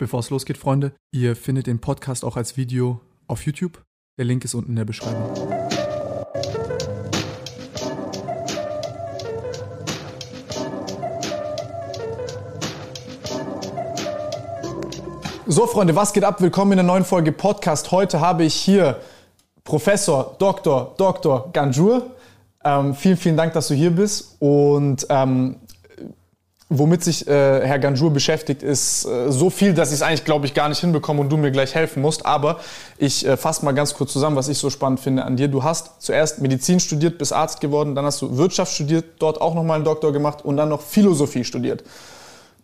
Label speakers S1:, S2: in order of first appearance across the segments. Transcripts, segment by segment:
S1: Bevor es losgeht, Freunde, ihr findet den Podcast auch als Video auf YouTube. Der Link ist unten in der Beschreibung. So, Freunde, was geht ab? Willkommen in der neuen Folge Podcast. Heute habe ich hier Professor Dr. Dr. Ganjur. Ähm, vielen, vielen Dank, dass du hier bist. Und ähm, womit sich äh, Herr Ganjur beschäftigt, ist äh, so viel, dass ich es eigentlich, glaube ich, gar nicht hinbekomme und du mir gleich helfen musst. Aber ich äh, fasse mal ganz kurz zusammen, was ich so spannend finde an dir. Du hast zuerst Medizin studiert, bist Arzt geworden, dann hast du Wirtschaft studiert, dort auch nochmal einen Doktor gemacht und dann noch Philosophie studiert.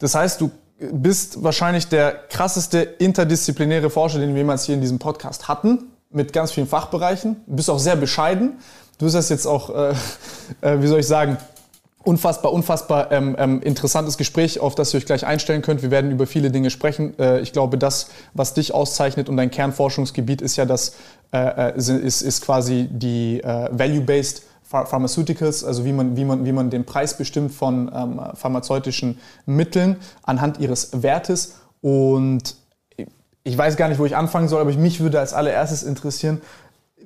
S1: Das heißt, du bist wahrscheinlich der krasseste interdisziplinäre Forscher, den wir jemals hier in diesem Podcast hatten, mit ganz vielen Fachbereichen. Du bist auch sehr bescheiden. Du bist das jetzt auch, äh, äh, wie soll ich sagen, unfassbar, unfassbar ähm, ähm, interessantes Gespräch, auf das ihr euch gleich einstellen könnt. Wir werden über viele Dinge sprechen. Äh, ich glaube, das, was dich auszeichnet und dein Kernforschungsgebiet ist ja das, äh, äh ist, ist quasi die äh, Value-Based Pharmaceuticals, also wie man, wie man, wie man den Preis bestimmt von ähm, pharmazeutischen Mitteln anhand ihres Wertes. Und ich weiß gar nicht, wo ich anfangen soll, aber mich würde als allererstes interessieren,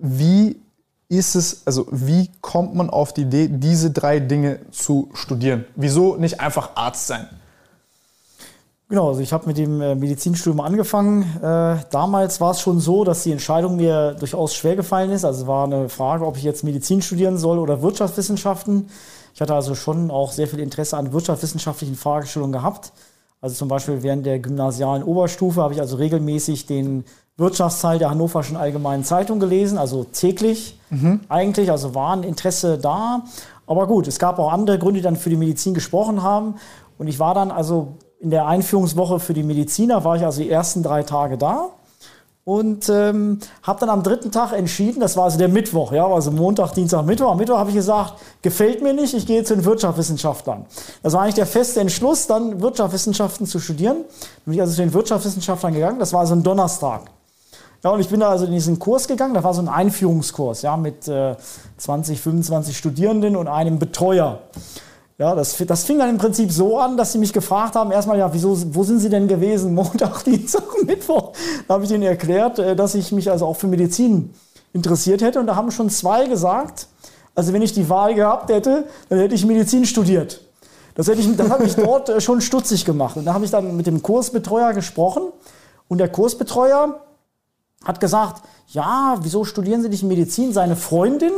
S1: wie ist es, also wie kommt man auf die Idee, diese drei Dinge zu studieren? Wieso nicht einfach Arzt sein?
S2: Genau, also ich habe mit dem äh, Medizinstudium angefangen. Äh, damals war es schon so, dass die Entscheidung mir durchaus schwer gefallen ist. Also war eine Frage, ob ich jetzt Medizin studieren soll oder Wirtschaftswissenschaften. Ich hatte also schon auch sehr viel Interesse an wirtschaftswissenschaftlichen Fragestellungen gehabt. Also zum Beispiel während der gymnasialen Oberstufe habe ich also regelmäßig den Wirtschaftsteil der Hannoverschen Allgemeinen Zeitung gelesen, also täglich mhm. eigentlich, also war ein Interesse da. Aber gut, es gab auch andere Gründe, die dann für die Medizin gesprochen haben. Und ich war dann also in der Einführungswoche für die Mediziner, war ich also die ersten drei Tage da und ähm, habe dann am dritten Tag entschieden, das war also der Mittwoch, ja, also Montag, Dienstag, Mittwoch. Am Mittwoch habe ich gesagt, gefällt mir nicht, ich gehe zu den Wirtschaftswissenschaftlern. Das war eigentlich der feste Entschluss, dann Wirtschaftswissenschaften zu studieren. Bin ich also zu den Wirtschaftswissenschaftlern gegangen. Das war also ein Donnerstag. Ja, und ich bin da also in diesen Kurs gegangen. Das war so ein Einführungskurs, ja, mit äh, 20, 25 Studierenden und einem Betreuer. Ja, das, das fing dann im Prinzip so an, dass sie mich gefragt haben, erstmal, ja, wieso, wo sind Sie denn gewesen? Montag, Dienstag, Mittwoch. Da habe ich ihnen erklärt, äh, dass ich mich also auch für Medizin interessiert hätte. Und da haben schon zwei gesagt, also wenn ich die Wahl gehabt hätte, dann hätte ich Medizin studiert. Das, hätte ich, das hat mich dort äh, schon stutzig gemacht. Und da habe ich dann mit dem Kursbetreuer gesprochen. Und der Kursbetreuer hat gesagt, ja, wieso studieren Sie nicht Medizin? Seine Freundin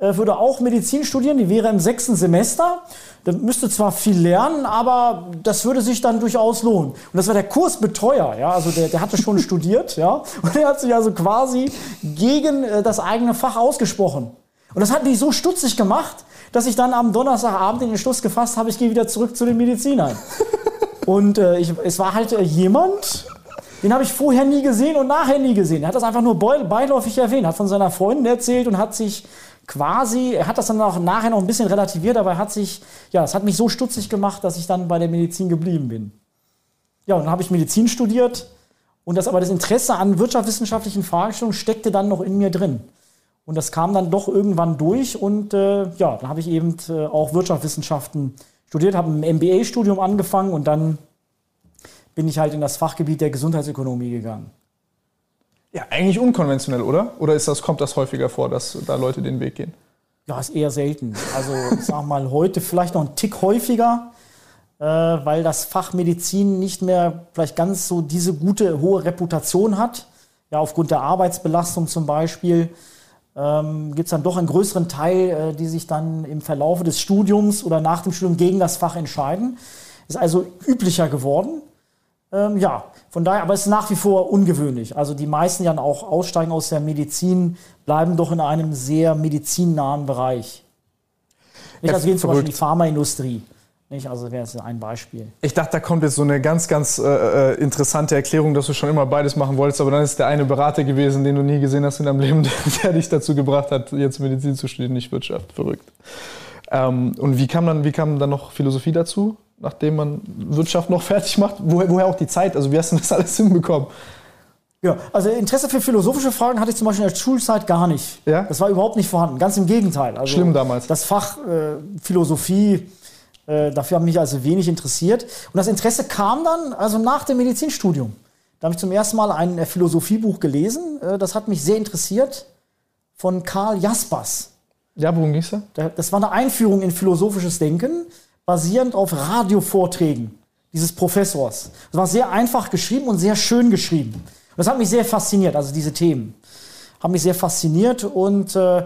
S2: äh, würde auch Medizin studieren, die wäre im sechsten Semester. Der müsste zwar viel lernen, aber das würde sich dann durchaus lohnen. Und das war der Kursbetreuer, ja, also der, der hatte schon studiert, ja, und der hat sich also quasi gegen äh, das eigene Fach ausgesprochen. Und das hat mich so stutzig gemacht, dass ich dann am Donnerstagabend den Entschluss gefasst habe, ich gehe wieder zurück zu den Medizinern. und äh, ich, es war halt äh, jemand, den habe ich vorher nie gesehen und nachher nie gesehen. Er hat das einfach nur beiläufig erwähnt, hat von seiner Freundin erzählt und hat sich quasi, er hat das dann auch nachher noch ein bisschen relativiert, aber er hat sich, ja, es hat mich so stutzig gemacht, dass ich dann bei der Medizin geblieben bin. Ja, und dann habe ich Medizin studiert und das aber das Interesse an wirtschaftswissenschaftlichen Fragestellungen steckte dann noch in mir drin. Und das kam dann doch irgendwann durch und äh, ja, dann habe ich eben äh, auch Wirtschaftswissenschaften studiert, habe ein MBA-Studium angefangen und dann bin ich halt in das Fachgebiet der Gesundheitsökonomie gegangen.
S1: Ja, eigentlich unkonventionell, oder? Oder ist das, kommt das häufiger vor, dass da Leute den Weg gehen?
S2: Ja, ist eher selten. Also ich sag mal, heute vielleicht noch ein Tick häufiger, äh, weil das Fach Medizin nicht mehr vielleicht ganz so diese gute, hohe Reputation hat. Ja, aufgrund der Arbeitsbelastung zum Beispiel ähm, gibt es dann doch einen größeren Teil, äh, die sich dann im Verlaufe des Studiums oder nach dem Studium gegen das Fach entscheiden. Ist also üblicher geworden. Ähm, ja, von daher, aber es ist nach wie vor ungewöhnlich. Also die meisten, die dann auch aussteigen aus der Medizin, bleiben doch in einem sehr medizinnahen Bereich. Nicht, ja, also gehen zum Beispiel die Pharmaindustrie. Nicht? Also wäre es ein Beispiel.
S1: Ich dachte, da kommt jetzt so eine ganz, ganz äh, äh, interessante Erklärung, dass du schon immer beides machen wolltest, aber dann ist der eine Berater gewesen, den du nie gesehen hast in deinem Leben, der, der dich dazu gebracht hat, jetzt Medizin zu studieren, nicht Wirtschaft. Verrückt. Ähm, und wie kam, dann, wie kam dann noch Philosophie dazu? Nachdem man Wirtschaft noch fertig macht? Woher, woher auch die Zeit? Also wie hast du das alles hinbekommen?
S2: Ja, also Interesse für philosophische Fragen hatte ich zum Beispiel in der Schulzeit gar nicht. Ja? Das war überhaupt nicht vorhanden. Ganz im Gegenteil. Also
S1: Schlimm damals.
S2: Das Fach äh, Philosophie Äh, dafür haben mich also wenig interessiert. Und das Interesse kam dann also nach dem Medizinstudium. Da habe ich zum ersten Mal ein äh, Philosophiebuch gelesen. Äh, das hat mich sehr interessiert von Karl Jaspers.
S1: Ja, worum ging es
S2: da? Das war eine Einführung in philosophisches Denken, basierend auf Radiovorträgen dieses Professors. Das war sehr einfach geschrieben und sehr schön geschrieben. Und das hat mich sehr fasziniert, also diese Themen. Haben mich sehr fasziniert und äh,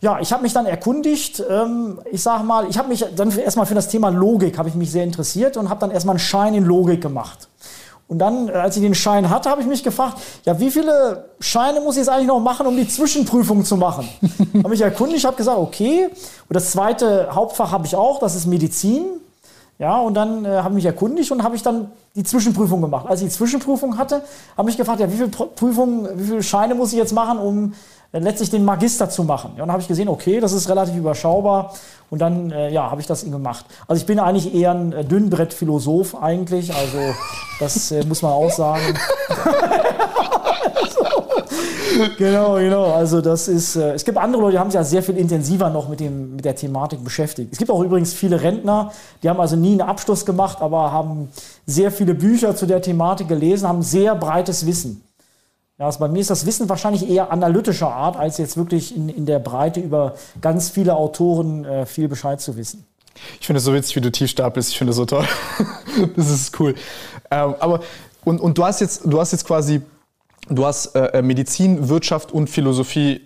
S2: ja, ich habe mich dann erkundigt. Ähm, ich sage mal, ich habe mich dann erstmal für das Thema Logik habe ich mich sehr interessiert und habe dann erstmal einen Schein in Logik gemacht. Und dann, äh, als ich den Schein hatte, habe ich mich gefragt, ja, wie viele Scheine muss ich jetzt eigentlich noch machen, um die Zwischenprüfung zu machen? habe mich erkundigt, habe gesagt, okay. Und das zweite Hauptfach habe ich auch, das ist Medizin. Ja, und dann äh, habe ich mich erkundigt und habe ich dann die Zwischenprüfung gemacht. Als ich die Zwischenprüfung hatte, habe ich gefragt, ja, wie viele Prüfungen, wie viele Scheine muss ich jetzt machen, um letztlich den Magister zu machen. Ja, und dann habe ich gesehen, okay, das ist relativ überschaubar. Und dann, äh, ja, habe ich das gemacht. Also ich bin eigentlich eher ein äh, Dünnbrett-Philosoph eigentlich. Also das äh, muss man auch sagen. genau, genau. Also das ist, äh, es gibt andere Leute, die haben sich ja sehr viel intensiver noch mit, dem, mit der Thematik beschäftigt. Es gibt auch übrigens viele Rentner, die haben also nie einen Abschluss gemacht, aber haben sehr viele Bücher zu der Thematik gelesen, haben sehr breites Wissen. Ja, also bei mir ist das Wissen wahrscheinlich eher analytischer Art, als jetzt wirklich in, in der Breite über ganz viele Autoren äh, viel Bescheid zu wissen.
S1: Ich finde es so witzig, wie du tief stapelst. Ich finde es so toll. das ist cool. Ähm, aber und, und du hast jetzt, du hast jetzt quasi du hast äh, äh, Medizin, Wirtschaft und Philosophie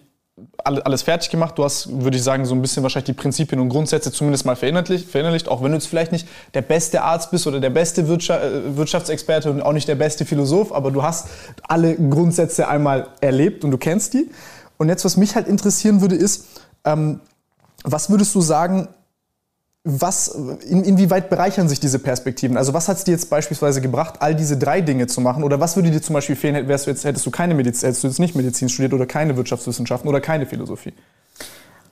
S1: alles fertig gemacht. Du hast, würde ich sagen, so ein bisschen wahrscheinlich die Prinzipien und Grundsätze zumindest mal verinnerlicht, verinnerlicht auch wenn du jetzt vielleicht nicht der beste Arzt bist oder der beste äh, Wirtschaftsexperte und auch nicht der beste Philosoph, aber du hast alle Grundsätze einmal erlebt und du kennst die. Und jetzt, was mich halt interessieren würde, ist, ähm, was würdest du sagen, was, in, inwieweit bereichern sich diese Perspektiven? Also was hat es dir jetzt beispielsweise gebracht, all diese drei Dinge zu machen? Oder was würde dir zum Beispiel fehlen, wärst du jetzt, hättest du keine Medizin, hättest du jetzt nicht Medizin studiert oder keine Wirtschaftswissenschaften oder keine Philosophie?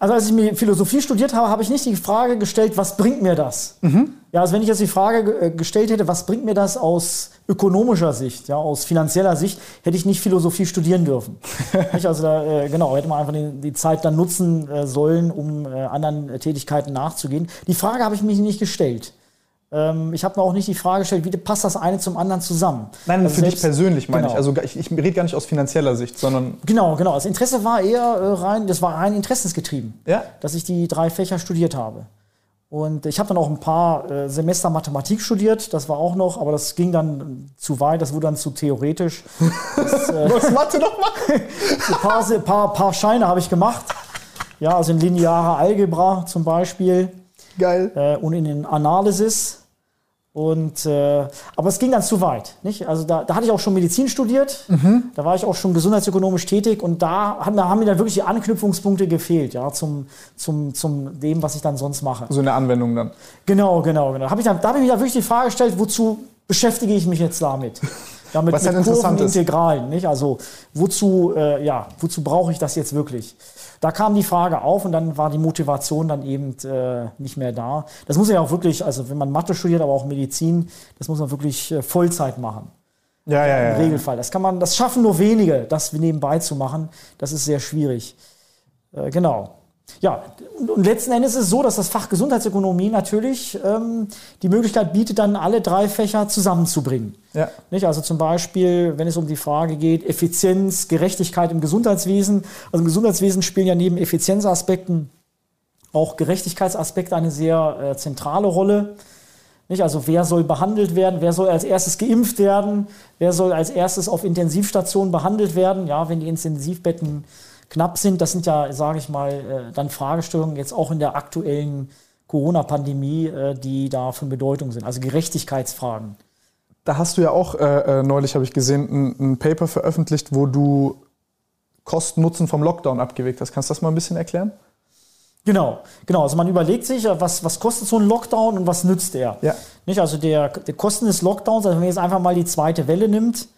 S2: Also als ich mir Philosophie studiert habe, habe ich nicht die Frage gestellt, was bringt mir das? Mhm. Ja, also wenn ich jetzt die Frage äh, gestellt hätte, was bringt mir das aus ökonomischer Sicht, ja, aus finanzieller Sicht, hätte ich nicht Philosophie studieren dürfen. also da, äh, genau, hätte man einfach die, die Zeit dann nutzen äh, sollen, um anderen Tätigkeiten nachzugehen. Die Frage habe ich mich nicht gestellt. Ähm, ich habe mir auch nicht die Frage gestellt, wie passt das eine zum anderen zusammen.
S1: Nein, also für dich persönlich meine genau. ich. Also ich, ich rede gar nicht aus finanzieller Sicht, sondern.
S2: Genau, genau. Das Interesse war eher äh, rein, das war rein interessensgetrieben,
S1: ja?
S2: dass ich die drei Fächer studiert habe. Und ich habe dann auch ein paar äh, Semester Mathematik studiert, das war auch noch, aber das ging dann zu weit, das wurde dann zu theoretisch. Das, äh, Was Mathe nochmal? ein paar, paar, paar Scheine habe ich gemacht. Ja, also in linearer Algebra zum Beispiel.
S1: Geil.
S2: Äh, und in den Analysis. Und, äh, aber es ging dann zu weit. Nicht? Also da, da hatte ich auch schon Medizin studiert, mhm. da war ich auch schon gesundheitsökonomisch tätig und da haben, haben mir dann wirklich die Anknüpfungspunkte gefehlt, ja, zum, zum, zum dem, was ich dann sonst mache.
S1: So eine Anwendung dann.
S2: Genau, genau, genau. Hab ich dann, da habe ich mir dann wirklich die Frage gestellt, wozu beschäftige ich mich jetzt damit? Damit
S1: was mit Kurven,
S2: Integralen, nicht? Also wozu, äh, ja, wozu brauche ich das jetzt wirklich? da kam die Frage auf und dann war die Motivation dann eben äh, nicht mehr da. Das muss ja auch wirklich, also wenn man Mathe studiert, aber auch Medizin, das muss man wirklich äh, Vollzeit machen.
S1: Ja, ja,
S2: ja. Im Regelfall. Das kann man, das schaffen nur wenige, das nebenbei zu machen. Das ist sehr schwierig. Äh, genau. Ja, und letzten Endes ist es so, dass das Fach Gesundheitsökonomie natürlich ähm, die Möglichkeit bietet, dann alle drei Fächer zusammenzubringen.
S1: Ja.
S2: Nicht? Also zum Beispiel, wenn es um die Frage geht, Effizienz, Gerechtigkeit im Gesundheitswesen. Also im Gesundheitswesen spielen ja neben Effizienzaspekten auch Gerechtigkeitsaspekte eine sehr äh, zentrale Rolle. Nicht? Also wer soll behandelt werden, wer soll als erstes geimpft werden, wer soll als erstes auf Intensivstationen behandelt werden, ja, wenn die Intensivbetten knapp sind. Das sind ja, sage ich mal, äh, dann Fragestellungen jetzt auch in der aktuellen Corona-Pandemie, äh, die da von Bedeutung sind. Also Gerechtigkeitsfragen.
S1: Da hast du ja auch äh, äh neulich, habe ich gesehen, ein, ein, Paper veröffentlicht, wo du Kosten-Nutzen vom Lockdown abgewegt hast. Kannst du das mal ein bisschen erklären?
S2: Genau, genau. Also man überlegt sich, was, was kostet so ein Lockdown und was nützt er.
S1: Ja.
S2: Nicht? Also der, der Kosten des Lockdowns, also wenn man jetzt einfach mal die zweite Welle nimmt,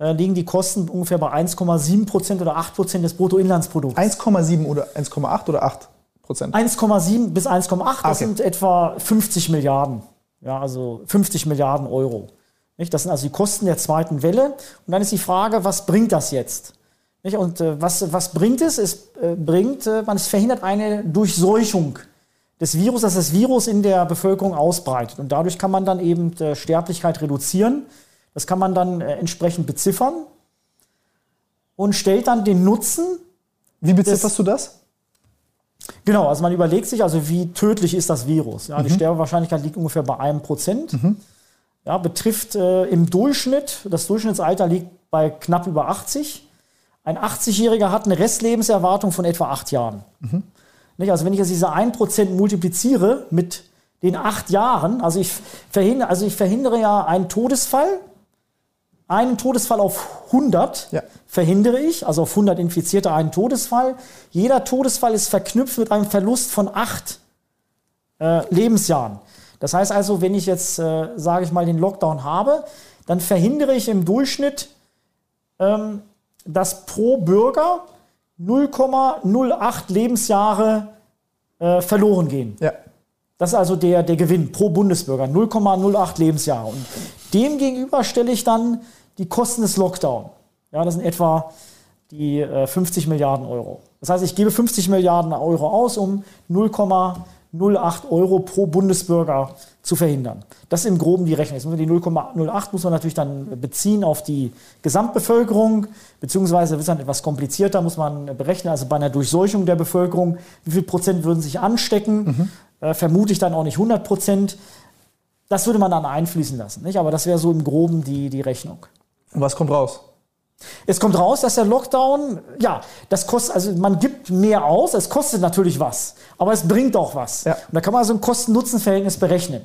S2: liegen die Kosten ungefähr bei 1,7 Prozent oder 8 Prozent des Bruttoinlandsprodukts.
S1: 1,7 oder 1,8 oder 8 Prozent?
S2: 1,7 bis 1,8, das okay. sind etwa 50 Milliarden. Ja, also 50 Milliarden Euro. Nicht? Das sind also die Kosten der zweiten Welle. Und dann ist die Frage, was bringt das jetzt? Nicht? Und äh, was, was bringt es? Es äh, bringt, äh, man es verhindert eine Durchseuchung des Virus, dass das Virus in der Bevölkerung ausbreitet. Und dadurch kann man dann eben äh, Sterblichkeit reduzieren. Das kann man dann äh, entsprechend beziffern und stellt dann den Nutzen.
S1: Wie bezifferst du das?
S2: Genau, also man überlegt sich, also wie tödlich ist das Virus. Ja, mhm. Die Sterbewahrscheinlichkeit liegt ungefähr bei einem Prozent. Mhm. Ja, betrifft äh, im Durchschnitt, das Durchschnittsalter liegt bei knapp über 80. Ein 80-Jähriger hat eine Restlebenserwartung von etwa acht Jahren. Mhm. Also wenn ich jetzt diese 1% multipliziere mit den acht Jahren, also ich, verhindere, also ich verhindere ja einen Todesfall, einen Todesfall auf 100 ja. verhindere ich, also auf 100 Infizierte einen Todesfall. Jeder Todesfall ist verknüpft mit einem Verlust von acht äh, Lebensjahren. Das heißt also, wenn ich jetzt, äh, sage ich mal, den Lockdown habe, dann verhindere ich im Durchschnitt, ähm, dass pro Bürger 0,08 Lebensjahre äh, verloren gehen. Ja. Das ist also der, der Gewinn pro Bundesbürger, 0,08 Lebensjahre. Und dem gegenüber stelle ich dann die Kosten des Lockdown. Ja, das sind etwa die äh, 50 Milliarden Euro. Das heißt, ich gebe 50 Milliarden Euro aus, um 0,08 Euro pro Bundesbürger zu verhindern. Das ist im Groben die Rechnung. Die 0,08 muss man natürlich dann beziehen auf die Gesamtbevölkerung, beziehungsweise wird es dann etwas komplizierter, muss man berechnen. Also bei einer Durchseuchung der Bevölkerung, wie viel Prozent würden sich anstecken? Mhm. Äh, vermute ich dann auch nicht 100 Prozent. Das würde man dann einfließen lassen. Nicht? Aber das wäre so im Groben die, die Rechnung.
S1: Und was kommt raus?
S2: Es kommt raus, dass der Lockdown, ja, das kostet, also man gibt mehr aus, es kostet natürlich was, aber es bringt auch was. Ja. Und da kann man so ein Kosten-Nutzen-Verhältnis berechnen.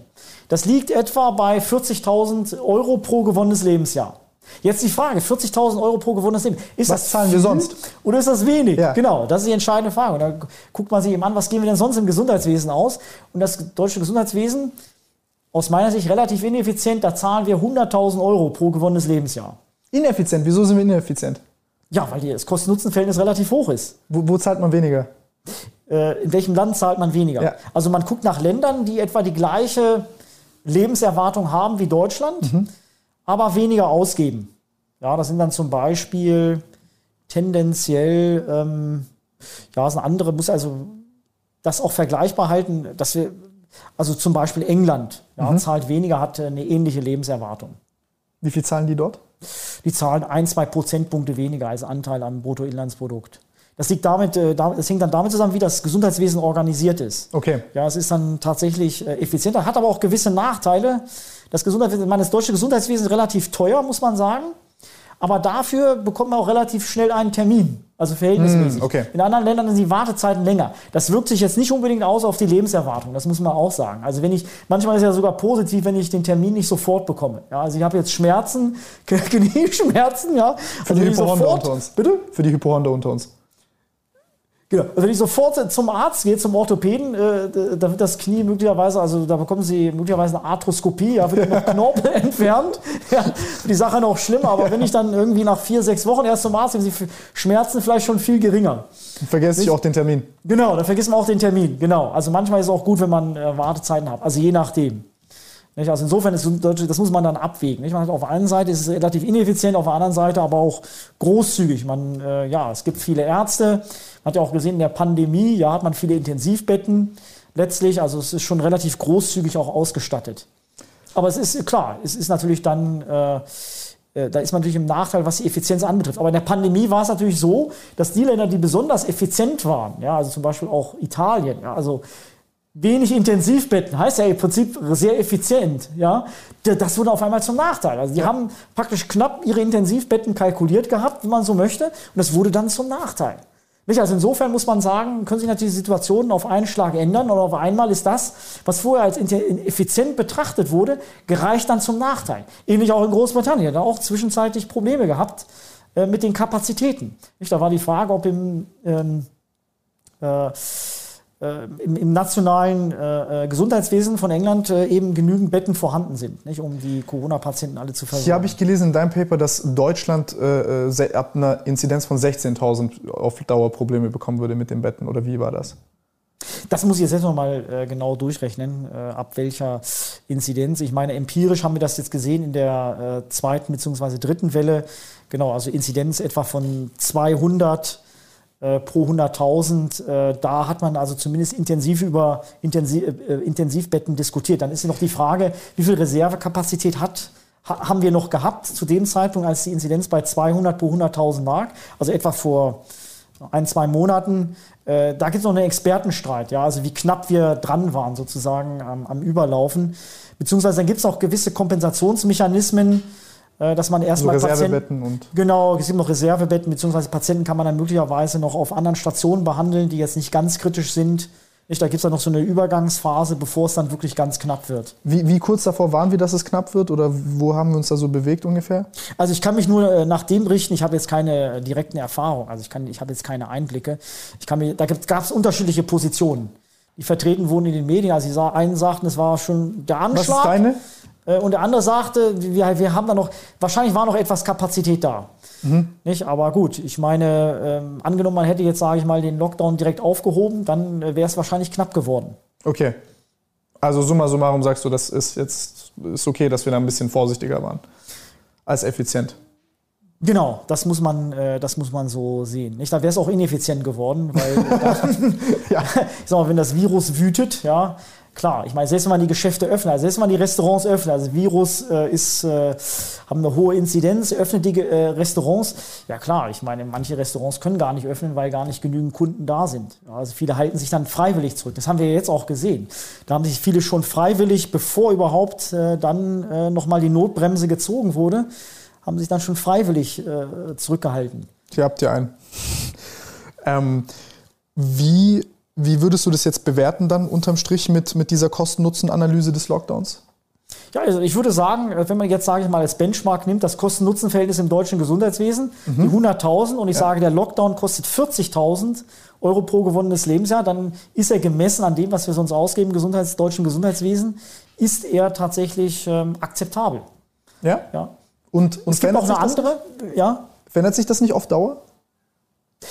S2: Das liegt etwa bei 40.000 Euro pro gewonnenes Lebensjahr. Jetzt die Frage, 40.000 Euro pro gewonnenes Leben. Ist
S1: was das zahlen wir sonst?
S2: Oder ist das wenig? Ja. Genau, das ist die entscheidende Frage. Und da guckt man sich eben an, was geben wir denn sonst im Gesundheitswesen aus? Und das deutsche Gesundheitswesen, aus meiner Sicht relativ ineffizient, da zahlen wir 100.000 Euro pro gewonnenes Lebensjahr.
S1: Ineffizient. Wieso sind wir ineffizient?
S2: Ja, weil das Kosten-Nutzen-Verhältnis relativ hoch ist.
S1: Wo, wo zahlt man weniger?
S2: Äh, in welchem Land zahlt man weniger? Ja. Also man guckt nach Ländern, die etwa die gleiche Lebenserwartung haben wie Deutschland, mhm. aber weniger ausgeben. Ja, das sind dann zum Beispiel tendenziell, ähm, ja, sind andere, muss also das auch vergleichbar halten, dass wir, also zum Beispiel England, ja, mhm. zahlt weniger, hat eine ähnliche Lebenserwartung.
S1: Wie viel zahlen die dort?
S2: Die zahlen ein, zwei Prozentpunkte weniger als Anteil am Bruttoinlandsprodukt. Das, liegt damit, äh, das hängt dann damit zusammen, wie das Gesundheitswesen organisiert ist.
S1: Okay.
S2: Ja, es ist dann tatsächlich äh, effizienter, hat aber auch gewisse Nachteile. Das Gesundheitswesen, das deutsche Gesundheitswesen ist relativ teuer, muss man sagen. Aber dafür bekommt man auch relativ schnell einen Termin. Also verhältnismäßig. Mm, okay. In anderen Ländern sind die Wartezeiten länger. Das wirkt sich jetzt nicht unbedingt aus auf die Lebenserwartung, das muss man auch sagen. Also wenn ich, manchmal ist es ja sogar positiv, wenn ich den Termin nicht sofort bekomme. Ja, also ich habe jetzt Schmerzen, Knieschmerzen, ja.
S1: Für also die Hypochonder unter uns. Bitte? Für die Hypochonder unter uns.
S2: Genau. Also wenn ich sofort zum Arzt gehe, zum Orthopäden, äh, da wird das Knie möglicherweise, also da bekommen Sie möglicherweise eine Arthroskopie, ja, wird noch Knorpel entfernt. Ja, die Sache noch schlimmer, aber wenn ich dann irgendwie nach vier, sechs Wochen erst zum Arzt gehe, sind die Schmerzen vielleicht schon viel geringer.
S1: Vergesst ich auch den Termin.
S2: Genau, dann vergisst man auch den Termin. Genau. Also manchmal ist es auch gut, wenn man äh, Wartezeiten hat. Also je nachdem. Also insofern ist das muss man dann abwägen. Nicht? Auf der einen Seite ist es relativ ineffizient, auf der anderen Seite aber auch großzügig. Man, äh, ja, es gibt viele Ärzte. Man hat ja auch gesehen, in der Pandemie, ja, hat man viele Intensivbetten letztlich. Also es ist schon relativ großzügig auch ausgestattet. Aber es ist klar, es ist natürlich dann, äh, äh, da ist man natürlich im Nachteil, was die Effizienz anbetrifft. Aber in der Pandemie war es natürlich so, dass die Länder, die besonders effizient waren, ja, also zum Beispiel auch Italien, ja, also wenig Intensivbetten, heißt ja im Prinzip sehr effizient, ja, das wurde auf einmal zum Nachteil. Also die ja. haben praktisch knapp ihre Intensivbetten kalkuliert gehabt, wenn man so möchte, und das wurde dann zum Nachteil. Nicht? Also insofern muss man sagen, können sich natürlich Situationen auf einen Schlag ändern und auf einmal ist das, was vorher als effizient betrachtet wurde, gereicht dann zum Nachteil. Ähnlich auch in Großbritannien, da auch zwischenzeitlich Probleme gehabt äh, mit den Kapazitäten. Nicht? Da war die Frage, ob im ähm, äh, äh, im, im, nationalen äh, äh, Gesundheitswesen von England äh, eben genügend Betten vorhanden sind, nicht, um die Corona-Patienten alle zu versorgen.
S1: Hier habe ich gelesen in deinem Paper, dass Deutschland äh, äh ab einer Inzidenz von 16.000 auf Dauer Probleme bekommen würde mit den Betten. Oder wie war das?
S2: Das muss ich jetzt nochmal äh, genau durchrechnen, äh, ab welcher Inzidenz. Ich meine, empirisch haben wir das jetzt gesehen in der äh, zweiten bzw. dritten Welle. Genau, also Inzidenz etwa von 200 äh, pro 100.000. Äh, da hat man also zumindest intensiv über Intensiv, äh, Intensivbetten diskutiert. Dann ist noch die Frage, wie viel Reservekapazität hat ha haben wir noch gehabt zu dem Zeitpunkt, als die Inzidenz bei 200 pro 100.000 lag, also etwa vor ein, zwei Monaten. Äh, da gibt es noch einen Expertenstreit, ja, also wie knapp wir dran waren sozusagen am, am Überlaufen. Beziehungsweise dann gibt es auch gewisse Kompensationsmechanismen, äh, dass man erstmal
S1: so Reservebetten und
S2: genau, es gibt noch Reservebetten, beziehungsweise Patienten kann man dann möglicherweise noch auf anderen Stationen behandeln, die jetzt nicht ganz kritisch sind. Nicht, da gibt es dann noch so eine Übergangsphase, bevor es dann wirklich ganz knapp wird.
S1: Wie, wie, kurz davor waren wir, dass es knapp wird? Oder wo haben wir uns da so bewegt ungefähr?
S2: Also ich kann mich nur äh, nach dem richten, ich habe jetzt keine direkten Erfahrungen, also ich, kann, ich habe jetzt keine Einblicke. Ich kann mir, da gab es unterschiedliche Positionen, die vertreten wurden in den Medien. Also die einen sagten, es war schon der Anschlag.
S1: Was ist deine?
S2: Äh, und der andere sagte, wir, wir haben da noch, wahrscheinlich war noch etwas Kapazität da. Mhm. Nicht? Aber gut, ich meine, ähm, angenommen, man hätte jetzt, sage ich mal, den Lockdown direkt aufgehoben, dann äh, wäre es wahrscheinlich knapp geworden.
S1: Okay. Also summa summarum sagst du, das ist jetzt ist okay, dass wir da ein bisschen vorsichtiger waren als effizient.
S2: Genau, das muss man, äh, das muss man so sehen. Nicht? Da wäre es auch ineffizient geworden, weil dann, ja. ich sag mal, wenn das Virus wütet, ja, Klar, ich meine, selbst wenn man die Geschäfte öffnet, also selbst wenn man die Restaurants öffnet, also Virus äh, ist, äh, haben eine hohe Inzidenz, öffnet die äh, Restaurants. Ja klar, ich meine, manche Restaurants können gar nicht öffnen, weil gar nicht genügend Kunden da sind. Also viele halten sich dann freiwillig zurück. Das haben wir jetzt auch gesehen. Da haben sich viele schon freiwillig, bevor überhaupt äh, dann äh, nochmal die Notbremse gezogen wurde, haben sich dann schon freiwillig äh, zurückgehalten.
S1: Hier habt ihr einen. ähm, wie wie würdest du das jetzt bewerten dann unterm Strich mit, mit dieser Kosten-Nutzen-Analyse des Lockdowns?
S2: Ja, also ich würde sagen, äh, wenn man jetzt, sage ich mal, als Benchmark nimmt, das Kosten-Nutzen-Verhältnis im deutschen Gesundheitswesen, mhm. die 100.000 und ich ja. sage, der Lockdown kostet 40.000 Euro pro gewonnenes Lebensjahr, dann ist er gemessen an dem, was wir sonst ausgeben im Gesundheits-, deutschen Gesundheitswesen, ist er tatsächlich ähm, akzeptabel.
S1: Ja?
S2: ja.
S1: Und, und
S2: es gibt auch eine andere, ja?
S1: Verändert sich das nicht auf Dauer?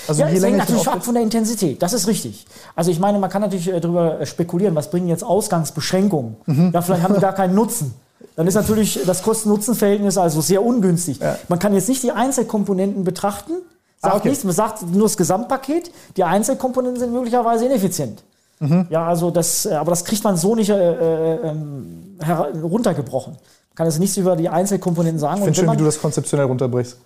S2: Also ja, je länger natürlich ab von der Intensität, das ist richtig. Also ich meine, man kann natürlich äh, darüber äh, spekulieren, was bringen jetzt Ausgangsbeschränkungen? Mhm. Ja, vielleicht haben die gar keinen Nutzen. Dann ist natürlich das Kosten-Nutzen-Verhältnis also sehr ungünstig. Ja. Man kann jetzt nicht die Einzelkomponenten betrachten, sagt ah, okay. nichts, man sagt nur das Gesamtpaket. Die Einzelkomponenten sind möglicherweise ineffizient. Mhm. Ja, also das, äh, aber das kriegt man so nicht äh, äh, ähm, runtergebrochen. Man kann es nicht über die Einzelkomponenten sagen.
S1: Ich finde schön, wie du das konzeptionell runterbrichst.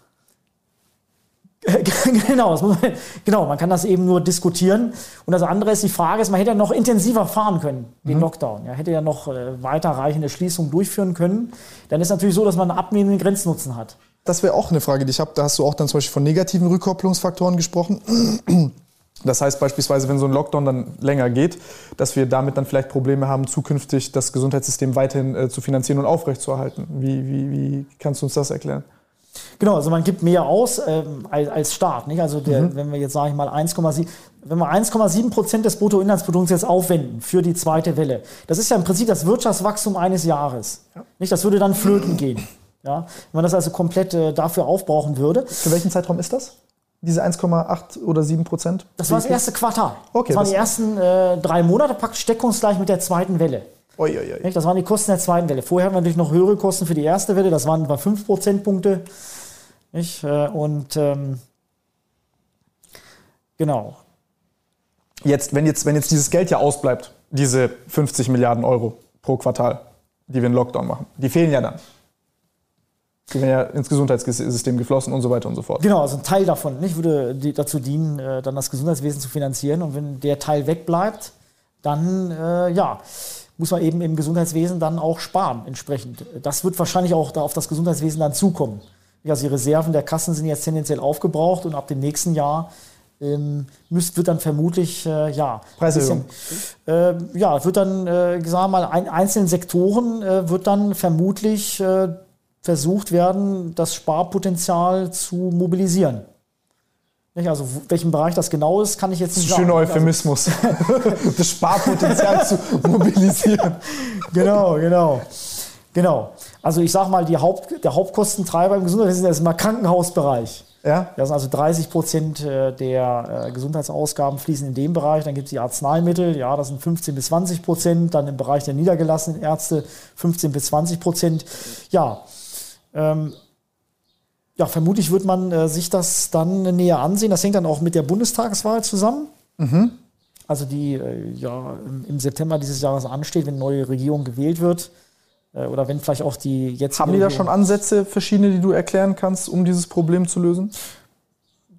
S2: genau, man, genau, man kann das eben nur diskutieren. Und das andere ist die Frage, ist, man hätte ja noch intensiver fahren können, den mhm. Lockdown. Ja, hätte ja noch äh, weiterreichende Schließungen durchführen können. Dann ist natürlich so, dass man einen abnehmenden Grenznutzen hat.
S1: Das wäre auch eine Frage, die ich habe. Da hast du auch dann zum Beispiel von negativen Rückkopplungsfaktoren gesprochen. Das heißt beispielsweise, wenn so ein Lockdown dann länger geht, dass wir damit dann vielleicht Probleme haben, zukünftig das Gesundheitssystem weiterhin äh, zu finanzieren und aufrechtzuerhalten. Wie, wie, wie kannst du uns das erklären?
S2: Genau, also man gibt mehr aus ähm, als, als Staat. Nicht? Also der, mhm. wenn wir jetzt, sage ich mal, 1,7 wenn wir 1,7 Prozent des Bruttoinlandsprodukts jetzt aufwenden für die zweite Welle, das ist ja im Prinzip das Wirtschaftswachstum eines Jahres. Ja. Nicht? Das würde dann flöten gehen. Ja? Wenn man das also komplett äh, dafür aufbrauchen würde.
S1: Für welchen Zeitraum ist das? Diese 1,8 oder 7 Prozent?
S2: Das war das erste Quartal. Okay, das waren die ersten äh, drei Monate praktisch deckungsgleich mit der zweiten Welle.
S1: Oi, oi, oi.
S2: Das waren die Kosten der zweiten Welle. Vorher hatten wir natürlich noch höhere Kosten für die erste Welle, das waren etwa 5 Prozentpunkte. Nicht? Äh, und ähm, genau.
S1: Jetzt wenn, jetzt, wenn jetzt dieses Geld ja ausbleibt, diese 50 Milliarden Euro pro Quartal, die wir in Lockdown machen, die fehlen ja dann. Die werden ja ins Gesundheitssystem geflossen und so weiter und so fort.
S2: Genau, also ein Teil davon nicht, würde dazu dienen, äh, dann das Gesundheitswesen zu finanzieren. Und wenn der Teil wegbleibt, dann äh, ja, muss man eben im Gesundheitswesen dann auch sparen entsprechend. Das wird wahrscheinlich auch da auf das Gesundheitswesen dann zukommen. Also die Reserven der Kassen sind jetzt tendenziell aufgebraucht und ab dem nächsten Jahr ähm, müsst, wird dann vermutlich, äh, ja,
S1: Preiserhöhung.
S2: Äh, ja, wird dann, äh, sagen wir mal, ein, einzelnen Sektoren äh, wird dann vermutlich äh, versucht werden, das Sparpotenzial zu mobilisieren. Also welchen Bereich das genau ist, kann ich jetzt nicht
S1: sagen. Schöner also Euphemismus. das Sparpotenzial zu mobilisieren.
S2: Genau, genau. Genau. Also ich sage mal, die Haupt, der Hauptkostentreiber im Gesundheitswesen ist immer Krankenhausbereich. Ja. Das sind also 30 Prozent äh, der äh, Gesundheitsausgaben fließen in dem Bereich. Dann gibt es die Arzneimittel, ja, das sind 15 bis 20 Prozent. Dann im Bereich der niedergelassenen Ärzte 15 bis 20 Prozent. Ja, ähm, ja, vermutlich wird man äh, sich das dann näher ansehen. Das hängt dann auch mit der Bundestagswahl zusammen. Mhm. Also die äh, ja im September dieses Jahres ansteht, wenn eine neue Regierung gewählt wird. Äh, oder wenn vielleicht auch die jetzt.
S1: Haben die da schon Ansätze, verschiedene, die du erklären kannst, um dieses Problem zu lösen?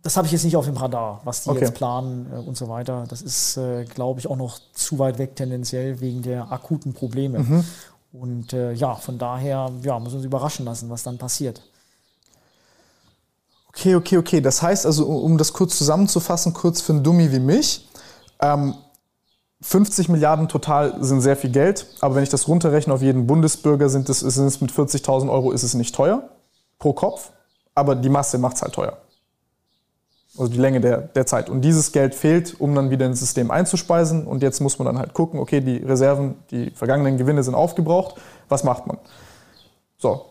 S2: Das habe ich jetzt nicht auf dem Radar, was die okay. jetzt planen äh, und so weiter. Das ist, äh, glaube ich, auch noch zu weit weg tendenziell wegen der akuten Probleme. Mhm. Und äh, ja, von daher ja, müssen wir uns überraschen lassen, was dann passiert.
S1: Okay, okay, okay. Das heißt also, um das kurz zusammenzufassen, kurz für einen Dummy wie mich, ähm, 50 Milliarden total sind sehr viel Geld, aber wenn ich das runterrechne auf jeden Bundesbürger, sind es, sind es mit 40.000 Euro ist es nicht teuer pro Kopf, aber die Masse macht es halt teuer. Also die Länge der, der Zeit. Und dieses Geld fehlt, um dann wieder ins System einzuspeisen. Und jetzt muss man dann halt gucken, okay, die Reserven, die vergangenen Gewinne sind aufgebraucht. Was macht man? So,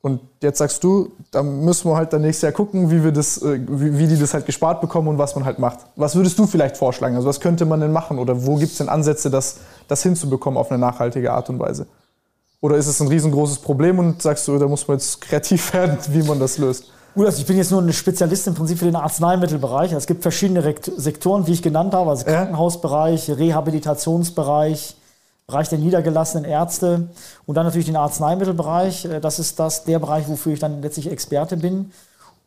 S1: und jetzt sagst du, da müssen wir halt dann nächstes Jahr gucken, wie, wir das, äh, wie, wie, die das halt gespart bekommen und was man halt macht. Was würdest du vielleicht vorschlagen? Also was könnte man denn machen? Oder wo gibt es denn Ansätze, das, das hinzubekommen auf eine nachhaltige Art und Weise? Oder ist es ein riesengroßes Problem und sagst du, da muss man jetzt kreativ werden, wie man das löst?
S2: Gut, also ich bin jetzt nur ein Spezialist im Prinzip für den Arzneimittelbereich. Es gibt verschiedene Sektoren, wie ich genannt habe, also Krankenhausbereich, Rehabilitationsbereich, Bereich der niedergelassenen Ärzte und dann natürlich den Arzneimittelbereich. Äh, das ist das, der Bereich, wofür ich dann letztlich Experte bin.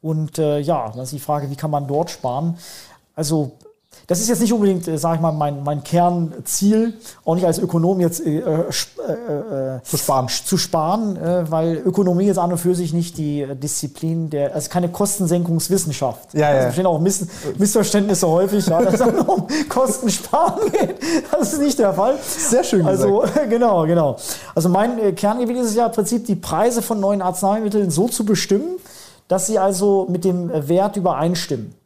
S2: Und äh, ja, das ist die Frage, wie kann man dort sparen? Also das ist jetzt nicht unbedingt, äh, sage ich mal, mein, mein Kernziel, auch nicht als Ökonom jetzt äh, äh, äh, zu sparen, zu sparen äh, weil Ökonomie jetzt an und für sich nicht die Disziplin der, also keine Kostensenkungswissenschaft. Ja, also ja. bestehen auch Miss, Missverständnisse häufig, ja, dass es um Kosten sparen geht. Das ist nicht der Fall.
S1: Sehr schön
S2: Also genau, genau. Also mein Kerngebiet ist es ja im Prinzip, die Preise von neuen Arzneimitteln so zu bestimmen, dass sie also mit dem Wert übereinstimmen.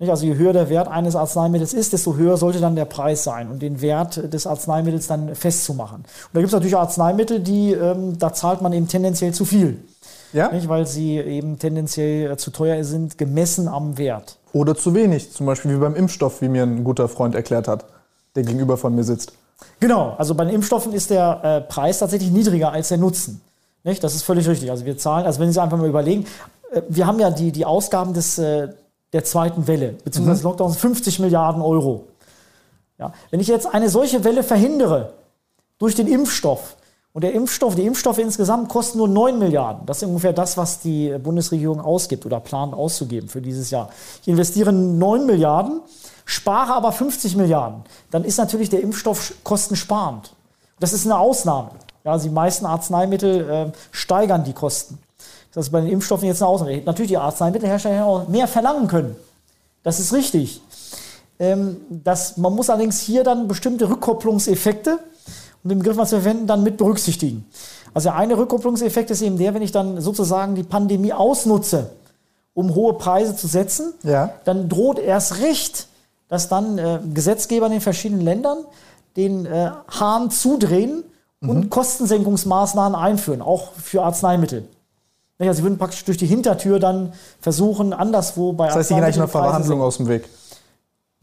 S2: Also je höher der Wert eines Arzneimittels ist, desto höher sollte dann der Preis sein und den Wert des Arzneimittels dann festzumachen. Und da gibt es natürlich Arzneimittel, die, ähm, da zahlt man eben tendenziell zu viel. Ja? Nicht, weil sie eben tendenziell äh, zu teuer sind, gemessen am Wert.
S1: Oder zu wenig, zum Beispiel wie beim Impfstoff, wie mir ein guter Freund erklärt hat, der gegenüber von mir sitzt.
S2: Genau, also bei den Impfstoffen ist der äh, Preis tatsächlich niedriger als der Nutzen. Nicht? Das ist völlig richtig. Also wir zahlen, also wenn Sie einfach mal überlegen, äh, wir haben ja die, die Ausgaben des äh, der zweiten Welle, beziehungsweise mhm. Lockdowns 50 Milliarden Euro. Ja, wenn ich jetzt eine solche Welle verhindere durch den Impfstoff, und der Impfstoff, die Impfstoffe insgesamt kosten nur 9 Milliarden. Das ist ungefähr das, was die Bundesregierung ausgibt oder plant auszugeben für dieses Jahr. Ich investiere 9 Milliarden, spare aber 50 Milliarden. Dann ist natürlich der Impfstoff kostensparend. Das ist eine Ausnahme. Ja, die meisten Arzneimittel äh, steigern die Kosten. Das ist bei den Impfstoffen jetzt eine Ausnahme. Natürlich die Arzneimittelhersteller auch mehr verlangen können. Das ist richtig. Ähm, das, man muss allerdings hier dann bestimmte Rückkopplungseffekte, um den Begriff mal zu verwenden, dann mit berücksichtigen. Also der eine Rückkopplungseffekt ist eben der, wenn ich dann sozusagen die Pandemie ausnutze, um hohe Preise zu setzen, ja. dann droht erst recht, dass dann äh, Gesetzgeber in den verschiedenen Ländern den äh, Hahn zudrehen und mhm. Kostensenkungsmaßnahmen einführen, auch für Arzneimittel. Naja, sie würden praktisch durch die Hintertür dann versuchen, anderswo bei
S1: Das heißt, sie gehen eigentlich einer Verhandlung aus dem Weg.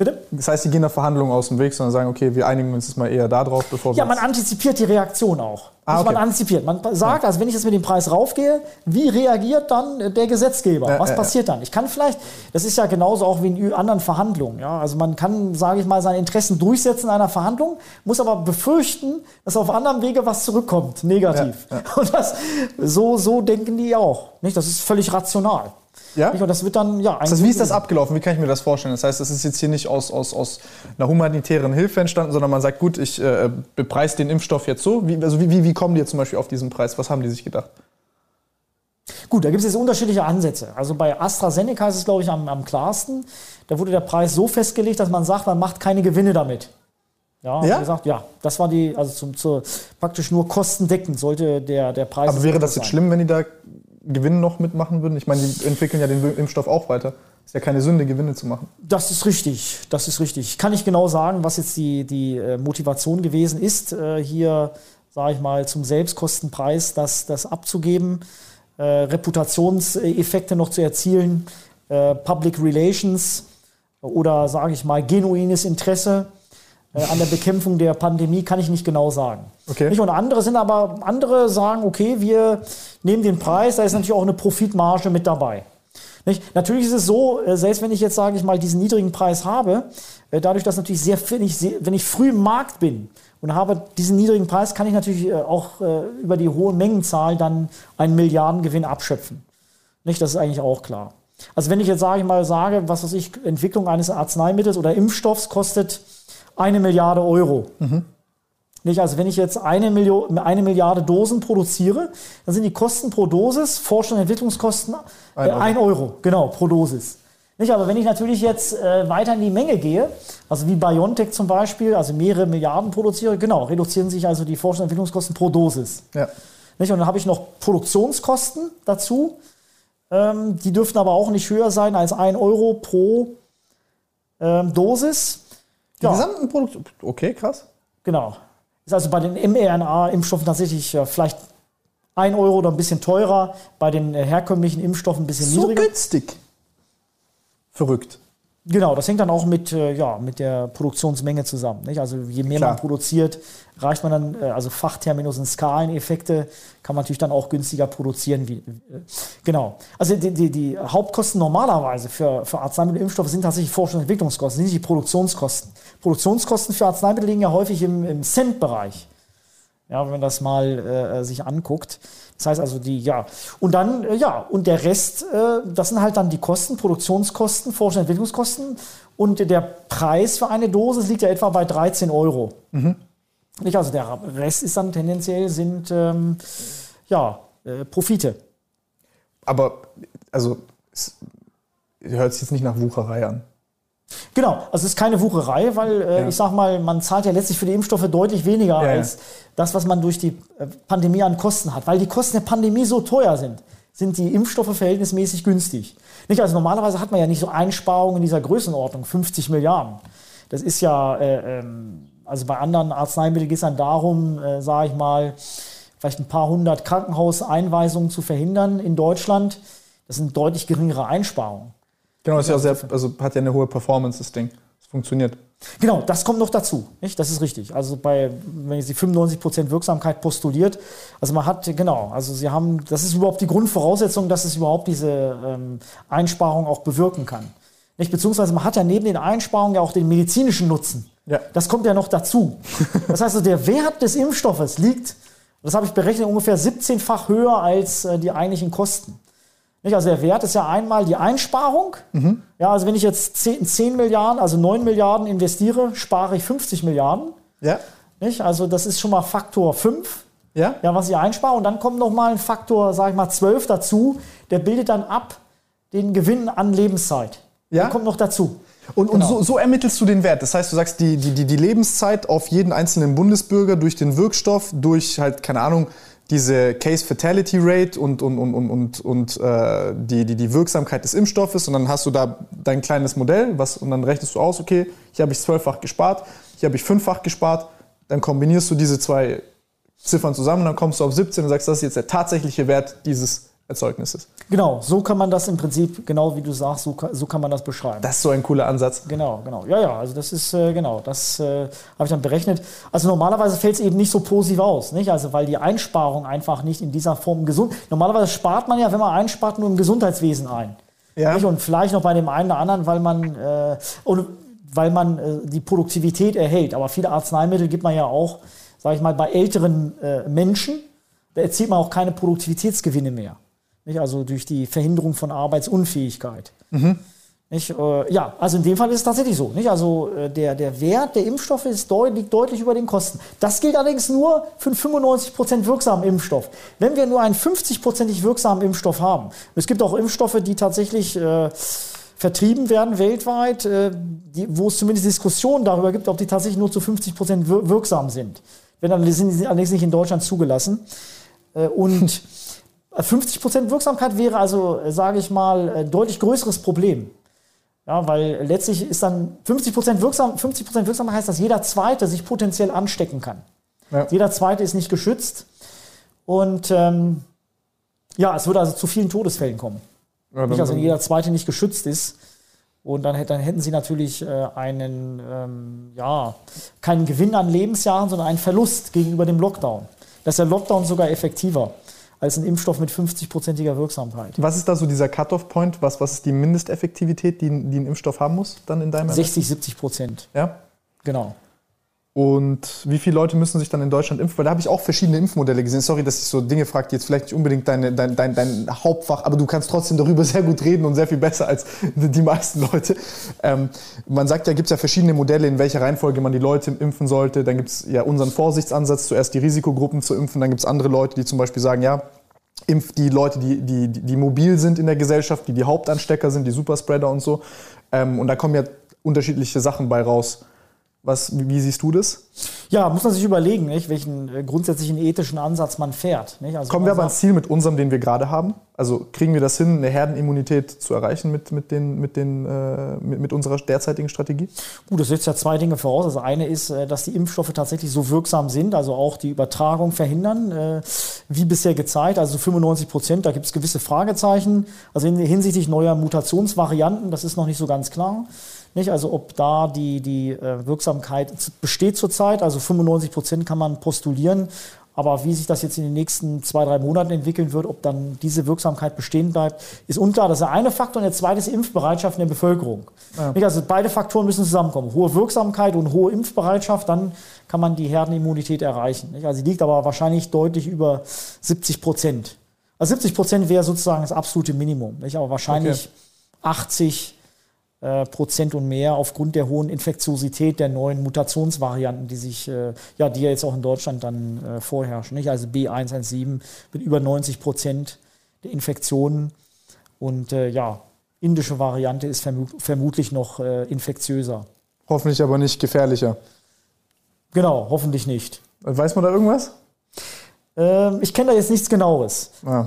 S1: Bitte? Das heißt, sie gehen der Verhandlung aus dem Weg, sondern sagen, okay, wir einigen uns jetzt mal eher da drauf, bevor wir.
S2: Ja, man antizipiert die Reaktion auch. Ah, okay. Man antizipiert. Man sagt, ja. also wenn ich jetzt mit dem Preis raufgehe, wie reagiert dann der Gesetzgeber? Ja, Was passiert dann? Ich kann vielleicht, das ist ja genauso auch wie in anderen Verhandlungen. Ja? Also man kann, sage ich mal, seine Interessen durchsetzen in einer Verhandlung, muss aber befürchten, dass auf anderem Wege was zurückkommt, negativ. Ja, Und das, so, so denken die auch. Nicht? Das ist völlig rational. Ja? Und das wird dann, ja,
S1: das heißt, Wie ist das abgelaufen? Wie kann ich mir das vorstellen? Das heißt, das ist jetzt hier nicht aus, aus, aus einer humanitären Hilfe entstanden, sondern man sagt, gut, ich äh, bepreise den Impfstoff jetzt so. Wie, also wie, wie kommen die jetzt zum Beispiel auf diesen Preis? Was haben die sich gedacht?
S2: Gut, da gibt es jetzt unterschiedliche Ansätze. Also bei AstraZeneca ist es, glaube ich, am, am klarsten. Da wurde der Preis so festgelegt, dass man sagt, man macht keine Gewinne damit. Ja, ja? gesagt, ja, das war die, also zum, zur, praktisch nur kostendeckend sollte der, der Preis.
S1: Aber wäre das jetzt sein. schlimm, wenn die da Gewinn noch mitmachen würden? Ich meine, die entwickeln ja den Impfstoff auch weiter. Ist ja keine Sünde, Gewinne zu machen.
S2: Das ist richtig, das ist richtig. Ich kann nicht genau sagen, was jetzt die, die äh, Motivation gewesen ist, äh, hier, sage ich mal, zum Selbstkostenpreis das, das abzugeben, äh, Reputationseffekte noch zu erzielen, Public Relations oder, sage ich mal, genuines Interesse. Äh, an der Bekämpfung der Pandemie, kann ich nicht genau sagen.
S1: Okay.
S2: Nicht? Und andere sind aber, andere sagen, okay, wir nehmen den Preis, da ist natürlich auch eine Profitmarge mit dabei. Nicht? Natürlich ist es so, äh, selbst wenn ich jetzt, sage ich mal, diesen niedrigen Preis habe, äh, dadurch, dass natürlich sehr, wenn ich, wenn ich früh im Markt bin und habe diesen niedrigen Preis, kann ich natürlich auch über die hohe Mengenzahl dann einen Milliardengewinn abschöpfen. Nicht? Das ist eigentlich auch klar. Also wenn ich jetzt, sage ich mal, sage, was weiß ich, Entwicklung eines Arzneimittels oder Impfstoffs kostet eine Milliarde Euro. Mhm. Nicht? Also wenn ich jetzt eine, Million, eine Milliarde Dosen produziere, dann sind die Kosten pro Dosis, Forschung und Entwicklungskosten, äh, ein Euro, genau, pro Dosis. Nicht? Aber wenn ich natürlich jetzt äh, weiter in die Menge gehe, also wie BioNTech zum Beispiel, also mehrere Milliarden produziere, genau, reduzieren sich also die Forschung und Entwicklungskosten pro Dosis. Ja. Nicht? Und dann habe ich noch Produktionskosten dazu. Ähm, die dürften aber auch nicht höher sein als ein Euro pro ähm, Dosis.
S1: Die ja. gesamten Produkte. Okay, krass.
S2: Genau. Ist also bei den mRNA-Impfstoffen tatsächlich äh, vielleicht ein Euro oder ein bisschen teurer, bei den äh, herkömmlichen Impfstoffen ein bisschen
S1: so
S2: niedriger.
S1: So günstig. Verrückt.
S2: Genau, das hängt dann auch mit, äh, ja, mit der Produktionsmenge zusammen. Nicht? Also je mehr Klar. man produziert, reicht man dann, äh, also Fachterminus und Skaleneffekte, kann man natürlich dann auch günstiger produzieren. Wie, äh, genau. Also die, die, die Hauptkosten normalerweise für, für Arzneimittelimpfstoffe sind tatsächlich Forschungs- und Entwicklungskosten, sind nicht die Produktionskosten. Produktionskosten für Arzneimittel liegen ja häufig im, im Cent-Bereich. Ja, wenn man das mal äh, sich anguckt. Das heißt also die, ja. Und dann, äh, ja, und der Rest, äh, das sind halt dann die Kosten, Produktionskosten, Forschungs- und Entwicklungskosten. Und der Preis für eine Dosis liegt ja etwa bei 13 Euro. Mhm. Nicht? Also der Rest ist dann tendenziell sind ähm, ja, äh, Profite.
S1: Aber also es hört sich jetzt nicht nach Wucherei an.
S2: Genau, also es ist keine Wucherei, weil äh, ja. ich sag mal, man zahlt ja letztlich für die Impfstoffe deutlich weniger ja, als das, was man durch die äh, Pandemie an Kosten hat. Weil die Kosten der Pandemie so teuer sind, sind die Impfstoffe verhältnismäßig günstig. Nicht? Also normalerweise hat man ja nicht so Einsparungen in dieser Größenordnung, 50 Milliarden. Das ist ja, äh, ähm, also bei anderen Arzneimitteln geht es dann darum, äh, sage ich mal, vielleicht ein paar hundert Krankenhauseinweisungen zu verhindern in Deutschland. Das sind deutlich geringere Einsparungen.
S1: Genau, ist ja sehr, also hat ja eine hohe Performance, das Ding. Es funktioniert.
S2: Genau, das kommt noch dazu. Nicht? Das ist richtig. Also bei, wenn sie 95% Wirksamkeit postuliert, also man hat, genau, also sie haben, das ist überhaupt die Grundvoraussetzung, dass es überhaupt diese ähm, Einsparung auch bewirken kann. Nicht? Beziehungsweise man hat ja neben den Einsparungen ja auch den medizinischen Nutzen. Ja. Das kommt ja noch dazu. Das heißt, also der Wert des Impfstoffes liegt, das habe ich berechnet, ungefähr 17-fach höher als äh, die eigentlichen Kosten. Nicht? Also der Wert ist ja einmal die Einsparung. Mhm. Ja, also wenn ich jetzt 10, 10, Milliarden, also 9 Milliarden investiere, spare ich 50 Milliarden. Ja. Nicht? Also das ist schon mal Faktor 5. Ja. ja, was ich einspare. Und dann kommt noch mal ein Faktor, sage ich mal, 12 dazu. Der bildet dann ab den Gewinn an Lebenszeit. Ja. Der kommt noch dazu.
S1: Und, und genau. so, so, ermittelst du den Wert. Das heißt, du sagst, die, die, die Lebenszeit auf jeden einzelnen Bundesbürger durch den Wirkstoff, durch halt, keine Ahnung, diese Case Fatality Rate und, und, und, und, und, und äh, die, die, die Wirksamkeit des Impfstoffes. Und dann hast du da dein kleines Modell was, und dann rechnest du aus, okay, hier habe ich zwölffach gespart, hier habe ich fünffach gespart, dann kombinierst du diese zwei Ziffern zusammen, dann kommst du auf 17 und sagst, das ist jetzt der tatsächliche Wert dieses Erzeugnisses.
S2: Genau, so kann man das im Prinzip, genau wie du sagst, so, so kann man das beschreiben.
S1: Das ist so ein cooler Ansatz.
S2: Genau, genau. Ja, ja, also das ist, äh, genau, das äh, habe ich dann berechnet. Also normalerweise fällt es eben nicht so positiv aus, nicht? Also weil die Einsparung einfach nicht in dieser Form gesund. Normalerweise spart man ja, wenn man einspart, nur im Gesundheitswesen ein. Ja. Nicht? Und vielleicht noch bei dem einen oder anderen, weil man, äh, oder weil man äh, die Produktivität erhält. Aber viele Arzneimittel gibt man ja auch, sage ich mal, bei älteren äh, Menschen, da erzielt man auch keine Produktivitätsgewinne mehr. Nicht? Also durch die Verhinderung von Arbeitsunfähigkeit. Mhm. Nicht? Äh, ja, also in dem Fall ist es tatsächlich so. Nicht? Also äh, der, der Wert der Impfstoffe ist deut liegt deutlich über den Kosten. Das gilt allerdings nur für einen 95% wirksamen Impfstoff. Wenn wir nur einen 50%ig wirksamen Impfstoff haben, es gibt auch Impfstoffe, die tatsächlich äh, vertrieben werden weltweit, äh, die, wo es zumindest Diskussionen darüber gibt, ob die tatsächlich nur zu 50% wirksam sind. Wenn dann sind sie allerdings nicht in Deutschland zugelassen. Äh, und 50% Wirksamkeit wäre also, sage ich mal, ein deutlich größeres Problem. Ja, weil letztlich ist dann 50% wirksam, 50% wirksam heißt, dass jeder Zweite sich potenziell anstecken kann. Ja. Jeder Zweite ist nicht geschützt. Und ähm, ja, es würde also zu vielen Todesfällen kommen. Ja, nicht, also wenn jeder Zweite nicht geschützt ist, Und dann, dann hätten sie natürlich äh, einen, ähm, ja, keinen Gewinn an Lebensjahren, sondern einen Verlust gegenüber dem Lockdown. Das ist der Lockdown sogar effektiver als ein Impfstoff mit 50-prozentiger Wirksamkeit.
S1: Was ist da so dieser Cut-off-Point? Was, was ist die Mindesteffektivität, die, die ein Impfstoff haben muss dann in deinem
S2: 60, 70 Prozent.
S1: Ja?
S2: Genau.
S1: Und wie viele Leute müssen sich dann in Deutschland impfen? Weil da habe ich auch verschiedene Impfmodelle gesehen. Sorry, dass ich so Dinge frage, die jetzt vielleicht nicht unbedingt deine, dein, dein, dein Hauptfach, aber du kannst trotzdem darüber sehr gut reden und sehr viel besser als die meisten Leute. Ähm, man sagt ja, gibt es ja verschiedene Modelle, in welcher Reihenfolge man die Leute impfen sollte. Dann gibt es ja unseren Vorsichtsansatz, zuerst die Risikogruppen zu impfen. Dann gibt es andere Leute, die zum Beispiel sagen, ja, impft die Leute, die, die, die mobil sind in der Gesellschaft, die die Hauptanstecker sind, die Superspreader und so. Ähm, und da kommen ja unterschiedliche Sachen bei raus. Was, wie siehst du das?
S2: Ja, muss man sich überlegen, nicht, welchen äh, grundsätzlichen ethischen Ansatz man fährt.
S1: Also Kommen wir aber ans Ziel mit unserem, den wir gerade haben? Also kriegen wir das hin, eine Herdenimmunität zu erreichen mit, mit, den, mit, den, äh, mit, mit, unserer derzeitigen Strategie?
S2: Gut, das setzt ja zwei Dinge voraus. Also eine ist, äh, dass die Impfstoffe tatsächlich so wirksam sind, also auch die Übertragung verhindern, äh, wie bisher gezeigt. Also 95 Prozent, da gibt es gewisse Fragezeichen. Also hinsichtlich neuer Mutationsvarianten, das ist noch nicht so ganz klar. Nicht? Also ob da die, die äh, Wirksamkeit besteht zurzeit, also 95 Prozent kann man postulieren. Aber wie sich das jetzt in den nächsten zwei, drei Monaten entwickeln wird, ob dann diese Wirksamkeit bestehen bleibt, ist unklar. Das ist der eine Faktor. Und der zweite ist Impfbereitschaft in der Bevölkerung. Ja. Also beide Faktoren müssen zusammenkommen. Hohe Wirksamkeit und hohe Impfbereitschaft, dann kann man die Herdenimmunität erreichen. Also sie liegt aber wahrscheinlich deutlich über 70 Prozent. Also 70 Prozent wäre sozusagen das absolute Minimum. Aber wahrscheinlich okay. 80, äh, Prozent und mehr aufgrund der hohen Infektiosität der neuen Mutationsvarianten, die sich, äh, ja, die ja jetzt auch in Deutschland dann äh, vorherrschen. Nicht? Also B117 mit über 90 Prozent der Infektionen und äh, ja, indische Variante ist vermut vermutlich noch äh, infektiöser.
S1: Hoffentlich aber nicht gefährlicher.
S2: Genau, hoffentlich nicht.
S1: Weiß man da irgendwas?
S2: Ähm, ich kenne da jetzt nichts Genaues.
S1: Ah.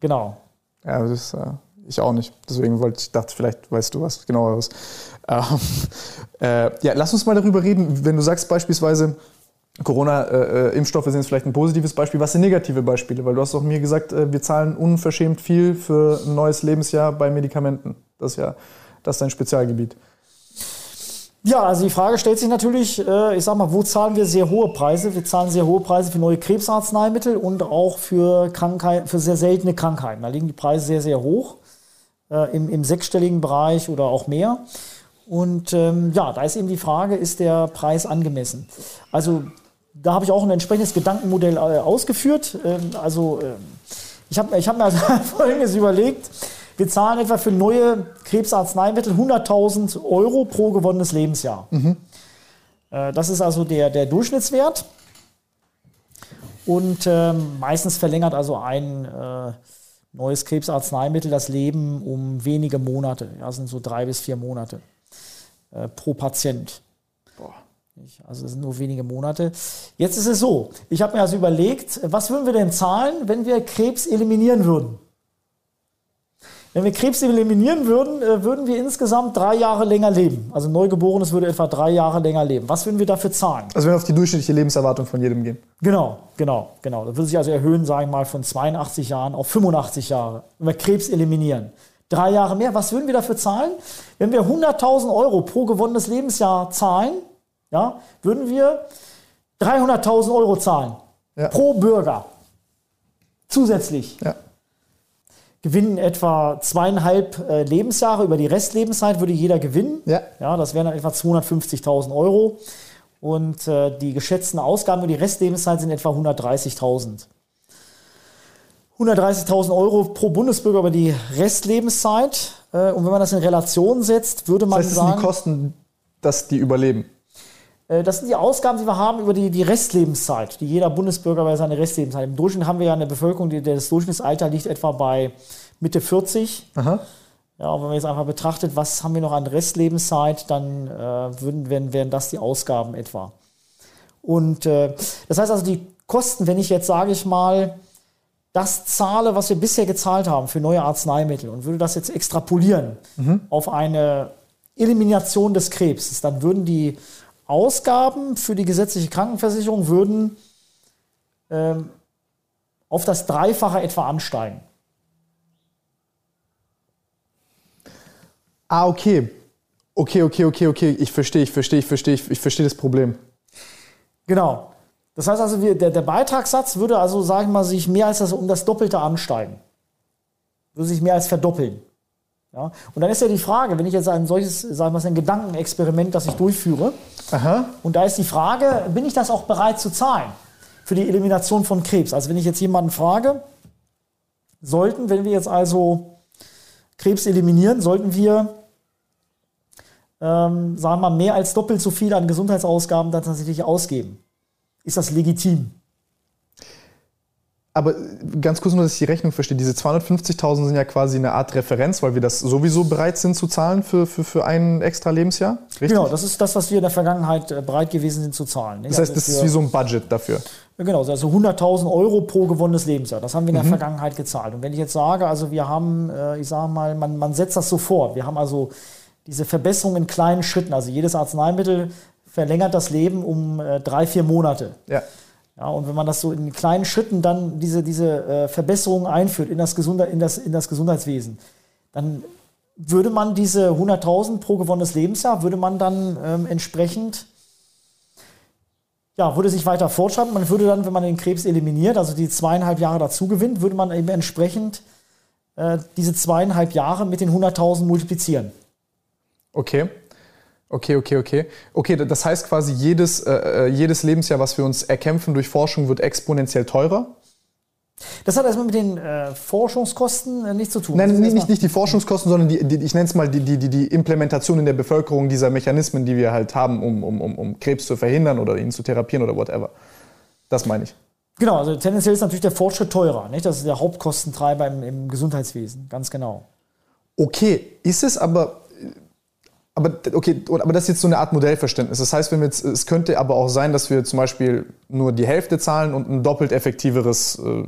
S2: Genau.
S1: Ja, das ist äh, ich auch nicht. Deswegen wollte ich dachte, vielleicht weißt du was genaueres. Ähm, äh, ja, lass uns mal darüber reden, wenn du sagst beispielsweise, Corona-Impfstoffe äh, sind vielleicht ein positives Beispiel. Was sind negative Beispiele? Weil du hast auch mir gesagt, äh, wir zahlen unverschämt viel für ein neues Lebensjahr bei Medikamenten. Das ist ja das ist dein Spezialgebiet.
S2: Ja, also die Frage stellt sich natürlich, äh, ich sag mal, wo zahlen wir sehr hohe Preise? Wir zahlen sehr hohe Preise für neue Krebsarzneimittel und auch für Krankheit, für sehr seltene Krankheiten. Da liegen die Preise sehr, sehr hoch äh, im, im sechsstelligen Bereich oder auch mehr. Und ähm, ja, da ist eben die Frage, ist der Preis angemessen? Also da habe ich auch ein entsprechendes Gedankenmodell äh, ausgeführt. Ähm, also äh, ich habe ich hab mir also Folgendes überlegt. Wir zahlen etwa für neue Krebsarzneimittel 100.000 Euro pro gewonnenes Lebensjahr. Mhm. Äh, das ist also der, der Durchschnittswert. Und ähm, meistens verlängert also ein äh, neues Krebsarzneimittel das Leben um wenige Monate. Ja, sind so drei bis vier Monate äh, pro Patient. Boah. Also das sind nur wenige Monate. Jetzt ist es so, ich habe mir also überlegt, was würden wir denn zahlen, wenn wir Krebs eliminieren würden? Wenn wir Krebs eliminieren würden, äh, würden wir insgesamt drei Jahre länger leben. Also Neugeborenes würde etwa drei Jahre länger leben. Was würden wir dafür zahlen?
S1: Also wenn wir auf die durchschnittliche Lebenserwartung von jedem gehen.
S2: Genau, genau, genau. Das würde sich also erhöhen, sagen wir mal, von 82 Jahren auf 85 Jahre. Wenn wir Krebs eliminieren. Drei Jahre mehr. Was würden wir dafür zahlen? Wenn wir 100.000 Euro pro gewonnenes Lebensjahr zahlen, ja, würden wir 300.000 Euro zahlen. Ja. Pro Bürger. Zusätzlich. Ja gewinnen etwa zweieinhalb äh, Lebensjahre. Über die Restlebenszeit würde jeder gewinnen. Ja. Ja, das wären dann etwa 250.000 Euro. Und äh, die geschätzten Ausgaben über die Restlebenszeit sind etwa 130.000. 130.000 Euro pro Bundesbürger über die Restlebenszeit. Äh, und wenn man das in Relation setzt, würde man
S1: das heißt,
S2: sagen.
S1: Das sind die Kosten, dass die überleben.
S2: Äh, das sind die Ausgaben, die wir haben über die, die Restlebenszeit, die jeder Bundesbürger bei seiner Restlebenszeit. Im Durchschnitt haben wir ja eine Bevölkerung, die, das Durchschnittsalter liegt etwa bei Mitte 40. Aha. Ja, und wenn man jetzt einfach betrachtet, was haben wir noch an Restlebenszeit, dann äh, würden, wären, wären das die Ausgaben etwa. Und äh, das heißt also, die Kosten, wenn ich jetzt, sage ich mal, das zahle, was wir bisher gezahlt haben für neue Arzneimittel und würde das jetzt extrapolieren mhm. auf eine Elimination des Krebs, dann würden die Ausgaben für die gesetzliche Krankenversicherung würden ähm, auf das Dreifache etwa ansteigen.
S1: Ah, okay. Okay, okay, okay, okay. Ich verstehe, ich verstehe, ich verstehe, ich, verstehe das Problem.
S2: Genau. Das heißt also, wir, der, der Beitragssatz würde also, sagen wir mal, sich mehr als das, um das Doppelte ansteigen. Würde sich mehr als verdoppeln. Ja? Und dann ist ja die Frage, wenn ich jetzt ein solches, sagen wir mal, ein Gedankenexperiment, das ich durchführe,
S1: Aha.
S2: und da ist die Frage, bin ich das auch bereit zu zahlen für die Elimination von Krebs? Also wenn ich jetzt jemanden frage, sollten, wenn wir jetzt also Krebs eliminieren, sollten wir, ähm, sagen wir mal, mehr als doppelt so viel an Gesundheitsausgaben dann tatsächlich ausgeben. Ist das legitim?
S1: Aber ganz kurz nur, dass ich die Rechnung verstehe. Diese 250.000 sind ja quasi eine Art Referenz, weil wir das sowieso bereit sind zu zahlen für, für, für ein extra Lebensjahr.
S2: Richtig? Genau, das ist das, was wir in der Vergangenheit äh, bereit gewesen sind zu zahlen.
S1: Das heißt, das ist wie so ein Budget dafür.
S2: Genau, also 100.000 Euro pro gewonnenes Lebensjahr. Das haben wir in der mhm. Vergangenheit gezahlt. Und wenn ich jetzt sage, also wir haben, äh, ich sage mal, man, man setzt das sofort. Wir haben also diese Verbesserung in kleinen Schritten. Also jedes Arzneimittel verlängert das Leben um äh, drei, vier Monate.
S1: Ja.
S2: Ja, und wenn man das so in kleinen Schritten dann diese, diese äh, Verbesserungen einführt in das, Gesundheit, in, das, in das Gesundheitswesen, dann würde man diese 100.000 pro gewonnenes Lebensjahr, würde man dann ähm, entsprechend, ja, würde sich weiter fortschreiben. Man würde dann, wenn man den Krebs eliminiert, also die zweieinhalb Jahre dazu gewinnt, würde man eben entsprechend äh, diese zweieinhalb Jahre mit den 100.000 multiplizieren.
S1: Okay. Okay, okay, okay. Okay, das heißt quasi, jedes, äh, äh, jedes Lebensjahr, was wir uns erkämpfen durch Forschung, wird exponentiell teurer?
S2: Das hat erstmal mit den äh, Forschungskosten äh, nichts zu tun.
S1: Nein, nicht, nicht die Forschungskosten, sondern die, die ich nenne es mal die, die, die Implementation in der Bevölkerung dieser Mechanismen, die wir halt haben, um, um, um, um Krebs zu verhindern oder ihn zu therapieren oder whatever. Das meine ich.
S2: Genau, also tendenziell ist natürlich der Fortschritt teurer. Nicht? Das ist der Hauptkostentreiber im, im Gesundheitswesen, ganz genau.
S1: Okay, ist es aber aber okay, aber das ist jetzt so eine Art Modellverständnis. Das heißt, wenn wir jetzt, es könnte aber auch sein, dass wir zum Beispiel nur die Hälfte zahlen und ein doppelt effektiveres, äh,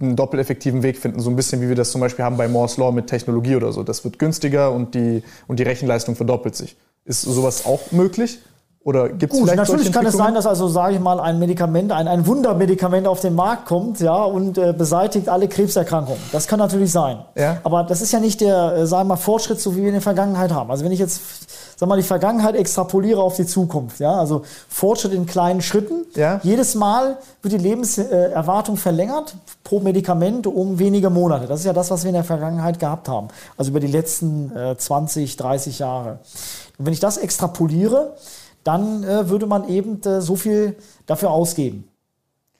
S1: einen doppelt effektiven Weg finden. So ein bisschen wie wir das zum Beispiel haben bei Moore's Law mit Technologie oder so. Das wird günstiger und die, und die Rechenleistung verdoppelt sich. Ist sowas auch möglich? Oder gibt es vielleicht
S2: natürlich kann es sein, dass also, sage ich mal, ein Medikament, ein, ein Wundermedikament auf den Markt kommt, ja, und äh, beseitigt alle Krebserkrankungen. Das kann natürlich sein.
S1: Ja.
S2: Aber das ist ja nicht der, äh, sagen wir mal, Fortschritt, so wie wir in der Vergangenheit haben. Also wenn ich jetzt, sag mal, die Vergangenheit extrapoliere auf die Zukunft, ja, also Fortschritt in kleinen Schritten.
S1: Ja.
S2: Jedes Mal wird die Lebenserwartung verlängert pro Medikament um wenige Monate. Das ist ja das, was wir in der Vergangenheit gehabt haben. Also über die letzten äh, 20, 30 Jahre. Und wenn ich das extrapoliere, dann äh, würde man eben äh, so viel dafür ausgeben.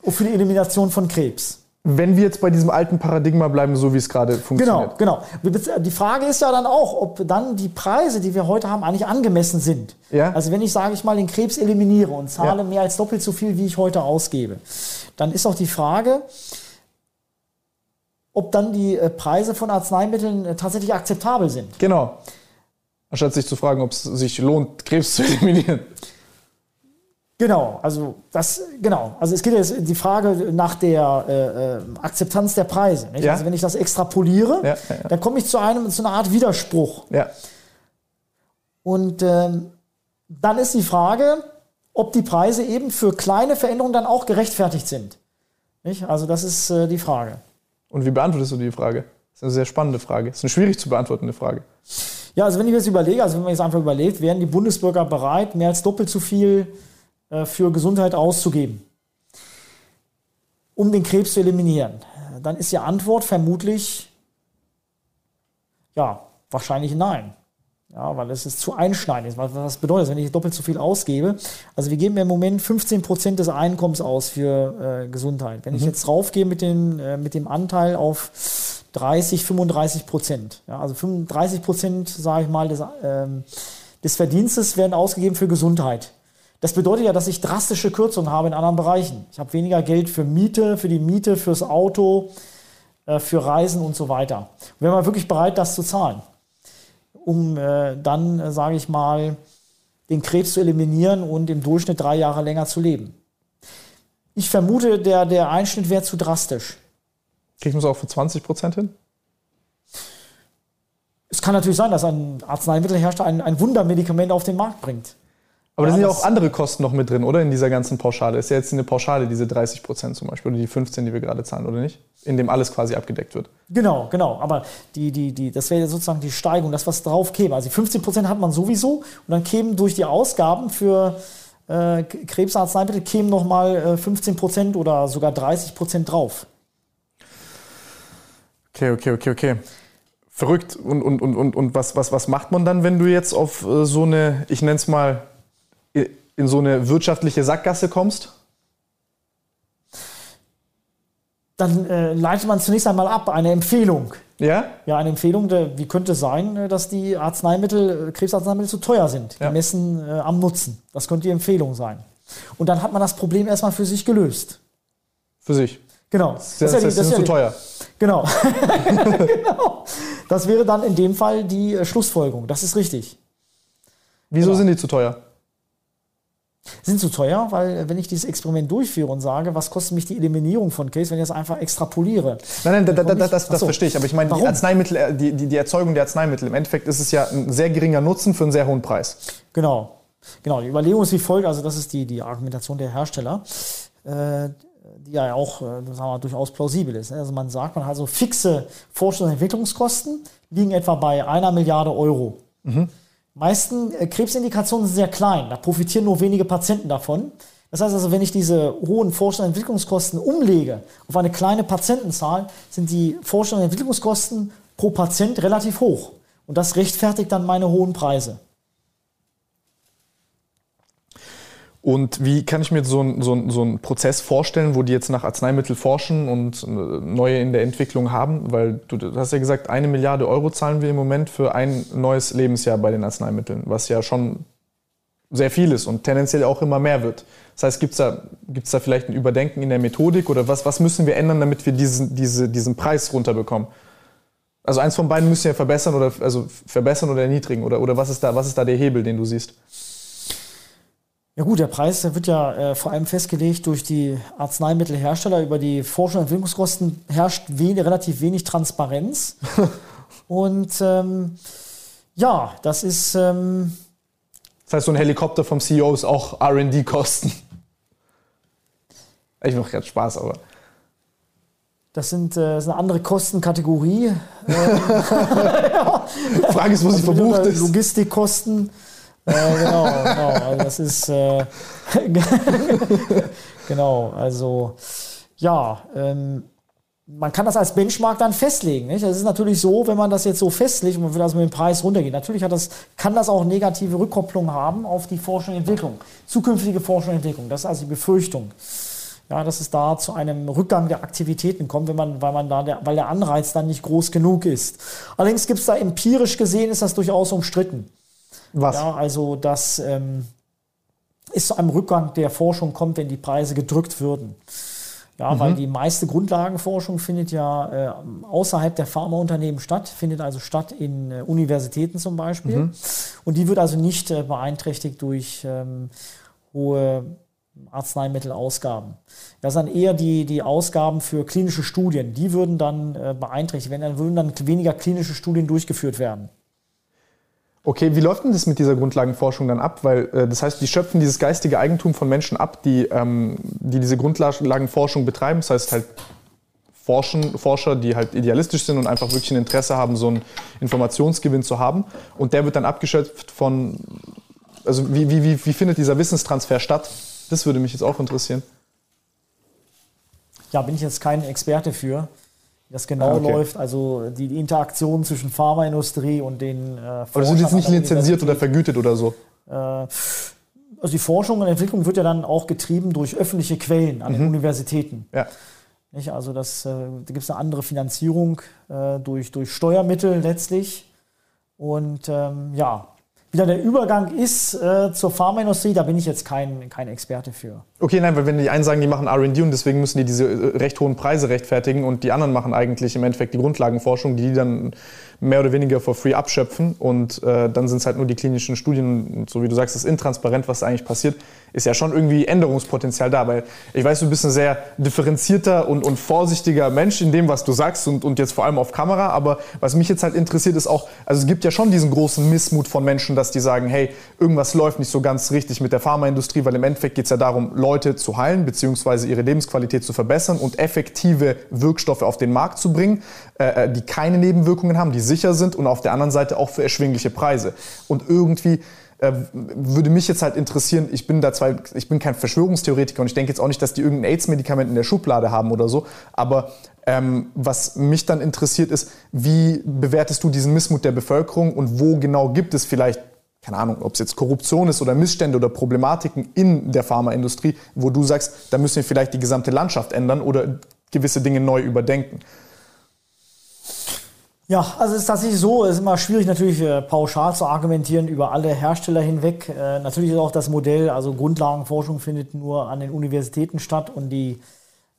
S2: Und für die Elimination von Krebs.
S1: Wenn wir jetzt bei diesem alten Paradigma bleiben, so wie es gerade funktioniert.
S2: Genau, genau. Die Frage ist ja dann auch, ob dann die Preise, die wir heute haben, eigentlich angemessen sind.
S1: Ja.
S2: Also wenn ich, sage ich mal, den Krebs eliminiere und zahle ja. mehr als doppelt so viel, wie ich heute ausgebe, dann ist auch die Frage, ob dann die äh, Preise von Arzneimitteln äh, tatsächlich akzeptabel sind.
S1: Genau. Anstatt sich zu fragen, ob es sich lohnt, Krebs zu eliminieren.
S2: Genau, also das genau. Also es geht jetzt die Frage nach der äh, äh Akzeptanz der Preise.
S1: Ja.
S2: Also wenn ich das extrapoliere,
S1: ja, ja,
S2: dann komme ich zu einem zu einer Art Widerspruch. Und ähm, dann ist die Frage, ob die Preise eben für kleine Veränderungen dann auch gerechtfertigt sind. Nicht? Also das ist äh, die Frage.
S1: Und wie beantwortest du die Frage? Das ist eine sehr spannende Frage. Das ist eine schwierig zu beantwortende Frage.
S2: Ja, also wenn ich jetzt überlege, also wenn man jetzt einfach überlegt, wären die Bundesbürger bereit, mehr als doppelt so viel äh, für Gesundheit auszugeben, um den Krebs zu eliminieren, dann ist die Antwort vermutlich ja, wahrscheinlich nein. Ja, weil es ist zu einschneidend. Was, was bedeutet das, wenn ich doppelt so viel ausgebe? Also wir geben im Moment 15 Prozent des Einkommens aus für äh, Gesundheit. Wenn mhm. ich jetzt draufgehe mit, den, äh, mit dem Anteil auf 30, 35 Prozent. Ja, also 35 Prozent, sage ich mal, des, ähm, des Verdienstes werden ausgegeben für Gesundheit. Das bedeutet ja, dass ich drastische Kürzungen habe in anderen Bereichen. Ich habe weniger Geld für Miete, für die Miete, fürs Auto, äh, für Reisen und so weiter. Wäre man wirklich bereit, das zu zahlen, um äh, dann, äh, sage ich mal, den Krebs zu eliminieren und im Durchschnitt drei Jahre länger zu leben. Ich vermute, der, der Einschnitt wäre zu drastisch.
S1: Kriegt man es auch für 20 Prozent hin?
S2: Es kann natürlich sein, dass ein Arzneimittelhersteller ein, ein Wundermedikament auf den Markt bringt.
S1: Aber da sind ja auch andere Kosten noch mit drin, oder? In dieser ganzen Pauschale. Ist ja jetzt eine Pauschale, diese 30 Prozent zum Beispiel, oder die 15, die wir gerade zahlen, oder nicht? In dem alles quasi abgedeckt wird.
S2: Genau, genau. Aber die, die, die, das wäre sozusagen die Steigung, das, was drauf käme. Also die 15 Prozent hat man sowieso und dann kämen durch die Ausgaben für äh, Krebsarzneimittel kämen nochmal äh, 15 Prozent oder sogar 30 Prozent drauf.
S1: Okay, okay, okay, okay. Verrückt. Und, und, und, und, und was, was, was macht man dann, wenn du jetzt auf äh, so eine, ich nenne es mal, in so eine wirtschaftliche Sackgasse kommst?
S2: Dann äh, leitet man zunächst einmal ab, eine Empfehlung.
S1: Ja?
S2: Ja, eine Empfehlung, wie könnte es sein, äh, dass die Arzneimittel, äh, Krebsarzneimittel zu teuer sind, ja. gemessen äh, am Nutzen. Das könnte die Empfehlung sein. Und dann hat man das Problem erstmal für sich gelöst.
S1: Für sich?
S2: Genau.
S1: Das, das, das, das ist ja zu teuer.
S2: Genau. genau. Das wäre dann in dem Fall die äh, Schlussfolgerung. Das ist richtig.
S1: Wieso genau. sind die zu teuer?
S2: sind zu teuer, weil äh, wenn ich dieses Experiment durchführe und sage, was kostet mich die Eliminierung von Case, wenn ich das einfach extrapoliere.
S1: Nein, nein, da, da, das, das, das verstehe ich. Aber ich meine, die Arzneimittel, äh, die, die, die Erzeugung der Arzneimittel, im Endeffekt ist es ja ein sehr geringer Nutzen für einen sehr hohen Preis.
S2: Genau. Genau, die Überlegung ist wie folgt, also das ist die, die Argumentation der Hersteller, äh, die ja auch äh, sagen wir, durchaus plausibel ist. Also man sagt, man hat so fixe Forschungs- und Entwicklungskosten, liegen etwa bei einer Milliarde Euro. Mhm meisten äh, Krebsindikationen sind sehr klein. Da profitieren nur wenige Patienten davon. Das heißt also, wenn ich diese hohen Forschungs- und Entwicklungskosten umlege auf eine kleine Patientenzahl, sind die Forschungs- und Entwicklungskosten pro Patient relativ hoch. Und das rechtfertigt dann meine hohen Preise.
S1: Und wie kann ich mir so, ein, so, so einen Prozess vorstellen, wo die jetzt nach Arzneimitteln forschen und äh, neue in der Entwicklung haben? Weil du hast ja gesagt, eine Milliarde Euro zahlen wir im Moment für ein neues Lebensjahr bei den Arzneimitteln, was ja schon sehr viel ist und tendenziell auch immer mehr wird. Das heißt, gibt es da, gibt's da vielleicht ein Überdenken in der Methodik oder was, was müssen wir ändern, damit wir diesen, diese, diesen Preis runterbekommen? Also eins von beiden müssen wir verbessern oder, also verbessern oder erniedrigen oder, oder was, ist da, was ist da der Hebel, den du siehst?
S2: Ja gut, der Preis der wird ja äh, vor allem festgelegt durch die Arzneimittelhersteller. Über die Forschung und Entwicklungskosten herrscht wenig, relativ wenig Transparenz. und ähm, ja, das ist... Ähm,
S1: das heißt, so ein Helikopter vom CEO ist auch R&D-Kosten. Ich mache gerade Spaß, aber...
S2: Das sind, äh, ist eine andere Kostenkategorie.
S1: ja. Frage ist, wo sie verbucht ist.
S2: Logistikkosten. Äh, genau, genau. Also das ist äh, genau, also ja, ähm, man kann das als Benchmark dann festlegen. Nicht? Das ist natürlich so, wenn man das jetzt so festlegt und man will also mit dem Preis runtergehen. Natürlich hat das, kann das auch negative Rückkopplung haben auf die Forschung und Entwicklung, zukünftige Forschung und Entwicklung. Das ist also die Befürchtung. Ja, dass es da zu einem Rückgang der Aktivitäten kommt, wenn man, weil man da der, weil der Anreiz dann nicht groß genug ist. Allerdings gibt es da empirisch gesehen, ist das durchaus umstritten.
S1: Was?
S2: Ja, also dass ähm, es zu einem Rückgang der Forschung kommt, wenn die Preise gedrückt würden. Ja, mhm. weil die meiste Grundlagenforschung findet ja äh, außerhalb der Pharmaunternehmen statt, findet also statt in äh, Universitäten zum Beispiel. Mhm. Und die wird also nicht äh, beeinträchtigt durch ähm, hohe Arzneimittelausgaben. Das sind eher die, die Ausgaben für klinische Studien. Die würden dann äh, beeinträchtigt werden, dann würden dann weniger klinische Studien durchgeführt werden.
S1: Okay, wie läuft denn das mit dieser Grundlagenforschung dann ab? Weil äh, das heißt, die schöpfen dieses geistige Eigentum von Menschen ab, die, ähm, die diese Grundlagenforschung betreiben. Das heißt halt Forschen, Forscher, die halt idealistisch sind und einfach wirklich ein Interesse haben, so einen Informationsgewinn zu haben. Und der wird dann abgeschöpft von, also wie, wie, wie, wie findet dieser Wissenstransfer statt? Das würde mich jetzt auch interessieren.
S2: Ja, bin ich jetzt kein Experte für wie das genau ah, okay. läuft. Also die Interaktion zwischen Pharmaindustrie und den. Äh,
S1: Aber sind jetzt nicht lizenziert oder vergütet oder so?
S2: Äh, also die Forschung und Entwicklung wird ja dann auch getrieben durch öffentliche Quellen an mhm. den Universitäten.
S1: Ja.
S2: Nicht? Also das, äh, da gibt es eine andere Finanzierung äh, durch, durch Steuermittel letztlich. Und ähm, ja, wie dann der Übergang ist äh, zur Pharmaindustrie, da bin ich jetzt kein, kein Experte für.
S1: Okay, nein, weil wenn die einen sagen, die machen RD und deswegen müssen die diese äh, recht hohen Preise rechtfertigen und die anderen machen eigentlich im Endeffekt die Grundlagenforschung, die die dann mehr oder weniger for free abschöpfen und äh, dann sind es halt nur die klinischen Studien und so wie du sagst, ist intransparent, was eigentlich passiert, ist ja schon irgendwie Änderungspotenzial da, weil ich weiß, du bist ein sehr differenzierter und, und vorsichtiger Mensch in dem, was du sagst und, und jetzt vor allem auf Kamera, aber was mich jetzt halt interessiert ist auch, also es gibt ja schon diesen großen Missmut von Menschen, dass dass die sagen, hey, irgendwas läuft nicht so ganz richtig mit der Pharmaindustrie, weil im Endeffekt geht es ja darum, Leute zu heilen bzw. ihre Lebensqualität zu verbessern und effektive Wirkstoffe auf den Markt zu bringen, äh, äh, die keine Nebenwirkungen haben, die sicher sind und auf der anderen Seite auch für erschwingliche Preise. Und irgendwie äh, würde mich jetzt halt interessieren, ich bin da zwar, ich bin kein Verschwörungstheoretiker und ich denke jetzt auch nicht, dass die irgendein AIDS-Medikament in der Schublade haben oder so, aber ähm, was mich dann interessiert ist, wie bewertest du diesen Missmut der Bevölkerung und wo genau gibt es vielleicht keine Ahnung, ob es jetzt Korruption ist oder Missstände oder Problematiken in der Pharmaindustrie, wo du sagst, da müssen wir vielleicht die gesamte Landschaft ändern oder gewisse Dinge neu überdenken.
S2: Ja, also es ist tatsächlich so, es ist immer schwierig natürlich äh, pauschal zu argumentieren über alle Hersteller hinweg. Äh, natürlich ist auch das Modell, also Grundlagenforschung findet nur an den Universitäten statt und die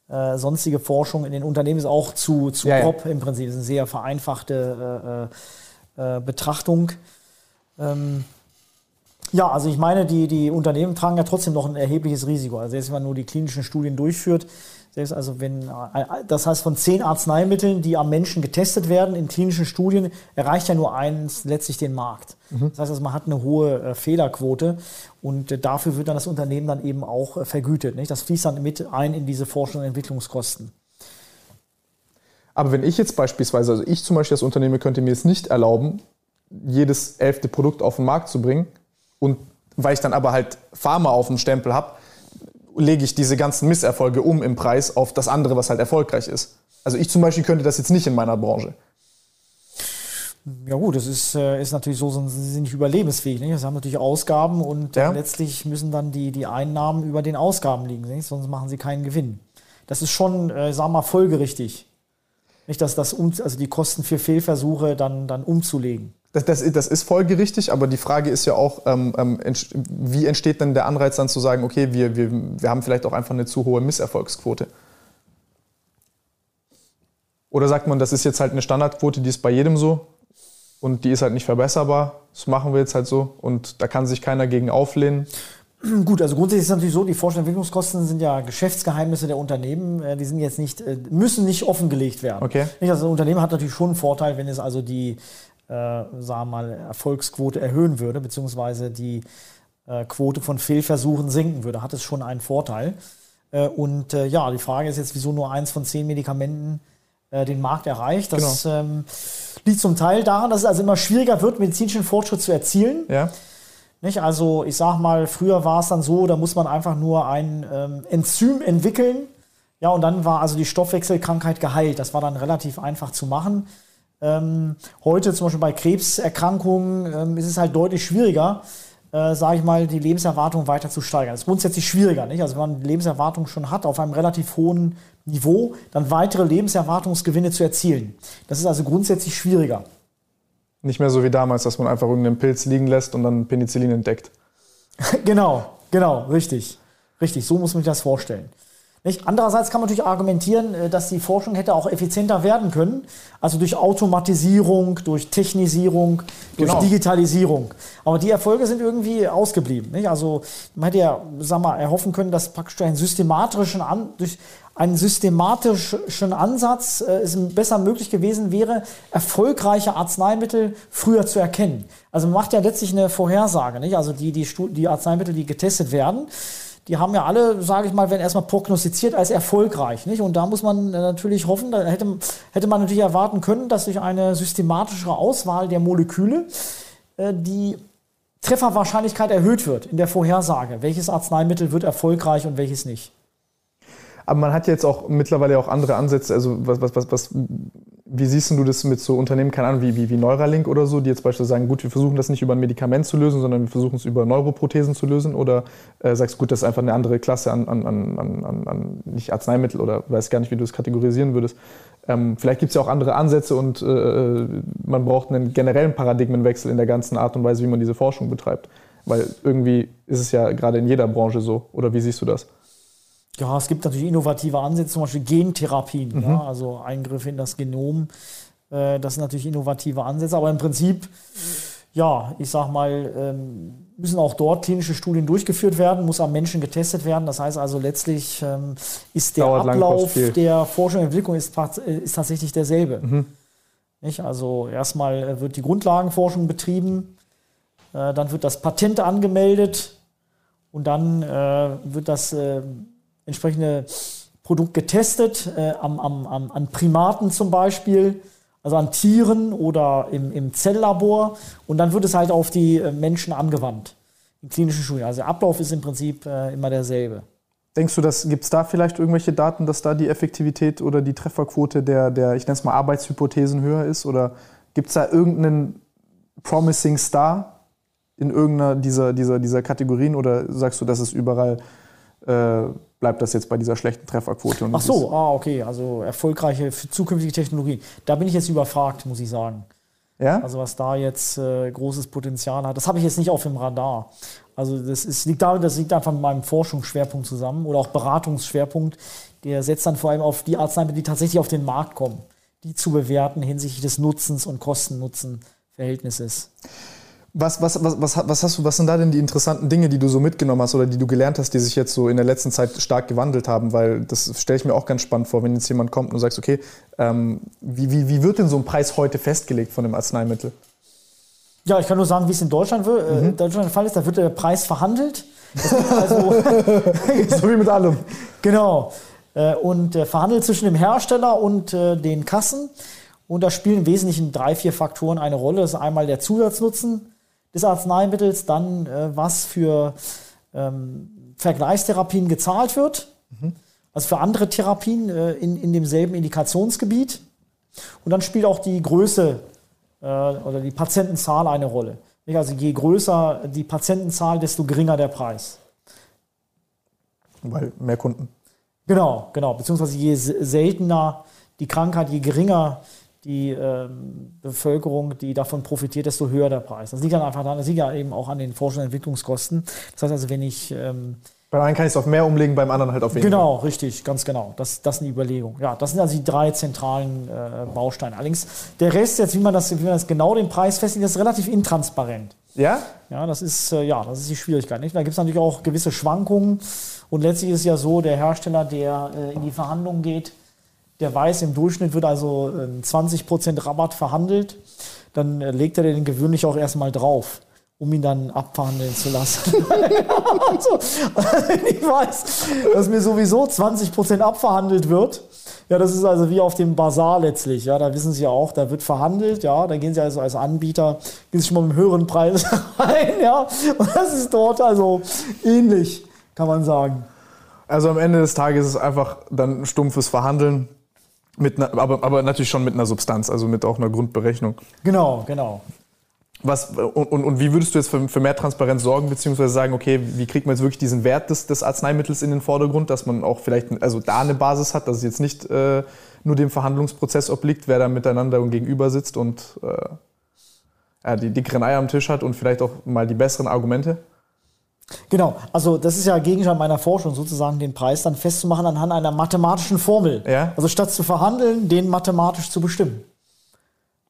S2: äh, sonstige Forschung in den Unternehmen ist auch zu, zu ja, grob ja. im Prinzip. Das ist eine sehr vereinfachte äh, äh, äh, Betrachtung. Ähm, ja, also ich meine, die, die Unternehmen tragen ja trotzdem noch ein erhebliches Risiko. Also jetzt, wenn man nur die klinischen Studien durchführt, selbst also wenn, das heißt, von zehn Arzneimitteln, die am Menschen getestet werden in klinischen Studien, erreicht ja nur eins letztlich den Markt. Mhm. Das heißt, also man hat eine hohe äh, Fehlerquote und äh, dafür wird dann das Unternehmen dann eben auch äh, vergütet. Nicht? Das fließt dann mit ein in diese Forschung und Entwicklungskosten.
S1: Aber wenn ich jetzt beispielsweise, also ich zum Beispiel als Unternehmen könnte mir es nicht erlauben, jedes elfte Produkt auf den Markt zu bringen und weil ich dann aber halt Pharma auf dem Stempel habe, lege ich diese ganzen Misserfolge um im Preis auf das andere, was halt erfolgreich ist. Also ich zum Beispiel könnte das jetzt nicht in meiner Branche.
S2: Ja gut, das ist, äh, ist natürlich so, sie sind nicht überlebensfähig. Nicht? Sie haben natürlich Ausgaben und ja. letztlich müssen dann die, die Einnahmen über den Ausgaben liegen, nicht? sonst machen sie keinen Gewinn. Das ist schon, äh, sagen wir mal, folgerichtig. Nicht, dass das also die Kosten für Fehlversuche dann, dann umzulegen.
S1: Das, das, das, ist folgerichtig, aber die Frage ist ja auch, ähm, ähm wie entsteht denn der Anreiz dann zu sagen, okay, wir, wir, wir haben vielleicht auch einfach eine zu hohe Misserfolgsquote? Oder sagt man, das ist jetzt halt eine Standardquote, die ist bei jedem so und die ist halt nicht verbesserbar, das machen wir jetzt halt so und da kann sich keiner gegen auflehnen?
S2: Gut, also grundsätzlich ist es natürlich so, die Forschung- und Entwicklungskosten sind ja Geschäftsgeheimnisse der Unternehmen. Äh, die sind jetzt nicht, äh, müssen nicht offengelegt werden.
S1: Okay.
S2: Also ein Unternehmen hat natürlich schon einen Vorteil, wenn es also die sagen wir mal, Erfolgsquote erhöhen würde, beziehungsweise die äh, Quote von Fehlversuchen sinken würde, hat es schon einen Vorteil. Äh, und äh, ja, die Frage ist jetzt, wieso nur eins von zehn Medikamenten äh, den Markt erreicht. Das genau. ähm, liegt zum Teil daran, dass es also immer schwieriger wird, medizinischen Fortschritt zu erzielen.
S1: Ja.
S2: Nicht? Also ich sag mal, früher war es dann so, da muss man einfach nur ein ähm, Enzym entwickeln. Ja, und dann war also die Stoffwechselkrankheit geheilt. Das war dann relativ einfach zu machen. Ähm, heute zum Beispiel bei Krebserkrankungen ähm, ist es halt deutlich schwieriger, äh, sage ich mal, die Lebenserwartung weiter zu steigern. Das ist grundsätzlich schwieriger, nicht? Also wenn man die Lebenserwartung schon hat auf einem relativ hohen Niveau, dann weitere Lebenserwartungsgewinne zu erzielen. Das ist also grundsätzlich schwieriger.
S1: Nicht mehr so wie damals, dass man einfach irgendeinen Pilz liegen lässt und dann Penicillin entdeckt.
S2: genau, genau, richtig. Richtig, so muss man sich das vorstellen. Nicht? Andererseits kann man natürlich argumentieren, äh, dass die Forschung hätte auch effizienter werden können, also durch Automatisierung, durch Technisierung, durch genau. Digitalisierung. Aber die Erfolge sind irgendwie ausgeblieben. Nicht? Also man hätte ja, sag mal, erhoffen können, dass praktisch einen systematischen An durch einen systematischen Ansatz äh, es besser möglich gewesen wäre, erfolgreiche Arzneimittel früher zu erkennen. Also man macht ja letztlich eine Vorhersage, nicht? Also die, die, die Arzneimittel, die getestet werden, die haben ja alle, sage ich mal, werden erstmal prognostiziert als erfolgreich. Nicht? Und da muss man äh, natürlich hoffen, da hätte, hätte man natürlich erwarten können, dass durch eine systematischere Auswahl der Moleküle äh, die Trefferwahrscheinlichkeit erhöht wird in der Vorhersage. Welches Arzneimittel wird erfolgreich und welches nicht.
S1: Aber man hat jetzt auch mittlerweile auch andere Ansätze. Also was, was, was, was, wie siehst du das mit so Unternehmen, keine Ahnung, wie, wie, wie Neuralink oder so, die jetzt beispielsweise sagen, gut, wir versuchen das nicht über ein Medikament zu lösen, sondern wir versuchen es über Neuroprothesen zu lösen? Oder äh, sagst du, gut, das ist einfach eine andere Klasse an, an, an, an, an nicht Arzneimittel oder weiß gar nicht, wie du es kategorisieren würdest. Ähm, vielleicht gibt es ja auch andere Ansätze und äh, äh, man braucht einen generellen Paradigmenwechsel in der ganzen Art und Weise, wie man diese Forschung betreibt. Weil irgendwie ist es ja gerade in jeder Branche so. Oder wie siehst du das?
S2: Ja, es gibt natürlich innovative Ansätze, zum Beispiel Gentherapien, mhm. ja, also Eingriffe in das Genom. Äh, das sind natürlich innovative Ansätze, aber im Prinzip, ja, ich sag mal, ähm, müssen auch dort klinische Studien durchgeführt werden, muss am Menschen getestet werden. Das heißt also letztlich ähm, ist der Dauert Ablauf der Forschung und Entwicklung ist, ist tatsächlich derselbe. Mhm. Nicht? Also erstmal wird die Grundlagenforschung betrieben, Äh, dann wird das Patent angemeldet und dann äh, wird das äh, entsprechende Produkt getestet äh, am, am, an Primaten zum Beispiel, also an Tieren oder im, im Zelllabor und dann wird es halt auf die äh, Menschen angewandt in klinischen Studien. Also der Ablauf ist im Prinzip äh, immer derselbe.
S1: Denkst du, gibt es da vielleicht irgendwelche Daten, dass da die Effektivität oder die Trefferquote der, der ich nenne es mal Arbeitshypothesen höher ist? Oder gibt es da irgendeinen Promising Star in irgendeiner dieser, dieser, dieser Kategorien? Oder sagst du, dass es überall äh, bleibt das jetzt bei dieser schlechten Trefferquote?
S2: Ach so, ah, okay, also erfolgreiche zukünftige Technologien. Da bin ich jetzt überfragt, muss ich sagen. Ja? Also was da jetzt äh, großes Potenzial hat, das habe ich jetzt nicht auf dem Radar. Also das ist, liegt damit, das liegt einfach mit meinem Forschungsschwerpunkt zusammen oder auch Beratungsschwerpunkt. Der setzt dann vor allem auf die Arzneimittel, die tatsächlich auf den Markt kommen, die zu bewerten hinsichtlich des Nutzens und Kosten-Nutzen-Verhältnisses.
S1: Was, was, was, was, was, hast du, was sind da denn die interessanten Dinge, die du so mitgenommen hast oder die du gelernt hast, die sich jetzt so in der letzten Zeit stark gewandelt haben? Weil das stelle ich mir auch ganz spannend vor, wenn jetzt jemand kommt und du sagst, okay, ähm, wie, wie, wie wird denn so ein Preis heute festgelegt von dem Arzneimittel?
S2: Ja, ich kann nur sagen, wie es in Deutschland, äh, mhm. in Deutschland der Fall ist. Da wird der Preis verhandelt. Also,
S1: so wie mit allem.
S2: Genau. Äh, und äh, verhandelt zwischen dem Hersteller und den Kassen. Und da spielen im Wesentlichen drei, vier Faktoren eine Rolle. Das ist einmal der Zusatznutzen des Arzneimittels, dann äh, was für ähm, Vergleichstherapien gezahlt wird, mhm. also für andere Therapien äh, in, in demselben Indikationsgebiet. Und dann spielt auch die Größe äh, oder die Patientenzahl eine Rolle. Also je größer die Patientenzahl, desto geringer der Preis.
S1: Weil mehr Kunden.
S2: Genau, genau. Beziehungsweise je seltener die Krankheit, je geringer die ähm, Bevölkerung, die davon profitiert, desto höher der Preis. Das liegt dann einfach daran, das liegt ja eben auch an den Forschungs- und Entwicklungskosten. Das heißt also, wenn ich ähm,
S1: beim einen kann ich es auf mehr umlegen, beim anderen halt auf weniger.
S2: Genau, richtig, ganz genau. Das, das ist eine Überlegung. Ja, das sind also die drei zentralen äh, Bausteine. Allerdings der Rest, jetzt wie man das, wie man das genau den Preis festlegt, ist relativ intransparent.
S1: Ja?
S2: Ja, das ist äh, ja, das ist die Schwierigkeit. Nicht? Da gibt es natürlich auch gewisse Schwankungen. Und letztlich ist es ja so, der Hersteller, der äh, in die Verhandlungen geht, der weiß, im Durchschnitt wird also 20% ähm, Rabatt verhandelt, dann äh, legt er den gewöhnlich auch erstmal drauf, um ihn dann abverhandeln zu lassen. also, ich weiß, dass mir sowieso 20% abverhandelt wird. Ja, das ist also wie auf dem Bazar letztlich. Ja, da wissen Sie ja auch, da wird verhandelt. Ja, da gehen Sie also als Anbieter, gehen Sie schon mal mit einem höheren Preis rein. Ja, und das ist dort also ähnlich, kann man sagen.
S1: Also am Ende des Tages ist es einfach dann stumpfes Verhandeln. Mit einer, aber, aber natürlich schon mit einer Substanz, also mit auch einer Grundberechnung.
S2: Genau, genau.
S1: Was, und, und, und wie würdest du jetzt für, für, mehr Transparenz sorgen, beziehungsweise sagen, okay, wie kriegt man jetzt wirklich diesen Wert des, des Arzneimittels in den Vordergrund, dass man auch vielleicht also da eine Basis hat, dass es jetzt nicht äh, nur dem Verhandlungsprozess obliegt, wer da miteinander und gegenüber sitzt und äh, die dickeren Eier am Tisch hat und vielleicht auch mal die besseren Argumente?
S2: Genau, also das ist ja Gegenstand meiner Forschung, sozusagen den Preis dann festzumachen anhand einer mathematischen Formel. Ja. Also statt zu verhandeln, den mathematisch zu bestimmen.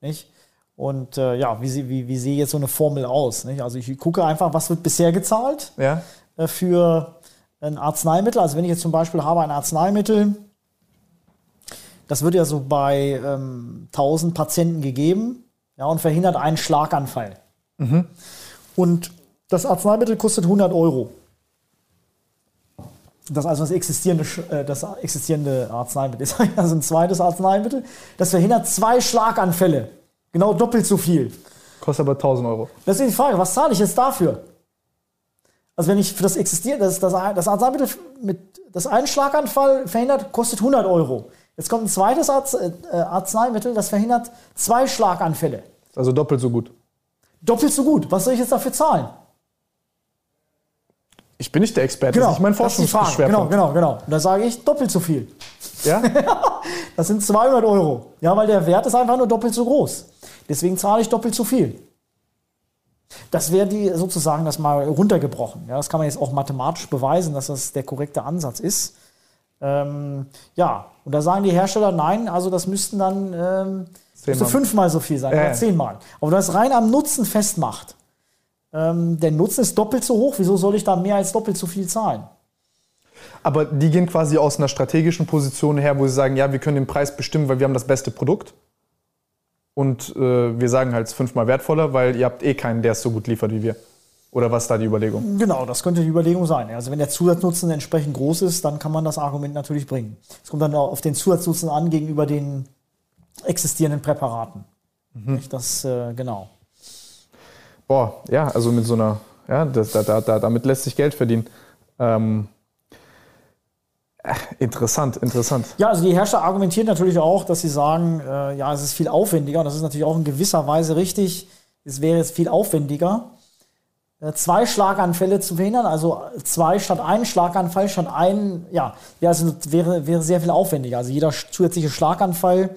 S2: Nicht? Und äh, ja, wie, wie, wie sehe jetzt so eine Formel aus? Nicht? Also ich gucke einfach, was wird bisher gezahlt ja. äh, für ein Arzneimittel. Also wenn ich jetzt zum Beispiel habe ein Arzneimittel, das wird ja so bei ähm, 1000 Patienten gegeben ja, und verhindert einen Schlaganfall. Mhm. Und das Arzneimittel kostet 100 Euro. Das ist also das existierende, äh, das existierende Arzneimittel. ist also ein zweites Arzneimittel. Das verhindert zwei Schlaganfälle. Genau doppelt so viel.
S1: Kostet aber 1000 Euro.
S2: Das ist die Frage, was zahle ich jetzt dafür? Also wenn ich für das existiert, das, das, das Arzneimittel mit das einen Schlaganfall verhindert, kostet 100 Euro. Jetzt kommt ein zweites äh, Arzneimittel, das verhindert zwei Schlaganfälle.
S1: Also doppelt so gut.
S2: Doppelt so gut. Was soll ich jetzt dafür zahlen?
S1: Ich bin nicht der Experte,
S2: genau,
S1: das ist mein
S2: Forschungsschwerpunkt. Genau, genau, genau. Und da sage ich doppelt so viel.
S1: Ja?
S2: das sind 200 Euro. Ja, weil der Wert ist einfach nur doppelt so groß. Deswegen zahle ich doppelt so viel. Das wäre die sozusagen das mal runtergebrochen. Ja, das kann man jetzt auch mathematisch beweisen, dass das der korrekte Ansatz ist. Ähm, ja, und da sagen die Hersteller, nein, also das müssten dann ähm, müsste fünfmal so viel sein äh. oder zehnmal. Aber wenn das rein am Nutzen festmacht, ähm, der Nutzen ist doppelt so hoch. Wieso soll ich da mehr als doppelt so viel zahlen?
S1: Aber die gehen quasi aus einer strategischen Position her, wo sie sagen, ja, wir können den Preis bestimmen, weil wir haben das beste Produkt? und äh, wir sagen halt fünfmal wertvoller, weil ihr habt eh keinen, der es so gut liefert wie wir. Oder was ist da die Überlegung?
S2: Genau, das könnte die Überlegung sein. Also wenn der Zusatznutzen entsprechend groß ist, dann kann man das Argument natürlich bringen. Es kommt dann auch auf den Zusatznutzen an gegenüber den existierenden Präparaten. Mhm. Das, äh, genau.
S1: Boah, ja, also mit so einer, ja, das, da, da, damit lässt sich Geld verdienen. Ähm, äh, interessant, interessant.
S2: Ja, also die Herrscher argumentieren natürlich auch, dass sie sagen, äh, ja, es ist viel aufwendiger. Und das ist natürlich auch in gewisser Weise richtig. Es wäre jetzt viel aufwendiger, äh, zwei Schlaganfälle zu verhindern, also zwei statt einen Schlaganfall statt ein, ja, ja also wäre, wäre sehr viel aufwendiger. Also jeder zusätzliche Schlaganfall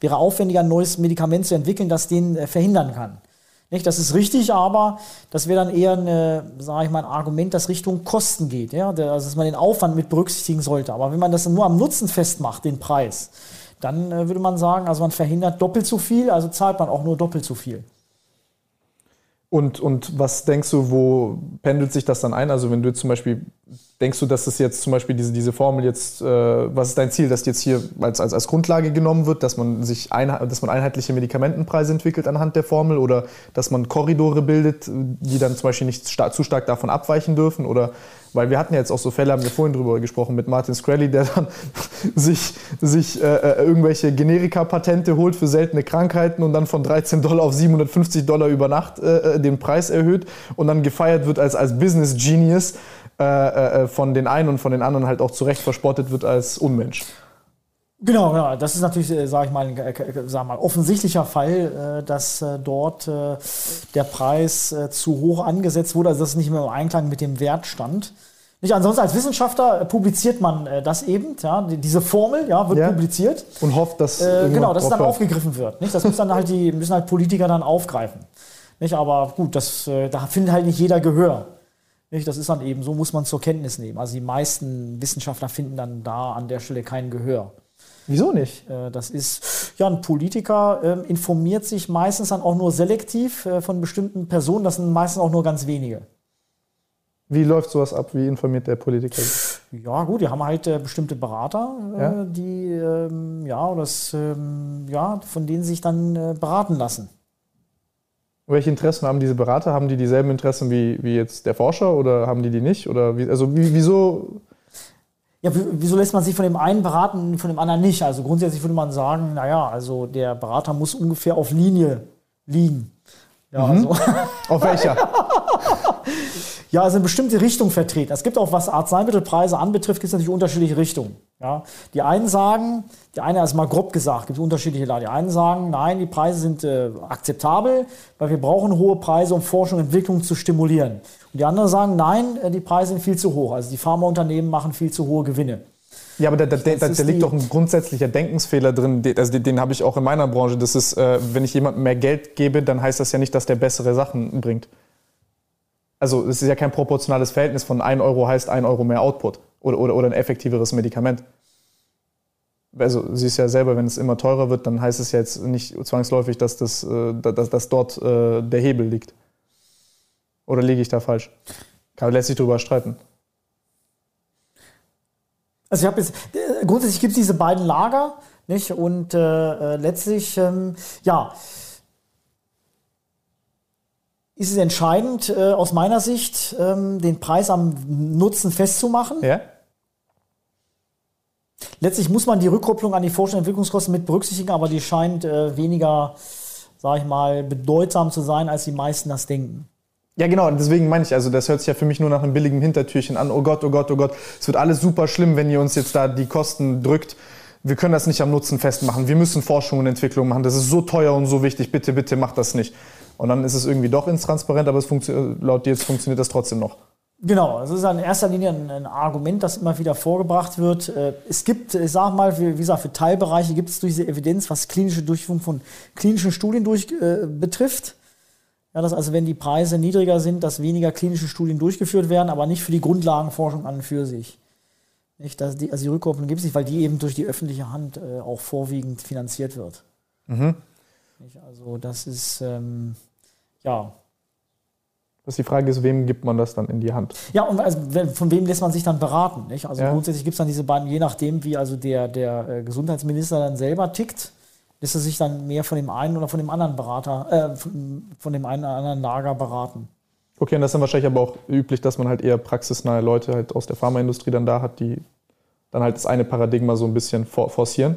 S2: wäre aufwendiger, ein neues Medikament zu entwickeln, das den äh, verhindern kann. Nicht? Das ist richtig, aber das wäre dann eher eine, sage ich mal, ein Argument, das Richtung Kosten geht. Ja? Also, dass man den Aufwand mit berücksichtigen sollte. Aber wenn man das nur am Nutzen festmacht, den Preis, dann äh, würde man sagen, also man verhindert doppelt so viel, also zahlt man auch nur doppelt so viel.
S1: Und, und was denkst du, wo pendelt sich das dann ein? Also wenn du zum Beispiel, denkst du, dass das jetzt zum Beispiel diese, diese Formel jetzt, äh, was ist dein Ziel, dass jetzt hier als, als, als Grundlage genommen wird, dass man sich ein, dass man einheitliche Medikamentenpreise entwickelt anhand der Formel oder dass man Korridore bildet, die dann zum Beispiel nicht star zu stark davon abweichen dürfen? Oder weil wir hatten ja jetzt auch so Fälle, haben wir vorhin drüber gesprochen, mit Martin Screlly, der dann sich, sich äh, äh, irgendwelche Generika-Patente holt für seltene Krankheiten und dann von 13 Dollar auf 750 Dollar über Nacht äh, äh, den Preis erhöht und dann gefeiert wird als, als Business Genius äh, äh, von den einen und von den anderen halt auch zu Recht verspottet wird als Unmensch.
S2: Genau, ja, das ist natürlich, sage ich mal, ein sag mal, offensichtlicher Fall, dass dort der Preis zu hoch angesetzt wurde, also dass es nicht mehr im Einklang mit dem Wert stand. Nicht, ansonsten als Wissenschaftler publiziert man äh, das eben, ja, diese Formel ja, wird ja. publiziert.
S1: Und hofft, dass
S2: äh, genau, dass es dann aufgegriffen wird. Nicht? Das müssen dann halt die müssen halt Politiker dann aufgreifen. Nicht? Aber gut, das, äh, da findet halt nicht jeder Gehör. Nicht? Das ist dann eben, so muss man zur Kenntnis nehmen. Also die meisten Wissenschaftler finden dann da an der Stelle kein Gehör.
S1: Wieso nicht?
S2: Äh, das ist, ja, ein Politiker äh, informiert sich meistens dann auch nur selektiv äh, von bestimmten Personen. Das sind meistens auch nur ganz wenige.
S1: Wie läuft sowas ab? Wie informiert der Politiker?
S2: Ja, gut, die haben halt äh, bestimmte Berater, äh, ja? die, ähm, ja, das, ähm, ja, von denen sich dann äh, beraten lassen.
S1: Welche Interessen haben diese Berater? Haben die dieselben Interessen wie, wie jetzt der Forscher oder haben die die nicht? Oder wie, also wie, wieso?
S2: Ja, wieso lässt man sich von dem einen beraten, von dem anderen nicht? Also grundsätzlich würde man sagen, naja, also der Berater muss ungefähr auf Linie liegen.
S1: Ja, mhm. also. Auf welcher?
S2: ja, also eine bestimmte Richtung vertreten. Es gibt auch, was Arzneimittelpreise anbetrifft, gibt es natürlich unterschiedliche Richtungen. Ja, die einen sagen, die eine ist mal grob gesagt, gibt es unterschiedliche Lager. Die einen sagen, nein, die Preise sind äh, akzeptabel, weil wir brauchen hohe Preise, um Forschung und Entwicklung zu stimulieren. Und die anderen sagen, nein, äh, die Preise sind viel zu hoch. Also die Pharmaunternehmen machen viel zu hohe Gewinne.
S1: Ja, aber da, da, da, da liegt doch ein grundsätzlicher Denkensfehler drin. Also den, den habe ich auch in meiner Branche. Das ist, äh, wenn ich jemandem mehr Geld gebe, dann heißt das ja nicht, dass der bessere Sachen bringt. Also es ist ja kein proportionales Verhältnis von 1 Euro heißt 1 Euro mehr Output oder, oder, oder ein effektiveres Medikament. Also sie ist ja selber, wenn es immer teurer wird, dann heißt es ja jetzt nicht zwangsläufig, dass, das, äh, dass, dass dort äh, der Hebel liegt. Oder liege ich da falsch? Kann, lässt sich darüber streiten.
S2: Also ich habe jetzt, äh, grundsätzlich gibt es diese beiden Lager, nicht? Und äh, äh, letztlich, ähm, ja, ist es entscheidend äh, aus meiner Sicht, ähm, den Preis am Nutzen festzumachen. Ja. Letztlich muss man die Rückkopplung an die Forschung und Entwicklungskosten mit berücksichtigen, aber die scheint äh, weniger, sage ich mal, bedeutsam zu sein, als die meisten das denken.
S1: Ja, genau, deswegen meine ich, also das hört sich ja für mich nur nach einem billigen Hintertürchen an. Oh Gott, oh Gott, oh Gott, es wird alles super schlimm, wenn ihr uns jetzt da die Kosten drückt. Wir können das nicht am Nutzen festmachen. Wir müssen Forschung und Entwicklung machen. Das ist so teuer und so wichtig. Bitte, bitte macht das nicht. Und dann ist es irgendwie doch intransparent, aber es laut dir jetzt funktioniert das trotzdem noch.
S2: Genau, es ist in erster Linie ein, Argument, das immer wieder vorgebracht wird. Äh, es gibt, ich sag mal, wie gesagt, für Teilbereiche gibt es durch diese Evidenz, was klinische Durchführung von klinischen Studien durch, äh, betrifft. Ja, dass also wenn die Preise niedriger sind, dass weniger klinische Studien durchgeführt werden, aber nicht für die Grundlagenforschung an und für sich. Nicht, dass die, also die Rückkopplung gibt es nicht, weil die eben durch die öffentliche Hand äh, auch vorwiegend finanziert wird. Mhm. Nicht, also das ist, ähm, ja.
S1: Was die Frage ist, wem gibt man das dann in die Hand?
S2: Ja, und also, von wem lässt man sich dann beraten? Nicht? Also ja. grundsätzlich gibt es dann diese beiden, je nachdem, wie also der, der äh, Gesundheitsminister dann selber tickt, lässt er sich dann mehr von dem einen oder von dem anderen Berater, äh, von, dem einen oder anderen Lager beraten.
S1: Okay, und das ist dann wahrscheinlich aber auch üblich, dass man halt eher praxisnahe Leute halt aus der Pharmaindustrie dann da hat, die dann halt das eine Paradigma so ein bisschen forcieren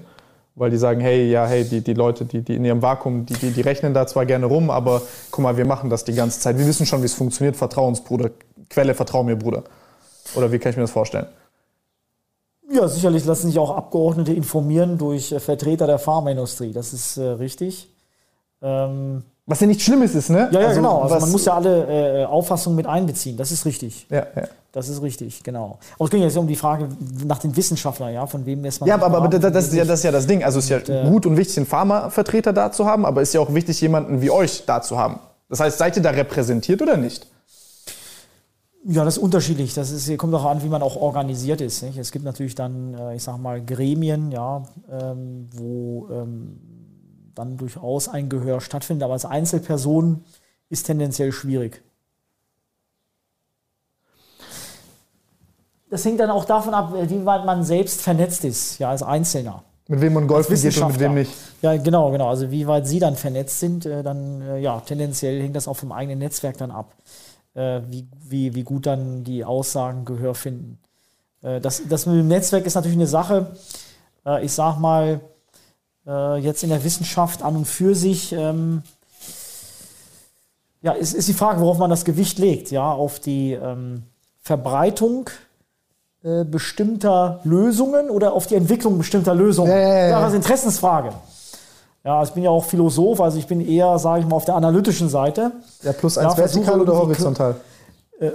S1: weil die sagen, hey, ja, hey, die, die Leute, die, die in ihrem Vakuum, die, die, die rechnen da zwar gerne rum, aber guck mal, wir machen das die ganze Zeit. Wir wissen schon, wie es funktioniert. Vertrau uns, Bruder. Quelle, vertrau mir, Bruder. Oder wie kann ich mir das vorstellen?
S2: Ja, sicherlich lassen sich auch Abgeordnete informieren durch äh, Vertreter der Pharmaindustrie. Das ist äh, richtig.
S1: Ähm was ja nichts Schlimmes ist, ne?
S2: Ja, ja also, genau. Also man muss ja alle äh, Auffassungen mit einbeziehen. Das ist richtig.
S1: Ja, ja.
S2: Das ist richtig, genau. Aber es ging jetzt um die Frage nach den Wissenschaftlern, ja, von wem lässt man.
S1: Ja, aber, aber das, das, ist ja, das ist ja das Ding. Also es ist ja und, gut und wichtig, einen Pharmavertreter da zu haben, aber es ist ja auch wichtig, jemanden wie euch da zu haben. Das heißt, seid ihr da repräsentiert oder nicht?
S2: Ja, das ist unterschiedlich. Das ist, kommt auch an, wie man auch organisiert ist. Nicht? Es gibt natürlich dann, äh, ich sag mal, Gremien, ja, ähm, wo ähm, dann durchaus ein Gehör stattfindet, aber als Einzelperson ist tendenziell schwierig. das hängt dann auch davon ab, wie weit man selbst vernetzt ist, ja, als Einzelner.
S1: Mit wem man golfen geht und mit wem nicht.
S2: Ja, genau, genau. Also wie weit Sie dann vernetzt sind, äh, dann äh, ja, tendenziell hängt das auch vom eigenen Netzwerk dann ab, äh, wie, wie, wie gut dann die Aussagen Gehör finden. Das, das mit dem Netzwerk ist natürlich eine Sache, ich sag mal, jetzt in der Wissenschaft an und für sich, ähm, ja, ist, ist die Frage, worauf man das Gewicht legt, ja, auf die ähm, Verbreitung äh, bestimmter Lösungen oder auf die Entwicklung bestimmter Lösungen. Ja, ja, ja. Das ist eine Interessensfrage. Ja, ich bin ja auch Philosoph, also ich bin eher, sage ich mal, auf der analytischen Seite.
S1: Ja, plus eins ja, vertikal oder horizontal? Äh,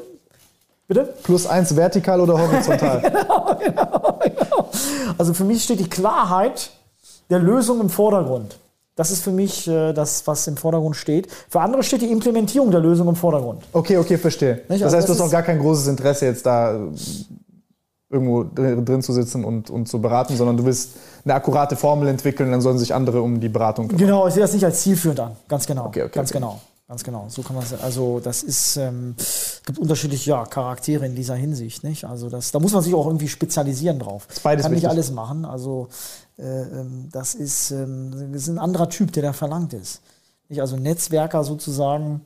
S2: bitte?
S1: Plus eins vertikal oder horizontal? genau,
S2: genau, genau. Also für mich steht die Klarheit der Lösung im Vordergrund. Das ist für mich äh, das, was im Vordergrund steht. Für andere steht die Implementierung der Lösung im Vordergrund.
S1: Okay, okay, verstehe. Nicht? Das also heißt, das du hast auch gar kein großes Interesse jetzt da irgendwo drin zu sitzen und, und zu beraten, sondern du willst eine akkurate Formel entwickeln, dann sollen sich andere um die Beratung
S2: kümmern. Genau, ich sehe das nicht als zielführend an. Ganz genau. Okay, okay, ganz okay. genau. Ganz genau. So kann man Also das ist, ähm, gibt unterschiedliche ja, Charaktere in dieser Hinsicht. Nicht? Also das, da muss man sich auch irgendwie spezialisieren drauf. Das beides kann wichtig. nicht alles machen. Also äh, ähm, das ist, ähm, das ist ein anderer Typ, der da verlangt ist. Nicht? Also Netzwerker sozusagen,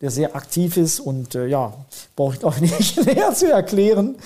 S2: der sehr aktiv ist und äh, ja, brauche ich auch nicht näher zu erklären.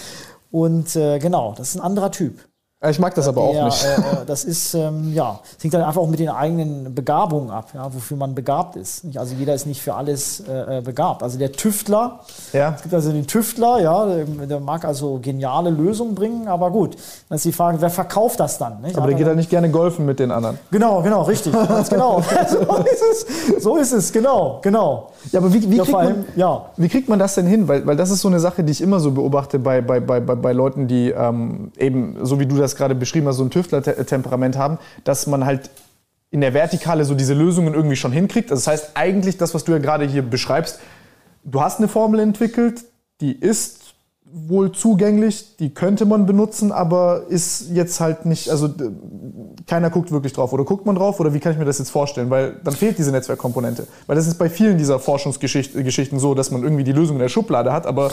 S2: Und äh, genau, das ist ein anderer Typ.
S1: Ich mag das aber auch nicht. Äh,
S2: äh, das ist, ähm, ja, das hängt dann einfach auch mit den eigenen Begabungen ab, ja, wofür man begabt ist. Also jeder ist nicht für alles äh, äh, begabt. Also der Tüftler, ja. es gibt also den Tüftler, ja, der, der, mag also geniale Lösungen bringen, aber gut, dann ist die Frage, wer verkauft das dann?
S1: Nicht? Aber der geht dann nicht gerne golfen mit den anderen.
S2: Genau, genau, richtig, ganz genau. so ist es, so ist es, genau, genau.
S1: Ja, aber wie, wie, ja, kriegt, allem, man, ja. wie kriegt man das denn hin? Weil, weil das ist so eine Sache, die ich immer so beobachte bei, bei, bei, bei Leuten, die ähm, eben, so wie du das das gerade beschrieben hast, so ein Tüftler-Temperament haben, dass man halt in der Vertikale so diese Lösungen irgendwie schon hinkriegt. Also das heißt eigentlich das, was du ja gerade hier beschreibst, du hast eine Formel entwickelt, die ist wohl zugänglich, die könnte man benutzen, aber ist jetzt halt nicht, also keiner guckt wirklich drauf. Oder guckt man drauf oder wie kann ich mir das jetzt vorstellen? Weil dann fehlt diese Netzwerkkomponente. Weil das ist bei vielen dieser Forschungsgeschichten so, dass man irgendwie die Lösung in der Schublade hat, aber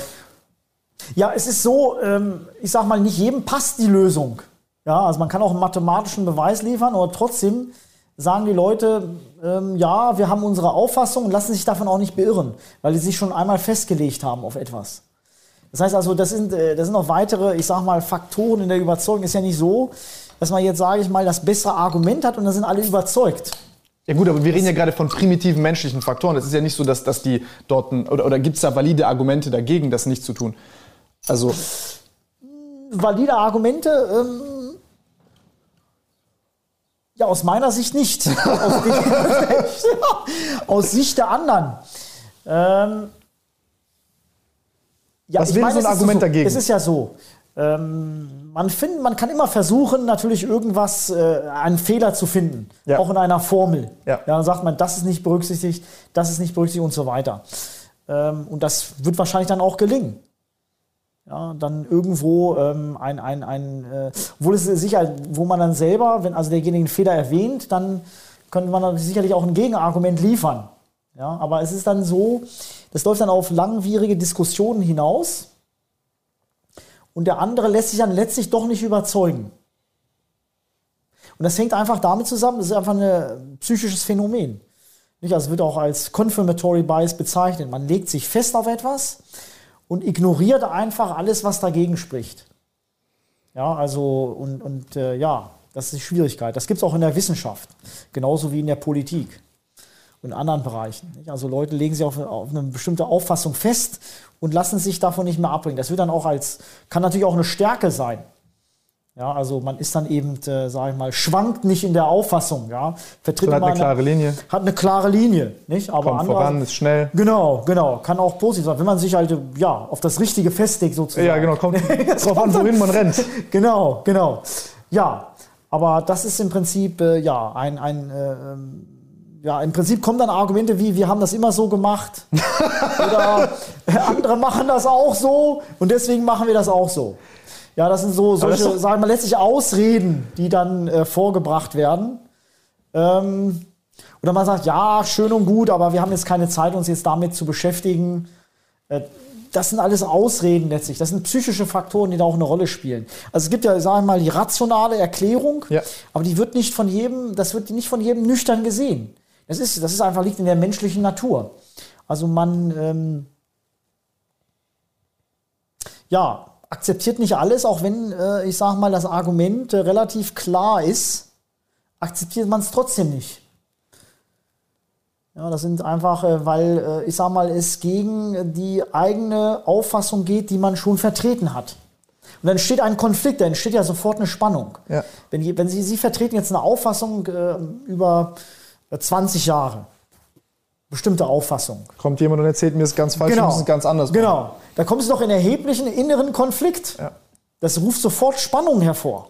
S2: ja, es ist so, ähm, ich sag mal, nicht jedem passt die Lösung. Ja, also man kann auch einen mathematischen Beweis liefern, aber trotzdem sagen die Leute, ähm, ja, wir haben unsere Auffassung und lassen sich davon auch nicht beirren, weil sie sich schon einmal festgelegt haben auf etwas. Das heißt also, das sind, äh, das sind noch weitere, ich sag mal, Faktoren in der Überzeugung. Ist ja nicht so, dass man jetzt, sage ich mal, das bessere Argument hat und dann sind alle überzeugt.
S1: Ja gut, aber wir reden ja gerade von primitiven menschlichen Faktoren. Es ist ja nicht so, dass, dass die dort, oder, oder gibt es da valide Argumente dagegen, das nicht zu tun? Also
S2: valide Argumente. Ähm, ja, aus meiner Sicht nicht. aus, aus, Sicht der anderen. Ähm,
S1: ja, Was wäre so ein Argument
S2: so,
S1: dagegen?
S2: Es ist ja so. Ähm, man, find, man kann immer versuchen, natürlich irgendwas, äh, einen Fehler zu finden. Ja. Auch in einer Formel. Ja. ja. Dann sagt man, das ist nicht berücksichtigt, das ist nicht berücksichtigt und so weiter. Ähm, und das wird wahrscheinlich dann auch gelingen ja, dann irgendwo ähm, ein, ein, ein äh, obwohl es sicher, wo man dann selber, wenn also derjenige einen Fehler erwähnt, dann könnte man dann sicherlich auch ein Gegenargument liefern. Ja, aber es ist dann so, das läuft dann auf langwierige Diskussionen hinaus und der andere lässt sich dann letztlich doch nicht überzeugen. Und das hängt einfach damit zusammen, das ist einfach ein psychisches Phänomen. Nicht? Also wird auch als Confirmatory Bias bezeichnet. Man legt sich fest auf etwas und ignoriert einfach alles, was dagegen spricht. Ja, also, und, und äh, ja, das ist die Schwierigkeit. Das gibt es auch in der Wissenschaft, genauso wie in der Politik und anderen Bereichen. Nicht? Also Leute legen sich auf, auf, eine bestimmte Auffassung fest und lassen sich davon nicht mehr abbringen. Das wird dann auch als, kann natürlich auch eine Stärke sein. Ja, also man ist dann eben, äh, sage ich mal, schwankt nicht in der Auffassung. Ja,
S1: vertritt hat eine klare Linie.
S2: Hat eine klare Linie, nicht?
S1: Aber Kommt andere, voran, ist schnell.
S2: Genau, genau, kann auch positiv sein, wenn man sich halt ja auf das Richtige festlegt sozusagen.
S1: Ja, genau, kommt drauf an, wohin man rennt.
S2: genau, genau. Ja, aber das ist im Prinzip äh, ja ein ein äh, ähm, ja, im Prinzip kommen dann Argumente wie, wir haben das immer so gemacht. Oder andere machen das auch so und deswegen machen wir das auch so. Ja, das sind so solche, sagen wir letztlich Ausreden, die dann äh, vorgebracht werden. Ähm, oder man sagt, ja, schön und gut, aber wir haben jetzt keine Zeit, uns jetzt damit zu beschäftigen. Äh, das sind alles Ausreden letztlich. Das sind psychische Faktoren, die da auch eine Rolle spielen. Also es gibt ja, sagen wir mal, die rationale Erklärung, ja. aber die wird nicht von jedem, das wird nicht von jedem nüchtern gesehen. Das ist, das ist einfach liegt in der menschlichen Natur. Also man, ähm, ja, akzeptiert nicht alles, auch wenn, äh, ich sage mal, das Argument äh, relativ klar ist, akzeptiert man es trotzdem nicht. Ja, das sind einfach, äh, weil, äh, ich sage mal, es gegen die eigene Auffassung geht, die man schon vertreten hat. Und dann entsteht ein Konflikt, da entsteht ja sofort eine Spannung. Ja. Wenn, wenn Sie, Sie vertreten jetzt eine Auffassung äh, über 20 Jahre, bestimmte Auffassung.
S1: Kommt jemand und erzählt mir, es ganz falsch
S2: genau.
S1: und es ist ganz anders.
S2: Genau. Da kommt es doch in erheblichen inneren Konflikt. Ja. Das ruft sofort Spannung hervor.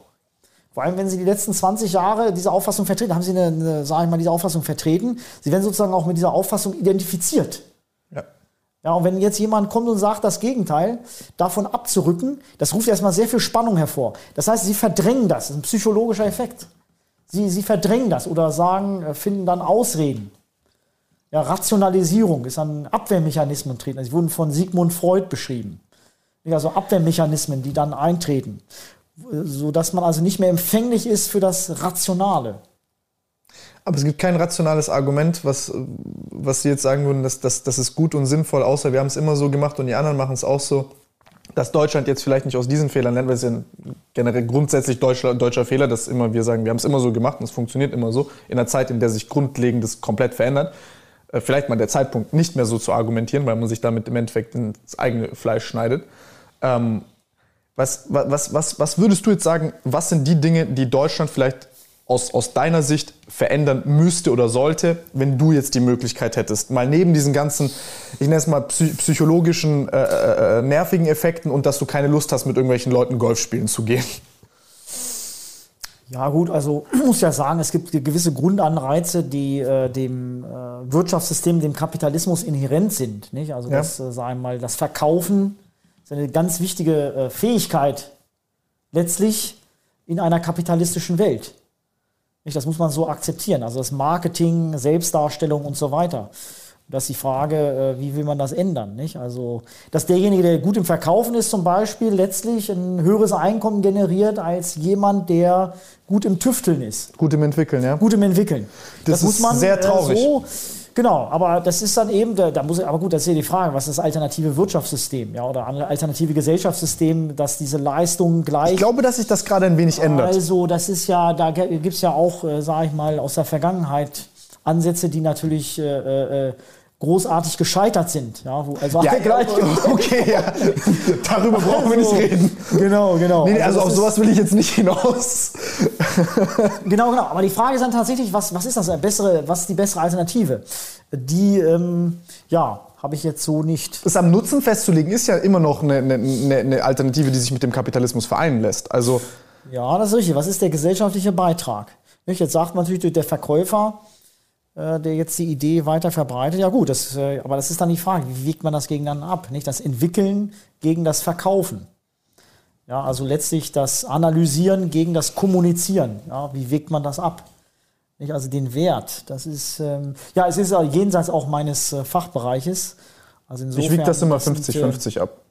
S2: Vor allem, wenn Sie die letzten 20 Jahre diese Auffassung vertreten, haben Sie eine, eine sage ich mal, diese Auffassung vertreten. Sie werden sozusagen auch mit dieser Auffassung identifiziert. Ja. Ja, und wenn jetzt jemand kommt und sagt das Gegenteil, davon abzurücken, das ruft erstmal sehr viel Spannung hervor. Das heißt, Sie verdrängen das. Das ist ein psychologischer Effekt. Sie, sie verdrängen das oder sagen, äh, finden dann Ausreden. Ja, Rationalisierung ist an Abwehrmechanismen treten. Sie wurden von Sigmund Freud beschrieben. Also Abwehrmechanismen, die dann eintreten, sodass man also nicht mehr empfänglich ist für das Rationale.
S1: Aber es gibt kein rationales Argument, was, was Sie jetzt sagen würden, dass, dass, das ist gut und sinnvoll, außer wir haben es immer so gemacht und die anderen machen es auch so dass Deutschland jetzt vielleicht nicht aus diesen Fehlern lernt, weil es ja generell grundsätzlich deutscher, deutscher Fehler, dass immer wir sagen, wir haben es immer so gemacht und es funktioniert immer so, in einer Zeit, in der sich Grundlegendes komplett verändert. Äh, vielleicht mal der Zeitpunkt, nicht mehr so zu argumentieren, weil man sich damit im Endeffekt ins eigene Fleisch schneidet. Ähm, was, was, was, was würdest du jetzt sagen, was sind die Dinge, die Deutschland vielleicht aus, aus deiner Sicht verändern müsste oder sollte, wenn du jetzt die Möglichkeit hättest? Mal neben diesen ganzen, ich nenne es mal psychologischen, äh, äh, äh, nervigen Effekten und dass du keine Lust hast, mit irgendwelchen Leuten Golf spielen zu gehen.
S2: Ja gut, also ich muss ja sagen, es gibt gewisse Grundanreize, die äh, dem äh, Wirtschaftssystem, dem Kapitalismus inhärent sind. Nicht? Also ja. das, äh, sagen wir mal, das Verkaufen ist eine ganz wichtige äh, Fähigkeit letztlich in einer kapitalistischen Welt. Das muss man so akzeptieren. Also das Marketing, Selbstdarstellung und so weiter. Das ist die Frage, äh, wie will man das ändern? Nicht? Also, dass derjenige, der gut im Verkaufen ist, zum Beispiel letztlich ein höheres Einkommen generiert als jemand, der gut im Tüfteln ist.
S1: Gut im Entwickeln, ja.
S2: Gut im Entwickeln.
S1: Das, das muss man sehr traurig.
S2: so Genau, aber das ist dann eben, da, muss, aber gut, das ist ja die Frage, was ist das alternative Wirtschaftssystem, ja, oder alternative Gesellschaftssystem, dass diese Leistungen gleich.
S1: Ich glaube, dass sich das gerade ein wenig ändert.
S2: Also, das ist ja, da gibt es ja auch, äh, sage ich mal, aus der Vergangenheit Ansätze, die natürlich äh, äh, großartig gescheitert sind. Ja, wo, also
S1: ja, gleich okay, ja. Darüber brauchen wir nicht also, reden.
S2: Genau, genau.
S1: Nee, nee, also, also auf sowas will ich jetzt nicht hinaus.
S2: genau, genau. Aber die Frage ist dann tatsächlich, was, was ist das bessere, was ist die bessere Alternative? Die, ähm, ja, habe ich jetzt so nicht.
S1: Das am Nutzen festzulegen ist ja immer noch eine, eine, eine Alternative, die sich mit dem Kapitalismus vereinen lässt. Also
S2: ja, das ist richtig. Was ist der gesellschaftliche Beitrag? Jetzt sagt man natürlich, der Verkäufer äh, der jetzt die Idee weiter verbreitet. Ja gut, das, äh, aber das ist dann die Frage, wie wiegt man das gegeneinander ab? Nicht das Entwickeln gegen das Verkaufen. Ja, also letztlich das Analysieren gegen das Kommunizieren. Ja, wie wiegt man das ab? Nicht? Also den Wert. Das ist, ähm, ja, es ist jenseits auch meines äh, Fachbereiches.
S1: Also insofern, ich wiege das immer 50-50 äh, ab.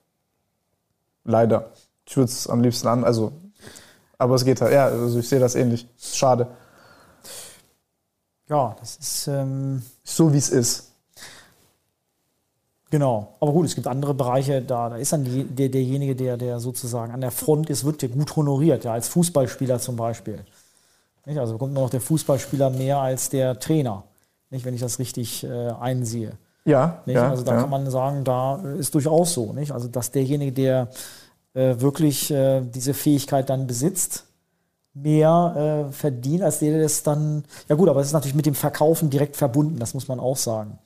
S1: Leider. Ich würde es am liebsten an, also Aber es geht halt, ja, also ich sehe das ähnlich. Schade.
S2: Ja, das ist. Ähm,
S1: so wie es ist.
S2: Genau. Aber gut, es gibt andere Bereiche, da, da ist dann die, der, derjenige, der, der sozusagen an der Front ist, wird ja gut honoriert, ja, als Fußballspieler zum Beispiel. Nicht? Also bekommt nur noch der Fußballspieler mehr als der Trainer, nicht, wenn ich das richtig äh, einsehe.
S1: Ja,
S2: nicht?
S1: ja.
S2: Also da
S1: ja.
S2: kann man sagen, da ist durchaus so. Nicht? Also dass derjenige, der äh, wirklich äh, diese Fähigkeit dann besitzt, mehr äh, verdient, als der, der das dann. Ja gut, aber es ist natürlich mit dem Verkaufen direkt verbunden, das muss man auch sagen.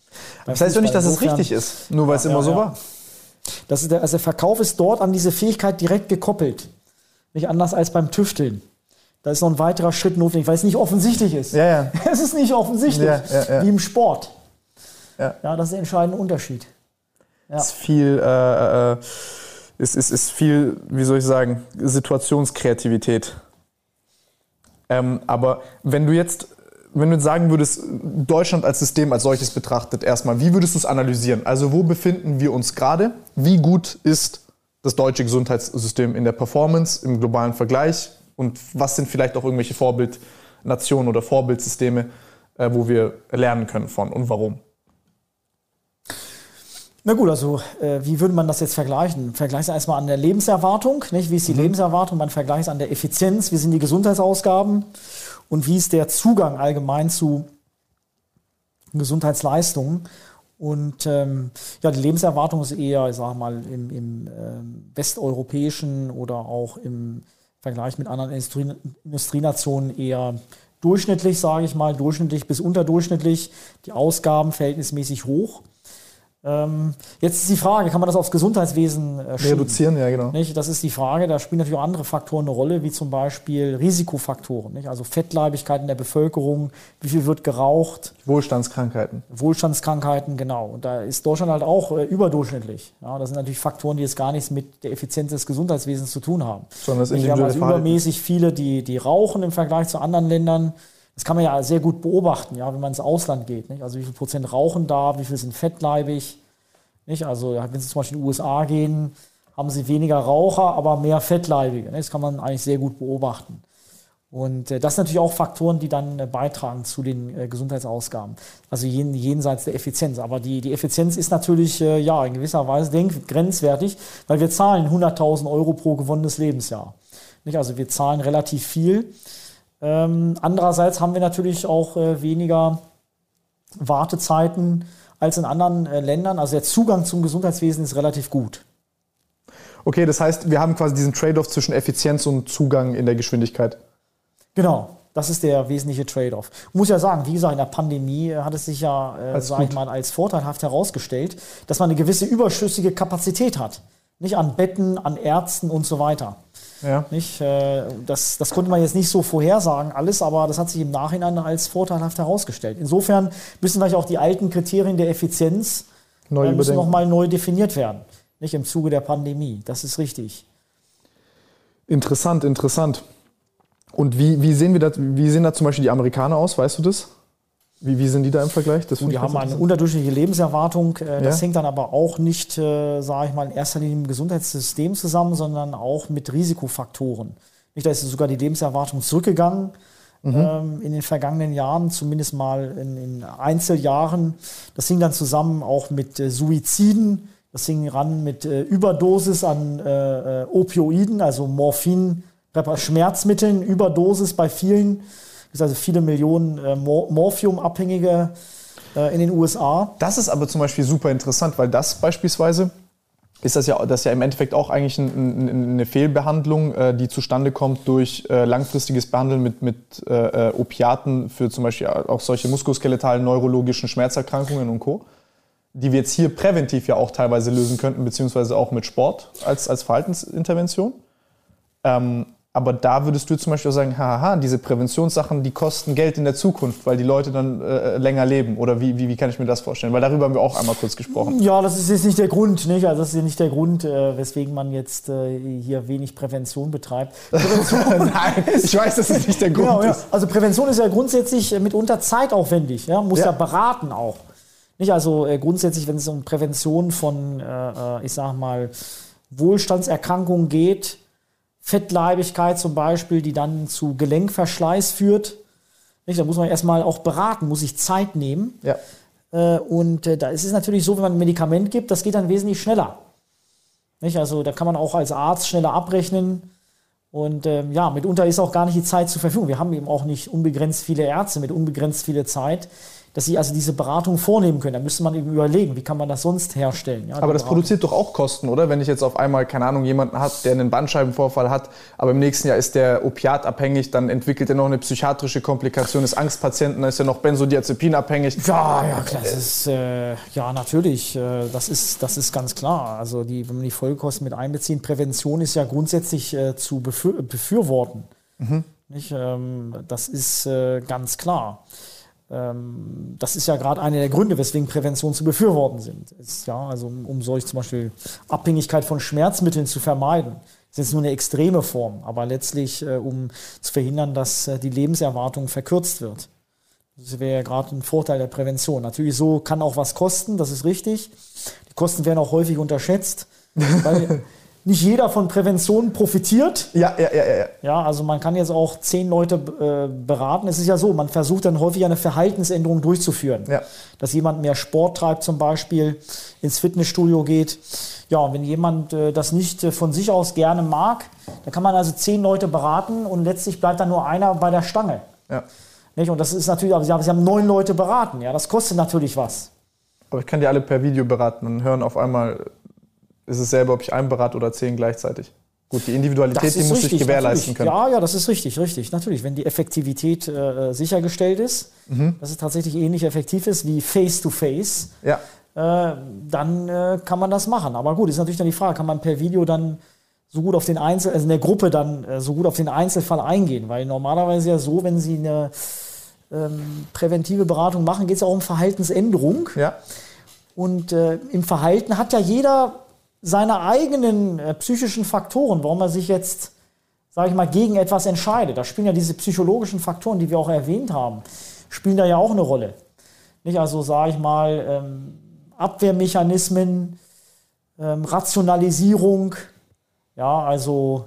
S2: Beim
S1: Das heißt doch nicht, dass es
S2: Fußball
S1: richtig ist, nur weil es
S2: Ja,
S1: immer
S2: ja,
S1: so
S2: ja.
S1: war.
S2: Das ist der, also der Verkauf ist dort an diese Fähigkeit direkt gekoppelt. Nicht anders als beim Tüfteln. Da ist noch ein weiterer Schritt notwendig, weil es nicht offensichtlich ist.
S1: Ja, ja.
S2: Es ist nicht offensichtlich, wie im Sport.
S1: Ja.
S2: ja, das ist der entscheidende Unterschied. Ja.
S1: ist viel, äh, äh, ist, ist, ist viel, wie soll ich sagen, Situationskreativität. Ähm, aber wenn du jetzt, wenn du jetzt sagen würdest, Deutschland als System als solches betrachtet, erstmal, wie würdest du es analysieren? Also wo befinden wir uns gerade? Wie gut ist das deutsche Gesundheitssystem in der Performance, im globalen Vergleich? Und was sind vielleicht auch irgendwelche Vorbildnationen oder Vorbildsysteme, äh, wo wir lernen können von und warum?
S2: Na gut, also äh, wie würde man das jetzt vergleichen? Vergleich es erstmal an der Lebenserwartung, nicht? Wie ist die Lebenserwartung? Man vergleicht es an der Effizienz, wie sind die Gesundheitsausgaben und wie ist der Zugang allgemein zu Gesundheitsleistungen? Und ähm, ja, die Lebenserwartung ist eher, ich sag mal, im, im ähm, westeuropäischen oder auch im Vergleich mit anderen Industrie Industrienationen eher durchschnittlich, sage ich mal, durchschnittlich bis unterdurchschnittlich. Die Ausgaben verhältnismäßig hoch. Ähm, jetzt ist die Frage, kann man das aufs Gesundheitswesen äh, schieben?
S1: Reduzieren, ja, genau.
S2: Nicht? Das ist die Frage. Da spielen natürlich auch andere Faktoren eine Rolle, wie zum Beispiel Risikofaktoren. Nicht? Also Fettleibigkeit in der Bevölkerung, wie viel wird geraucht,
S1: Wohlstandskrankheiten.
S2: Wohlstandskrankheiten, genau. Und da ist Deutschland halt auch äh, überdurchschnittlich. Ja, das sind natürlich Faktoren, die jetzt gar nichts mit der Effizienz des Gesundheitswesens zu tun haben.
S1: Sondern das
S2: Wir haben also übermäßig viele, die, die rauchen im Vergleich zu anderen Ländern. Das kann man ja sehr gut beobachten, ja, wenn man ins Ausland geht. Nicht? Also wie viel Prozent rauchen da, wie viel sind fettleibig. Nicht? Also wenn Sie zum Beispiel in die USA gehen, haben sie weniger Raucher, aber mehr Fettleibige. nicht? Das kann man eigentlich sehr gut beobachten. Und äh, das sind natürlich auch Faktoren, die dann äh, beitragen zu den äh, Gesundheitsausgaben. Also jen, jenseits der Effizienz. Aber die, die Effizienz ist natürlich ja in gewisser Weise denk, grenzwertig, weil wir zahlen 100.000 Euro pro gewonnenes Lebensjahr. Nicht? Also wir zahlen relativ viel. Ähm, andererseits haben wir natürlich auch äh, weniger Wartezeiten als in anderen äh, Ländern. Also der Zugang zum Gesundheitswesen ist relativ gut.
S1: Okay, das heißt, wir haben quasi diesen Trade-off zwischen Effizienz und Zugang in der Geschwindigkeit.
S2: Genau, das ist der wesentliche Trade-off. Ich muss ja sagen, wie gesagt, in der Pandemie äh, hat es sich ja, äh, sage ich mal, als vorteilhaft herausgestellt, dass man eine gewisse überschüssige Kapazität hat. Nicht an Betten, an Ärzten und so weiter.
S1: Ja.
S2: Nicht? Äh, Das, das konnte man jetzt nicht so vorhersagen, alles, aber das hat sich im Nachhinein als vorteilhaft herausgestellt. Insofern müssen vielleicht auch die alten Kriterien der Effizienz
S1: Neu
S2: äh, müssen nochmal neu definiert werden. Nicht im Zuge der Pandemie. Das ist richtig.
S1: Interessant, interessant. Und wie, wie, sehen wir das, wie sehen da zum Beispiel die Amerikaner aus? Weißt du das? Wie, wie sind die da im Vergleich? Das
S2: Die haben eine unterdurchschnittliche Lebenserwartung. Äh, Das
S1: Ja.
S2: hängt dann aber auch nicht, äh, sage ich mal, in erster Linie mit dem Gesundheitssystem zusammen, sondern auch mit Risikofaktoren. Nicht, da ist sogar die Lebenserwartung zurückgegangen
S1: Mhm.
S2: ähm, in den vergangenen Jahren, zumindest mal in, in Einzeljahren. Das hing dann zusammen auch mit äh, Suiziden. Das hing ran mit Überdosis an Opioiden, also Morphin, Schmerzmitteln, Überdosis bei vielen. Gibt also viele Millionen äh, Mor Morphiumabhängige äh, in den USA.
S1: Das ist aber zum Beispiel super interessant, weil das beispielsweise ist das ja, das ja im Endeffekt auch eigentlich ein, ein, eine Fehlbehandlung, äh, die zustande kommt durch äh, langfristiges Behandeln mit, mit äh, äh, Opiaten für zum Beispiel auch solche muskuloskeletalen neurologischen Schmerzerkrankungen und Co., die wir jetzt hier präventiv ja auch teilweise lösen könnten, beziehungsweise auch mit Sport als, als Verhaltensintervention. Ähm, aber da würdest du zum Beispiel auch sagen, haha, diese Präventionssachen, die kosten Geld in der Zukunft, weil die Leute dann äh, länger leben. Oder wie, wie, wie kann ich mir das vorstellen? Weil darüber haben wir auch einmal kurz gesprochen.
S2: Ja, das ist jetzt nicht der Grund, nicht? Also das ist nicht der Grund, äh, weswegen man jetzt äh, hier wenig Prävention betreibt. Prävention,
S1: Nein, ich weiß, dass es nicht der Grund
S2: genau, ja.
S1: ist.
S2: Also Prävention ist ja grundsätzlich äh, mitunter zeitaufwendig, ja, muss ja,
S1: Ja.
S2: beraten auch. Nicht also äh, grundsätzlich, wenn es um Prävention von, äh, äh, ich sag mal, Wohlstandserkrankungen geht, Fettleibigkeit zum Beispiel, die dann zu Gelenkverschleiß führt. Nicht? Da muss man erstmal auch beraten, muss sich Zeit nehmen.
S1: Ja.
S2: Äh, und äh, da ist es natürlich so, wenn man ein Medikament gibt, das geht dann wesentlich schneller. Nicht? Also da kann man auch als Arzt schneller abrechnen. Und ähm, ja, mitunter ist auch gar nicht die Zeit zur Verfügung. Wir haben eben auch nicht unbegrenzt viele Ärzte mit unbegrenzt viele Zeit dass sie also diese Beratung vornehmen können. Da müsste man eben überlegen, wie kann man das sonst herstellen.
S1: Ja, aber das Beratung. produziert doch auch Kosten, oder? Wenn ich jetzt auf einmal, keine Ahnung, jemanden hat, der einen Bandscheibenvorfall hat, aber im nächsten Jahr ist der opiatabhängig, dann entwickelt er noch eine psychiatrische Komplikation, ist Angstpatienten, dann ist er noch Benzodiazepinabhängig.
S2: Ja, ja, klar. Das ist, äh, ja, natürlich. Äh, das, ist, das ist ganz klar. Also die, wenn man die Folgekosten mit einbezieht, Prävention ist ja grundsätzlich äh, zu befür befürworten. Mhm. Nicht? Ähm, das ist äh, ganz klar. Ähm, das ist ja gerade einer der Gründe, weswegen Prävention zu befürworten sind. Ist, ja, also um, um solch zum Beispiel Abhängigkeit von Schmerzmitteln zu vermeiden. Das ist jetzt nur eine extreme Form, aber letztlich äh, um zu verhindern, dass äh, die Lebenserwartung verkürzt wird. Das wäre ja gerade ein Vorteil der Prävention. Natürlich so kann auch was kosten, das ist richtig. Die Kosten werden auch häufig unterschätzt, weil nicht jeder von Prävention profitiert.
S1: Ja, ja, ja, ja.
S2: Ja, also man kann jetzt auch zehn Leute äh, beraten. Es ist ja so, man versucht dann häufig eine Verhaltensänderung durchzuführen. Ja. Dass jemand mehr Sport treibt zum Beispiel, ins Fitnessstudio geht. Ja, und wenn jemand äh, das nicht äh, von sich aus gerne mag, dann kann man also zehn Leute beraten und letztlich bleibt dann nur einer bei der Stange. Ja. Nicht? Und das ist natürlich, aber Sie haben, Sie haben neun Leute beraten. Ja, das kostet natürlich was.
S1: Aber ich kann die alle per Video beraten und hören auf einmal ist es selber, ob ich einen berate oder zehn gleichzeitig. Gut, die Individualität, die muss richtig, ich gewährleisten können.
S2: Ja, ja, das ist richtig, richtig. Natürlich, wenn die Effektivität äh, sichergestellt ist, mhm. dass es tatsächlich ähnlich effektiv ist wie Face-to-Face, -face, ja. äh, dann äh, kann man das machen. Aber gut, ist natürlich dann die Frage, kann man per Video dann so gut auf den Einzel, also in der Gruppe dann äh, so gut auf den Einzelfall eingehen? Weil normalerweise ja so, wenn Sie eine ähm, präventive Beratung machen, geht es ja auch um Verhaltensänderung. Ja. Und äh, im Verhalten hat ja jeder seine eigenen äh, psychischen Faktoren, warum er sich jetzt, sage ich mal, gegen etwas entscheidet. Da spielen ja diese psychologischen Faktoren, die wir auch erwähnt haben, spielen da ja auch eine Rolle. Nicht also, sage ich mal, ähm, Abwehrmechanismen, ähm, Rationalisierung. Ja, also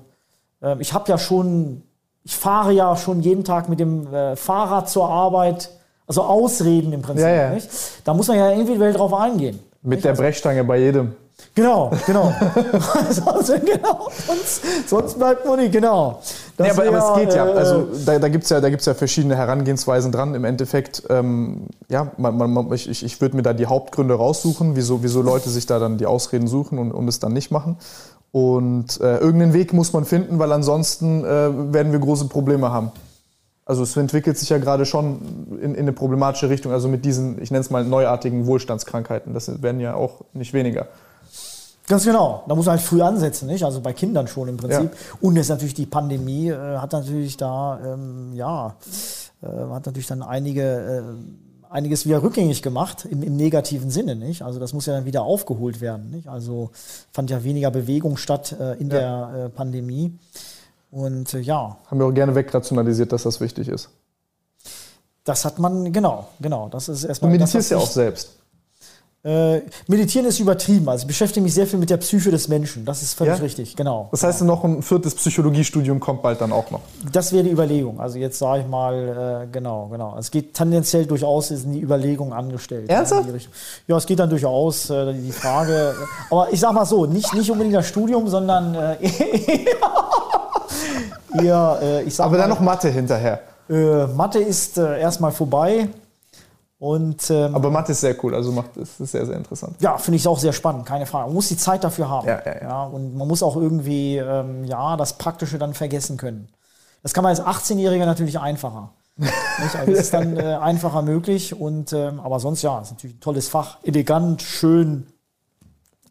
S2: äh, ich habe ja schon, ich fahre ja schon jeden Tag mit dem äh, Fahrrad zur Arbeit. Also Ausreden im Prinzip. Ja, ja. Nicht? Da muss man ja individuell drauf eingehen.
S1: Mit nicht? der also Brechstange bei jedem.
S2: Genau, genau. sonst, genau. Sonst, sonst, bleibt nur nicht, genau.
S1: Nee, aber, aber, es geht ja. Äh, also da, da gibt es ja, ja verschiedene Herangehensweisen dran. Im Endeffekt, ähm, ja, man, man, ich, ich würde mir da die Hauptgründe raussuchen, wieso, wieso Leute sich da dann die Ausreden suchen und, und es dann nicht machen. Und äh, irgendeinen Weg muss man finden, weil ansonsten äh, werden wir große Probleme haben. Also es entwickelt sich ja gerade schon in, in eine problematische Richtung, also mit diesen, ich nenne es mal, neuartigen Wohlstandskrankheiten. Das werden ja auch nicht weniger.
S2: Ganz genau. Da muss man halt früh ansetzen, nicht? Also bei Kindern schon im Prinzip. Ja. Und jetzt natürlich die Pandemie äh, hat natürlich da, ähm, ja, äh, hat natürlich dann einige, äh, einiges wieder rückgängig gemacht im, im, negativen Sinne, nicht? Also das muss ja dann wieder aufgeholt werden, nicht? Also fand ja weniger Bewegung statt äh, in ja. der äh, Pandemie. Und äh, ja.
S1: Haben wir auch gerne wegrationalisiert, dass das wichtig ist.
S2: Das hat man, genau, genau. Das ist erstmal.
S1: Du meditierst ja auch selbst.
S2: Äh, meditieren ist übertrieben. Also ich beschäftige mich sehr viel mit der Psyche des Menschen. Das ist völlig ja? richtig, genau.
S1: Das heißt, noch ein viertes Psychologiestudium kommt bald dann auch noch.
S2: Das wäre die Überlegung. Also jetzt sage ich mal, äh, genau, genau. Es geht tendenziell durchaus, ist in die Überlegung angestellt.
S1: Ernsthaft?
S2: Ja, es geht dann durchaus äh, die Frage. aber ich sage mal so, nicht, nicht unbedingt das Studium, sondern äh, eher, äh, ich sag
S1: Aber
S2: mal,
S1: dann noch Mathe hinterher.
S2: Äh, Mathe ist erstmal vorbei. Und, ähm,
S1: Aber Mathe ist sehr cool, also macht es ist sehr, sehr interessant.
S2: Ja, finde ich auch sehr spannend, keine Frage. Man muss die Zeit dafür haben. Ja, ja, ja. ja und man muss auch irgendwie ähm, ja, das Praktische dann vergessen können. Das kann man als 18-Jähriger natürlich einfacher. also das ist dann äh, einfacher möglich. Und, ähm, aber sonst ja, ist natürlich ein tolles Fach. Elegant, schön,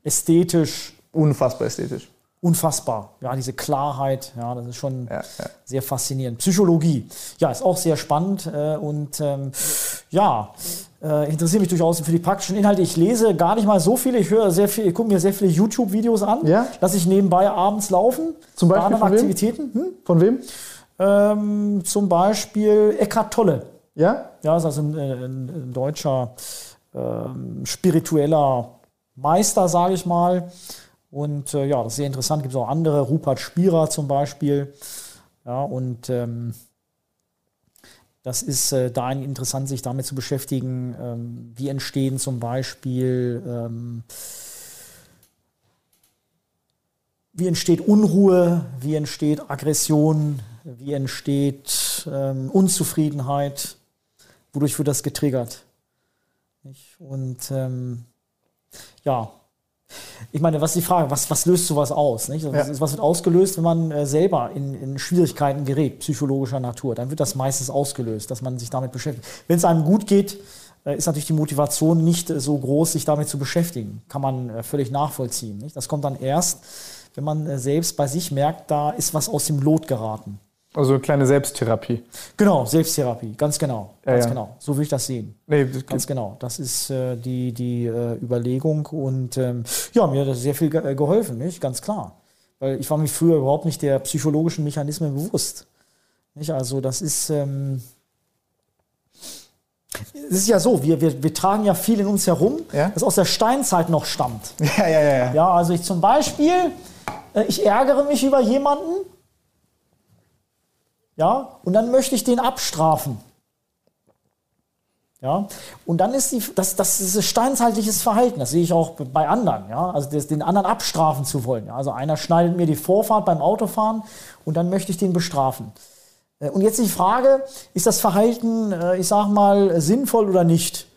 S2: ästhetisch.
S1: Unfassbar ästhetisch
S2: unfassbar. Ja, diese Klarheit, ja, das ist schon ja, ja. sehr faszinierend. Psychologie, ja, ist auch sehr spannend äh, und ähm, ja, äh, interessiert mich durchaus für die praktischen Inhalte. Ich lese gar nicht mal so viele, ich höre sehr viel, ich gucke mir sehr viele YouTube-Videos an, ja? lasse ich nebenbei abends laufen.
S1: Zum Beispiel von Aktivitäten. Hm? Von wem?
S2: Ähm, zum Beispiel Eckhart Tolle.
S1: Ja?
S2: Ja, ist also ein, ein, ein deutscher ähm, spiritueller Meister, sage ich mal Und äh, ja, das ist sehr interessant. Gibt es auch andere, Rupert Spierer zum Beispiel. Ja, und ähm, das ist äh, da interessant, sich damit zu beschäftigen, ähm, wie entstehen zum Beispiel, ähm, wie entsteht Unruhe, wie entsteht Aggression, wie entsteht ähm, Unzufriedenheit, wodurch wird das getriggert. Und ähm, ja, ich meine, was ist die Frage? Was, was löst sowas aus? Nicht? Was, ja. was wird ausgelöst, wenn man äh, selber in, in, Schwierigkeiten gerät, psychologischer Natur? Dann wird das meistens ausgelöst, dass man sich damit beschäftigt. Wenn es einem gut geht, äh, ist natürlich die Motivation nicht äh, so groß, sich damit zu beschäftigen. Kann man völlig nachvollziehen. Nicht? Das kommt dann erst, wenn man selbst bei sich merkt, da ist was aus dem Lot geraten.
S1: Also eine kleine Selbsttherapie.
S2: Genau, Selbsttherapie, ganz genau. Ja, ganz ja. genau. So will ich das sehen. Nee, das ganz genau. Das ist äh, die, die äh, Überlegung. Und ähm, ja, mir hat das sehr viel ge äh, geholfen, nicht? Ganz klar. Weil ich war mir früher überhaupt nicht der psychologischen Mechanismen bewusst. Nicht? Also das ist. Ähm, es ist ja so, wir, wir, wir tragen ja viel in uns herum, ja? das aus der Steinzeit noch stammt.
S1: Ja, ja, ja. Ja,
S2: ja also ich zum Beispiel, äh, ich ärgere mich über jemanden ja, und dann möchte ich den abstrafen. Ja, und dann ist die, das, das ist ein steinzeitliches Verhalten, das sehe ich auch bei anderen, ja, also das, den anderen abstrafen zu wollen. Ja? Also einer schneidet mir die Vorfahrt beim Autofahren und dann möchte ich den bestrafen. Äh, und jetzt die Frage, ist das Verhalten, äh, ich sag mal, sinnvoll oder nicht?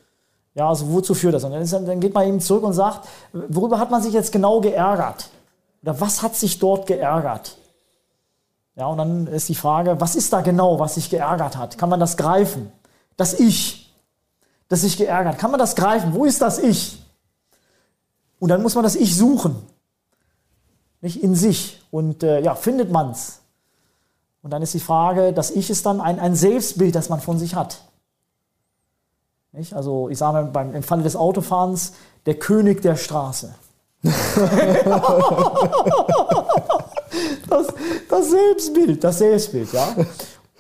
S2: Ja, also wozu führt das? Und dann, ist, dann geht man eben zurück und sagt, worüber hat man sich jetzt genau geärgert? Oder was hat sich dort geärgert? Ja, und dann ist die Frage, was ist da genau, was sich geärgert hat? Kann man das greifen? Das Ich, das sich geärgert, kann man das greifen? Wo ist das Ich? Und dann muss man das Ich suchen. Nicht in sich. Und äh, ja, findet man's? Und dann ist die Frage, das Ich ist dann ein, ein Selbstbild, das man von sich hat. Nicht? Also ich sage mal beim, im Falle des Autofahrens, der König der Straße. das, das Selbstbild, das Selbstbild, ja.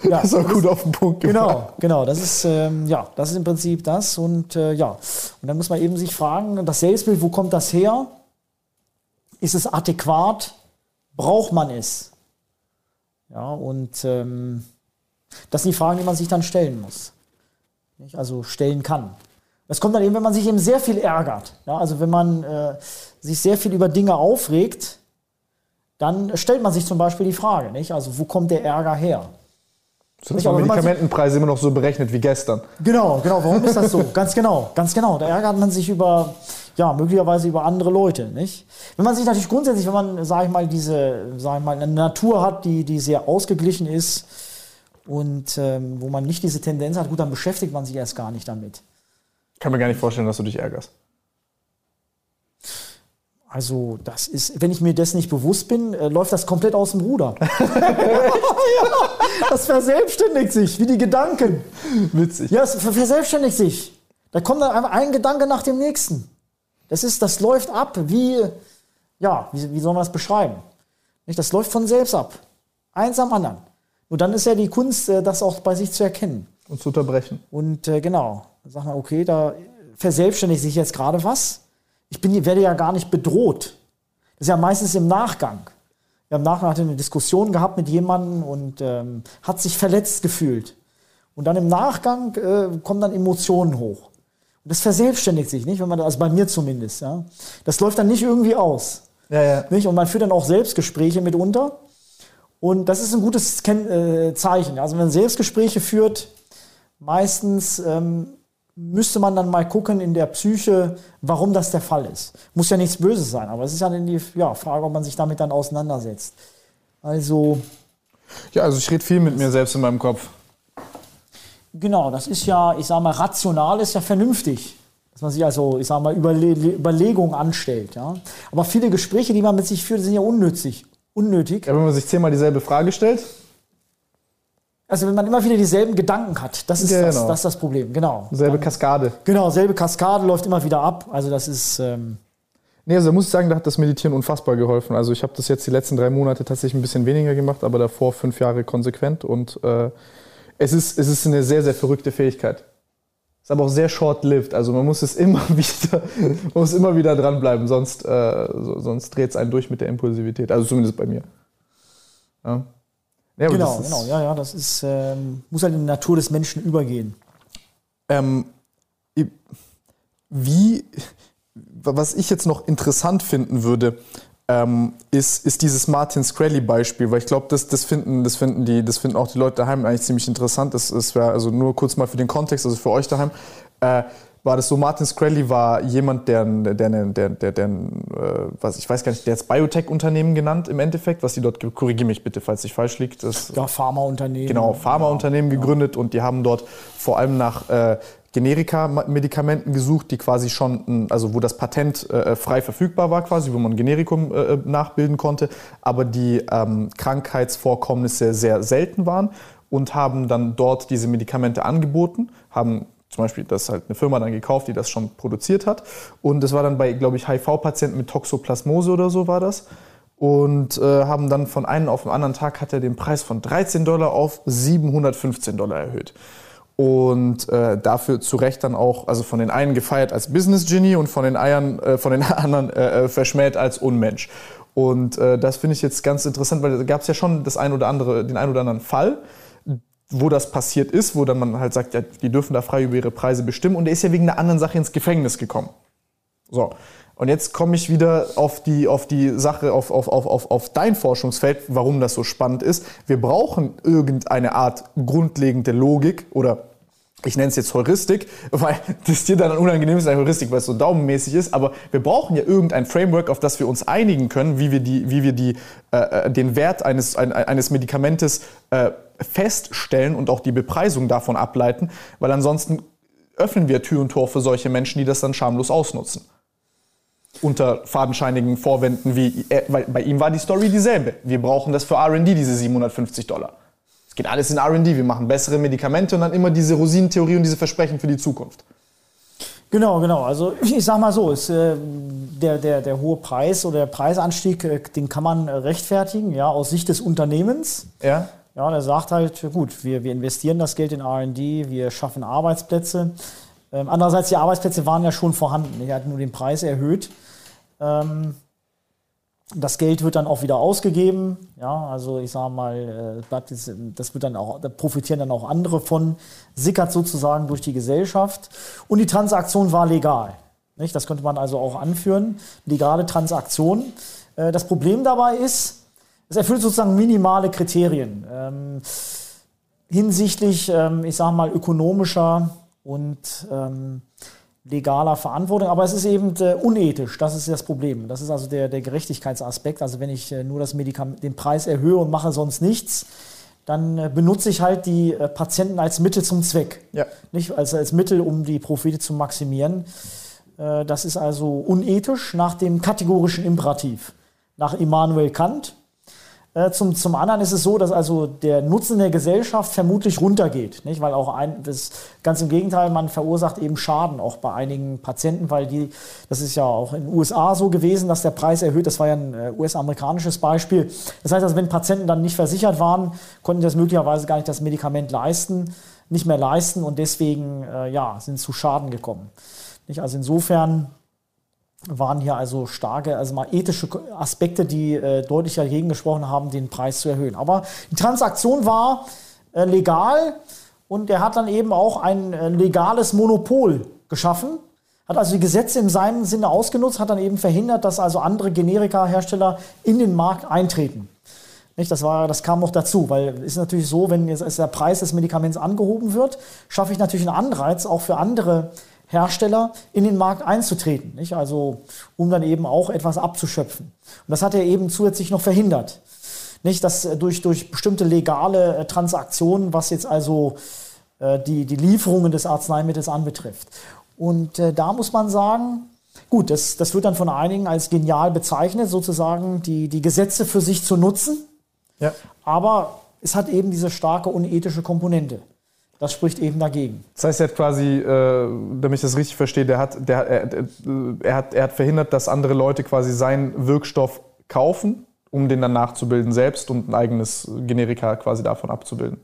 S1: Ja, das ist auch gut auf den Punkt
S2: gebracht. Genau, genau. Das ist, ähm, ja, das ist im Prinzip das. Und äh, ja, und dann muss man eben sich fragen, das Selbstbild, wo kommt das her? Ist es adäquat? Braucht man es? Ja, und ähm, das sind die Fragen, die man sich dann stellen muss. Nicht? Also stellen kann. Das kommt dann eben, wenn man sich eben sehr viel ärgert. Ja, also wenn man äh, sich sehr viel über Dinge aufregt, dann stellt man sich zum Beispiel die Frage, nicht? Also wo kommt der Ärger her?
S1: Sind die Medikamentenpreise immer noch so berechnet wie gestern?
S2: Genau, genau. Warum ist das so? ganz genau, ganz genau. Da ärgert man sich über, ja, möglicherweise über andere Leute, nicht? Wenn man sich natürlich grundsätzlich, wenn man, sage ich mal, diese, sage ich mal, eine Natur hat, die, die sehr ausgeglichen ist und ähm, wo man nicht diese Tendenz hat, gut, dann beschäftigt man sich erst gar nicht damit.
S1: Ich kann mir gar nicht vorstellen, dass du dich ärgerst.
S2: Also, das ist, wenn ich mir das nicht bewusst bin, äh, läuft das komplett aus dem Ruder. ja, das verselbstständigt sich, wie die Gedanken.
S1: Witzig.
S2: Ja, es verselbstständigt sich. Da kommt dann ein Gedanke nach dem nächsten. Das ist, das läuft ab, wie, ja, wie, wie soll man das beschreiben? Nicht? Das läuft von selbst ab. Eins am anderen. Und dann ist ja die Kunst, äh, das auch bei sich zu erkennen.
S1: Und zu unterbrechen.
S2: Und äh, genau. Dann sagt man, okay, da verselbstständigt sich jetzt gerade was ich bin, werde ja gar nicht bedroht. Das ist ja meistens im Nachgang. Wir haben nachher eine Diskussion gehabt mit jemandem und ähm, hat sich verletzt gefühlt. Und dann im Nachgang äh, kommen dann Emotionen hoch. Und das verselbstständigt sich, nicht? Wenn man, also bei mir zumindest, ja. Das läuft dann nicht irgendwie aus. Ja, ja. Nicht? Und man führt dann auch Selbstgespräche mitunter. Und das ist ein gutes Ken äh, Zeichen. Also wenn man Selbstgespräche führt, meistens ähm, müsste man dann mal gucken in der Psyche, warum das der Fall ist. Muss ja nichts Böses sein, aber es ist ja dann die ja, Frage, ob man sich damit dann auseinandersetzt. Also.
S1: Ja, also ich rede viel mit mir selbst in meinem Kopf.
S2: Genau, das ist ja, ich sag mal, rational ist ja vernünftig. Dass man sich also, ich sag mal, Überle Überlegungen anstellt. Ja? Aber viele Gespräche, die man mit sich führt, sind ja unnützig. Unnötig.
S1: Ja, wenn man sich zehnmal dieselbe Frage stellt,
S2: also wenn man immer wieder dieselben Gedanken hat, das ist, genau. das, das, ist das Problem, genau.
S1: Selbe Kaskade.
S2: Genau, selbe Kaskade läuft immer wieder ab. Also das ist. Ähm
S1: nee, also da muss ich sagen, da hat das Meditieren unfassbar geholfen. Also ich habe das jetzt die letzten drei Monate tatsächlich ein bisschen weniger gemacht, aber davor fünf Jahre konsequent. Und äh, es, ist, es ist eine sehr, sehr verrückte Fähigkeit. Ist aber auch sehr short-lived. Also man muss es immer wieder, muss immer wieder dranbleiben, sonst, äh, sonst dreht es einen durch mit der Impulsivität. Also zumindest bei mir.
S2: Ja. Ja, genau, genau, ja, ja, das ist, ähm, muss halt in die Natur des Menschen übergehen.
S1: Ähm, wie, was ich jetzt noch interessant finden würde, ähm, ist, ist dieses Martin Screlly-Beispiel, weil ich glaube, das, das, finden, das, finden das finden auch die Leute daheim eigentlich ziemlich interessant. Das, das wäre also nur kurz mal für den Kontext, also für euch daheim. Äh, war das so, Martin Screlly war jemand, der, der, der, der, der, äh, was ich weiß gar nicht, der hat Biotech-Unternehmen genannt im Endeffekt, was die dort, korrigiere mich bitte, falls ich falsch liege.
S2: ja, Pharmaunternehmen.
S1: Genau, Pharmaunternehmen ja, gegründet ja. und die haben dort vor allem nach äh, Generika-Medikamenten gesucht, die quasi schon, also wo das Patent äh, frei verfügbar war, quasi, wo man Generikum äh, nachbilden konnte, aber die ähm, Krankheitsvorkommnisse sehr selten waren und haben dann dort diese Medikamente angeboten, haben zum Beispiel das halt eine Firma dann gekauft, die das schon produziert hat. Und das war dann bei, glaube ich, HIV-Patienten mit Toxoplasmose oder so war das. Und äh, haben dann von einem auf den anderen Tag hat er den Preis von 13 Dollar auf 715 Dollar erhöht und äh, dafür zu Recht dann auch, also von den einen gefeiert als Business Genie und von den, Eiern, äh, von den anderen äh, äh, verschmäht als Unmensch. Und äh, das finde ich jetzt ganz interessant, weil da gab es ja schon das ein oder andere, den ein oder anderen Fall, wo das passiert ist, wo dann man halt sagt, ja, die dürfen da frei über ihre Preise bestimmen und er ist ja wegen einer anderen Sache ins Gefängnis gekommen. So. Und jetzt komme ich wieder auf die, auf die Sache, auf, auf, auf, auf, dein Forschungsfeld, warum das so spannend ist. Wir brauchen irgendeine Art grundlegende Logik oder ich nenne es jetzt Heuristik, weil das dir dann unangenehm ist, eine Heuristik, weil es so daumenmäßig ist, aber wir brauchen ja irgendein Framework, auf das wir uns einigen können, wie wir, die, wie wir die, äh, äh den Wert eines, ein, eines Medikamentes äh, feststellen und auch die Bepreisung davon ableiten, weil ansonsten öffnen wir Tür und Tor für solche Menschen, die das dann schamlos ausnutzen unter fadenscheinigen Vorwänden wie, äh, weil bei ihm war die Story dieselbe. Wir brauchen das für RD, diese 750 Dollar. Es geht alles in RD, wir machen bessere Medikamente und dann immer diese Rosinentheorie und diese Versprechen für die Zukunft.
S2: Genau, genau. Also ich sag mal so, ist, äh, der, der, der hohe Preis oder der Preisanstieg, äh, den kann man rechtfertigen, ja, aus Sicht des Unternehmens.
S1: Ja.
S2: Ja, der sagt halt, gut, wir, wir investieren das Geld in RD, wir schaffen Arbeitsplätze. Ähm, andererseits, die Arbeitsplätze waren ja schon vorhanden. Er hat nur den Preis erhöht. Ähm, das Geld wird dann auch wieder ausgegeben. Ja, also ich sage mal, äh, das wird dann auch, da profitieren dann auch andere von, sickert sozusagen durch die Gesellschaft. Und die Transaktion war legal. Nicht? Das könnte man also auch anführen. Legale Transaktion. Äh, das Problem dabei ist, es erfüllt sozusagen minimale Kriterien ähm, hinsichtlich, ähm, ich sage mal, ökonomischer und legaler Verantwortung, aber es ist eben äh, unethisch, das ist das Problem. Das ist also der, der Gerechtigkeitsaspekt. Also wenn ich äh, nur das Medikament, den Preis erhöhe und mache sonst nichts, dann äh, benutze ich halt die äh, Patienten als Mittel zum Zweck. Ja. Nicht als, als Mittel, um die Profite zu maximieren. Äh, das ist also unethisch nach dem kategorischen Imperativ. Nach Immanuel Kant, zum, zum anderen ist es so, dass also der Nutzen der Gesellschaft vermutlich runtergeht, nicht? weil auch ein, das ganz im Gegenteil, man verursacht eben Schaden auch bei einigen Patienten, weil die, das ist ja auch in den USA so gewesen, dass der Preis erhöht, das war ja ein äh, US-amerikanisches Beispiel. Das heißt also, wenn Patienten dann nicht versichert waren, konnten das möglicherweise gar nicht das Medikament leisten, nicht mehr leisten und deswegen äh, ja, sind zu Schaden gekommen. Nicht? Also insofern waren hier also starke, also mal ethische Aspekte, die äh, deutlich dagegen gesprochen haben, den Preis zu erhöhen. Aber die Transaktion war äh, legal und er hat dann eben auch ein äh, legales Monopol geschaffen, hat also die Gesetze in seinem Sinne ausgenutzt, hat dann eben verhindert, dass also andere Generika-Hersteller in den Markt eintreten. Nicht, das, war, das kam noch dazu, weil es ist natürlich so, wenn jetzt der Preis des Medikaments angehoben wird, schaffe ich natürlich einen Anreiz auch für andere Hersteller in den Markt einzutreten, nicht? Also um dann eben auch etwas abzuschöpfen. Und das hat er eben zusätzlich noch verhindert, nicht? Dass äh, durch durch bestimmte legale äh, Transaktionen, was jetzt also äh, die die Lieferungen des Arzneimittels anbetrifft. Und äh, da muss man sagen, gut, das das wird dann von einigen als genial bezeichnet, sozusagen die die Gesetze für sich zu nutzen. Ja. Aber es hat eben diese starke unethische Komponente. Das spricht eben dagegen.
S1: Das heißt, er hat quasi, äh, damit ich das richtig verstehe, der hat, der, er, er, hat, er hat verhindert, dass andere Leute quasi seinen Wirkstoff kaufen, um den dann nachzubilden selbst und ein eigenes Generika quasi davon abzubilden.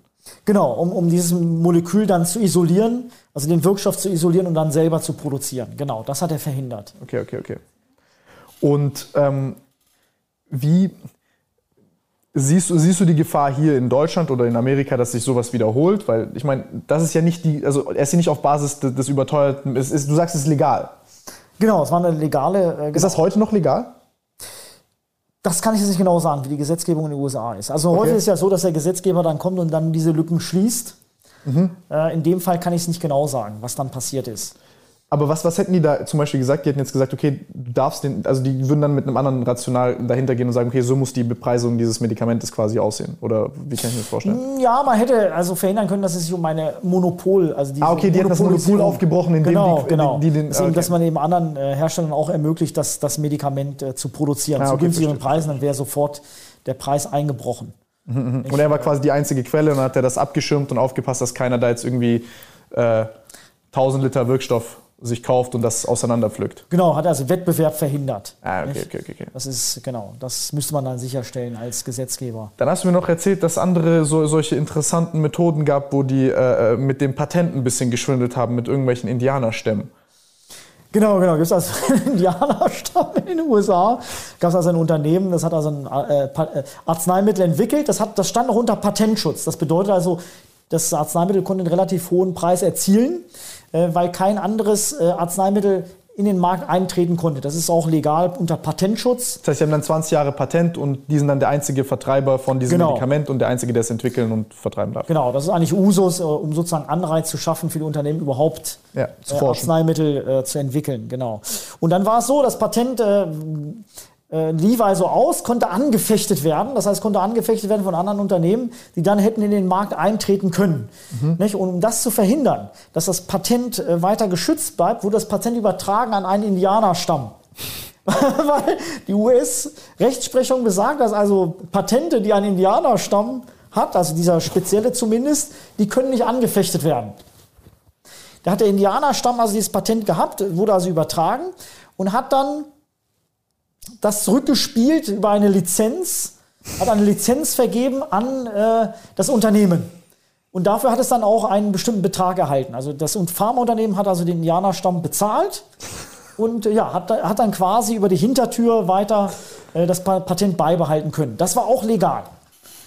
S2: Genau, um, um dieses Molekül dann zu isolieren, also den Wirkstoff zu isolieren und dann selber zu produzieren. Genau, das hat er verhindert.
S1: Okay, okay, okay. Und ähm, wie siehst du, siehst du die Gefahr hier in Deutschland oder in Amerika, dass sich sowas wiederholt? Weil ich meine, das ist ja nicht die, also er ist ja nicht auf Basis des, des überteuerten, es ist, du sagst, es ist legal.
S2: Genau, es war eine legale.
S1: Äh, ist das heute noch legal?
S2: Das kann ich jetzt nicht genau sagen, wie die Gesetzgebung in den USA ist. Also okay. heute ist es ja so, dass der Gesetzgeber dann kommt und dann diese Lücken schließt. Mhm. Äh, in dem Fall kann ich es nicht genau sagen, was dann passiert ist.
S1: Aber was, was hätten die da zum Beispiel gesagt? Die hätten jetzt gesagt, okay, du darfst den, also die würden dann mit einem anderen Rational dahinter gehen und sagen, okay, so muss die Bepreisung dieses Medikamentes quasi aussehen. Oder wie kann ich mir das vorstellen?
S2: Ja, man hätte also verhindern können, dass es sich um eine Monopol, also
S1: diese Ah, okay, die hat das Monopol aufgebrochen,
S2: indem genau,
S1: die,
S2: genau.
S1: Die, die den,
S2: Deswegen, okay. dass man eben anderen äh, Herstellern auch ermöglicht, das, das Medikament äh, zu produzieren ah, okay, zu günstigeren Preisen, dann wäre sofort der Preis eingebrochen.
S1: Mhm, mhm. und er war quasi die einzige Quelle und dann hat er das abgeschirmt und aufgepasst, dass keiner da jetzt irgendwie äh, 1000 Liter Wirkstoff sich kauft und das auseinanderpflückt.
S2: Genau, hat also Wettbewerb verhindert.
S1: Ah, okay, okay, okay, okay.
S2: Das ist, genau, das müsste man dann sicherstellen als Gesetzgeber.
S1: Dann hast du mir noch erzählt, dass andere so, solche interessanten Methoden gab, wo die äh, äh mit dem Patent ein bisschen geschwindelt haben, mit irgendwelchen Indianerstämmen.
S2: Genau, genau. Gibt es also einen Indianerstamm in den USA. Gab es also ein Unternehmen, das hat also ein äh, äh, Arzneimittel entwickelt. Das, hat, das stand noch unter Patentschutz. Das bedeutet also, das Arzneimittel konnte einen relativ hohen Preis erzielen. Äh, weil kein anderes äh, Arzneimittel in den Markt eintreten konnte. Das ist auch legal unter Patentschutz.
S1: Das heißt, Sie haben dann 20 Jahre Patent und die sind dann der einzige Vertreiber von diesem genau. Medikament und der einzige, der es entwickeln und vertreiben darf.
S2: Genau, das ist eigentlich Usus, äh, um sozusagen Anreiz zu schaffen für die Unternehmen überhaupt ja, Arzneimittel äh, zu entwickeln. Genau. Und dann war es so, das Patent äh, äh, lief also aus, konnte angefechtet werden. Das heißt, konnte angefechtet werden von anderen Unternehmen, die dann hätten in den Markt eintreten können. Mhm. Und um das zu verhindern, dass das Patent äh, weiter geschützt bleibt, wurde das Patent übertragen an einen Indianerstamm. Weil die US-Rechtsprechung besagt, dass also Patente, die ein Indianerstamm hat, also dieser spezielle zumindest, die können nicht angefechtet werden. Da hat der Indianerstamm also dieses Patent gehabt, wurde also übertragen und hat dann das zurückgespielt über eine Lizenz, hat eine Lizenz vergeben an äh, das Unternehmen. Und dafür hat es dann auch einen bestimmten Betrag erhalten. Also das Pharmaunternehmen hat also den Indianerstamm bezahlt und äh, ja, hat, hat dann quasi über die Hintertür weiter äh, das Patent beibehalten können. Das war auch legal.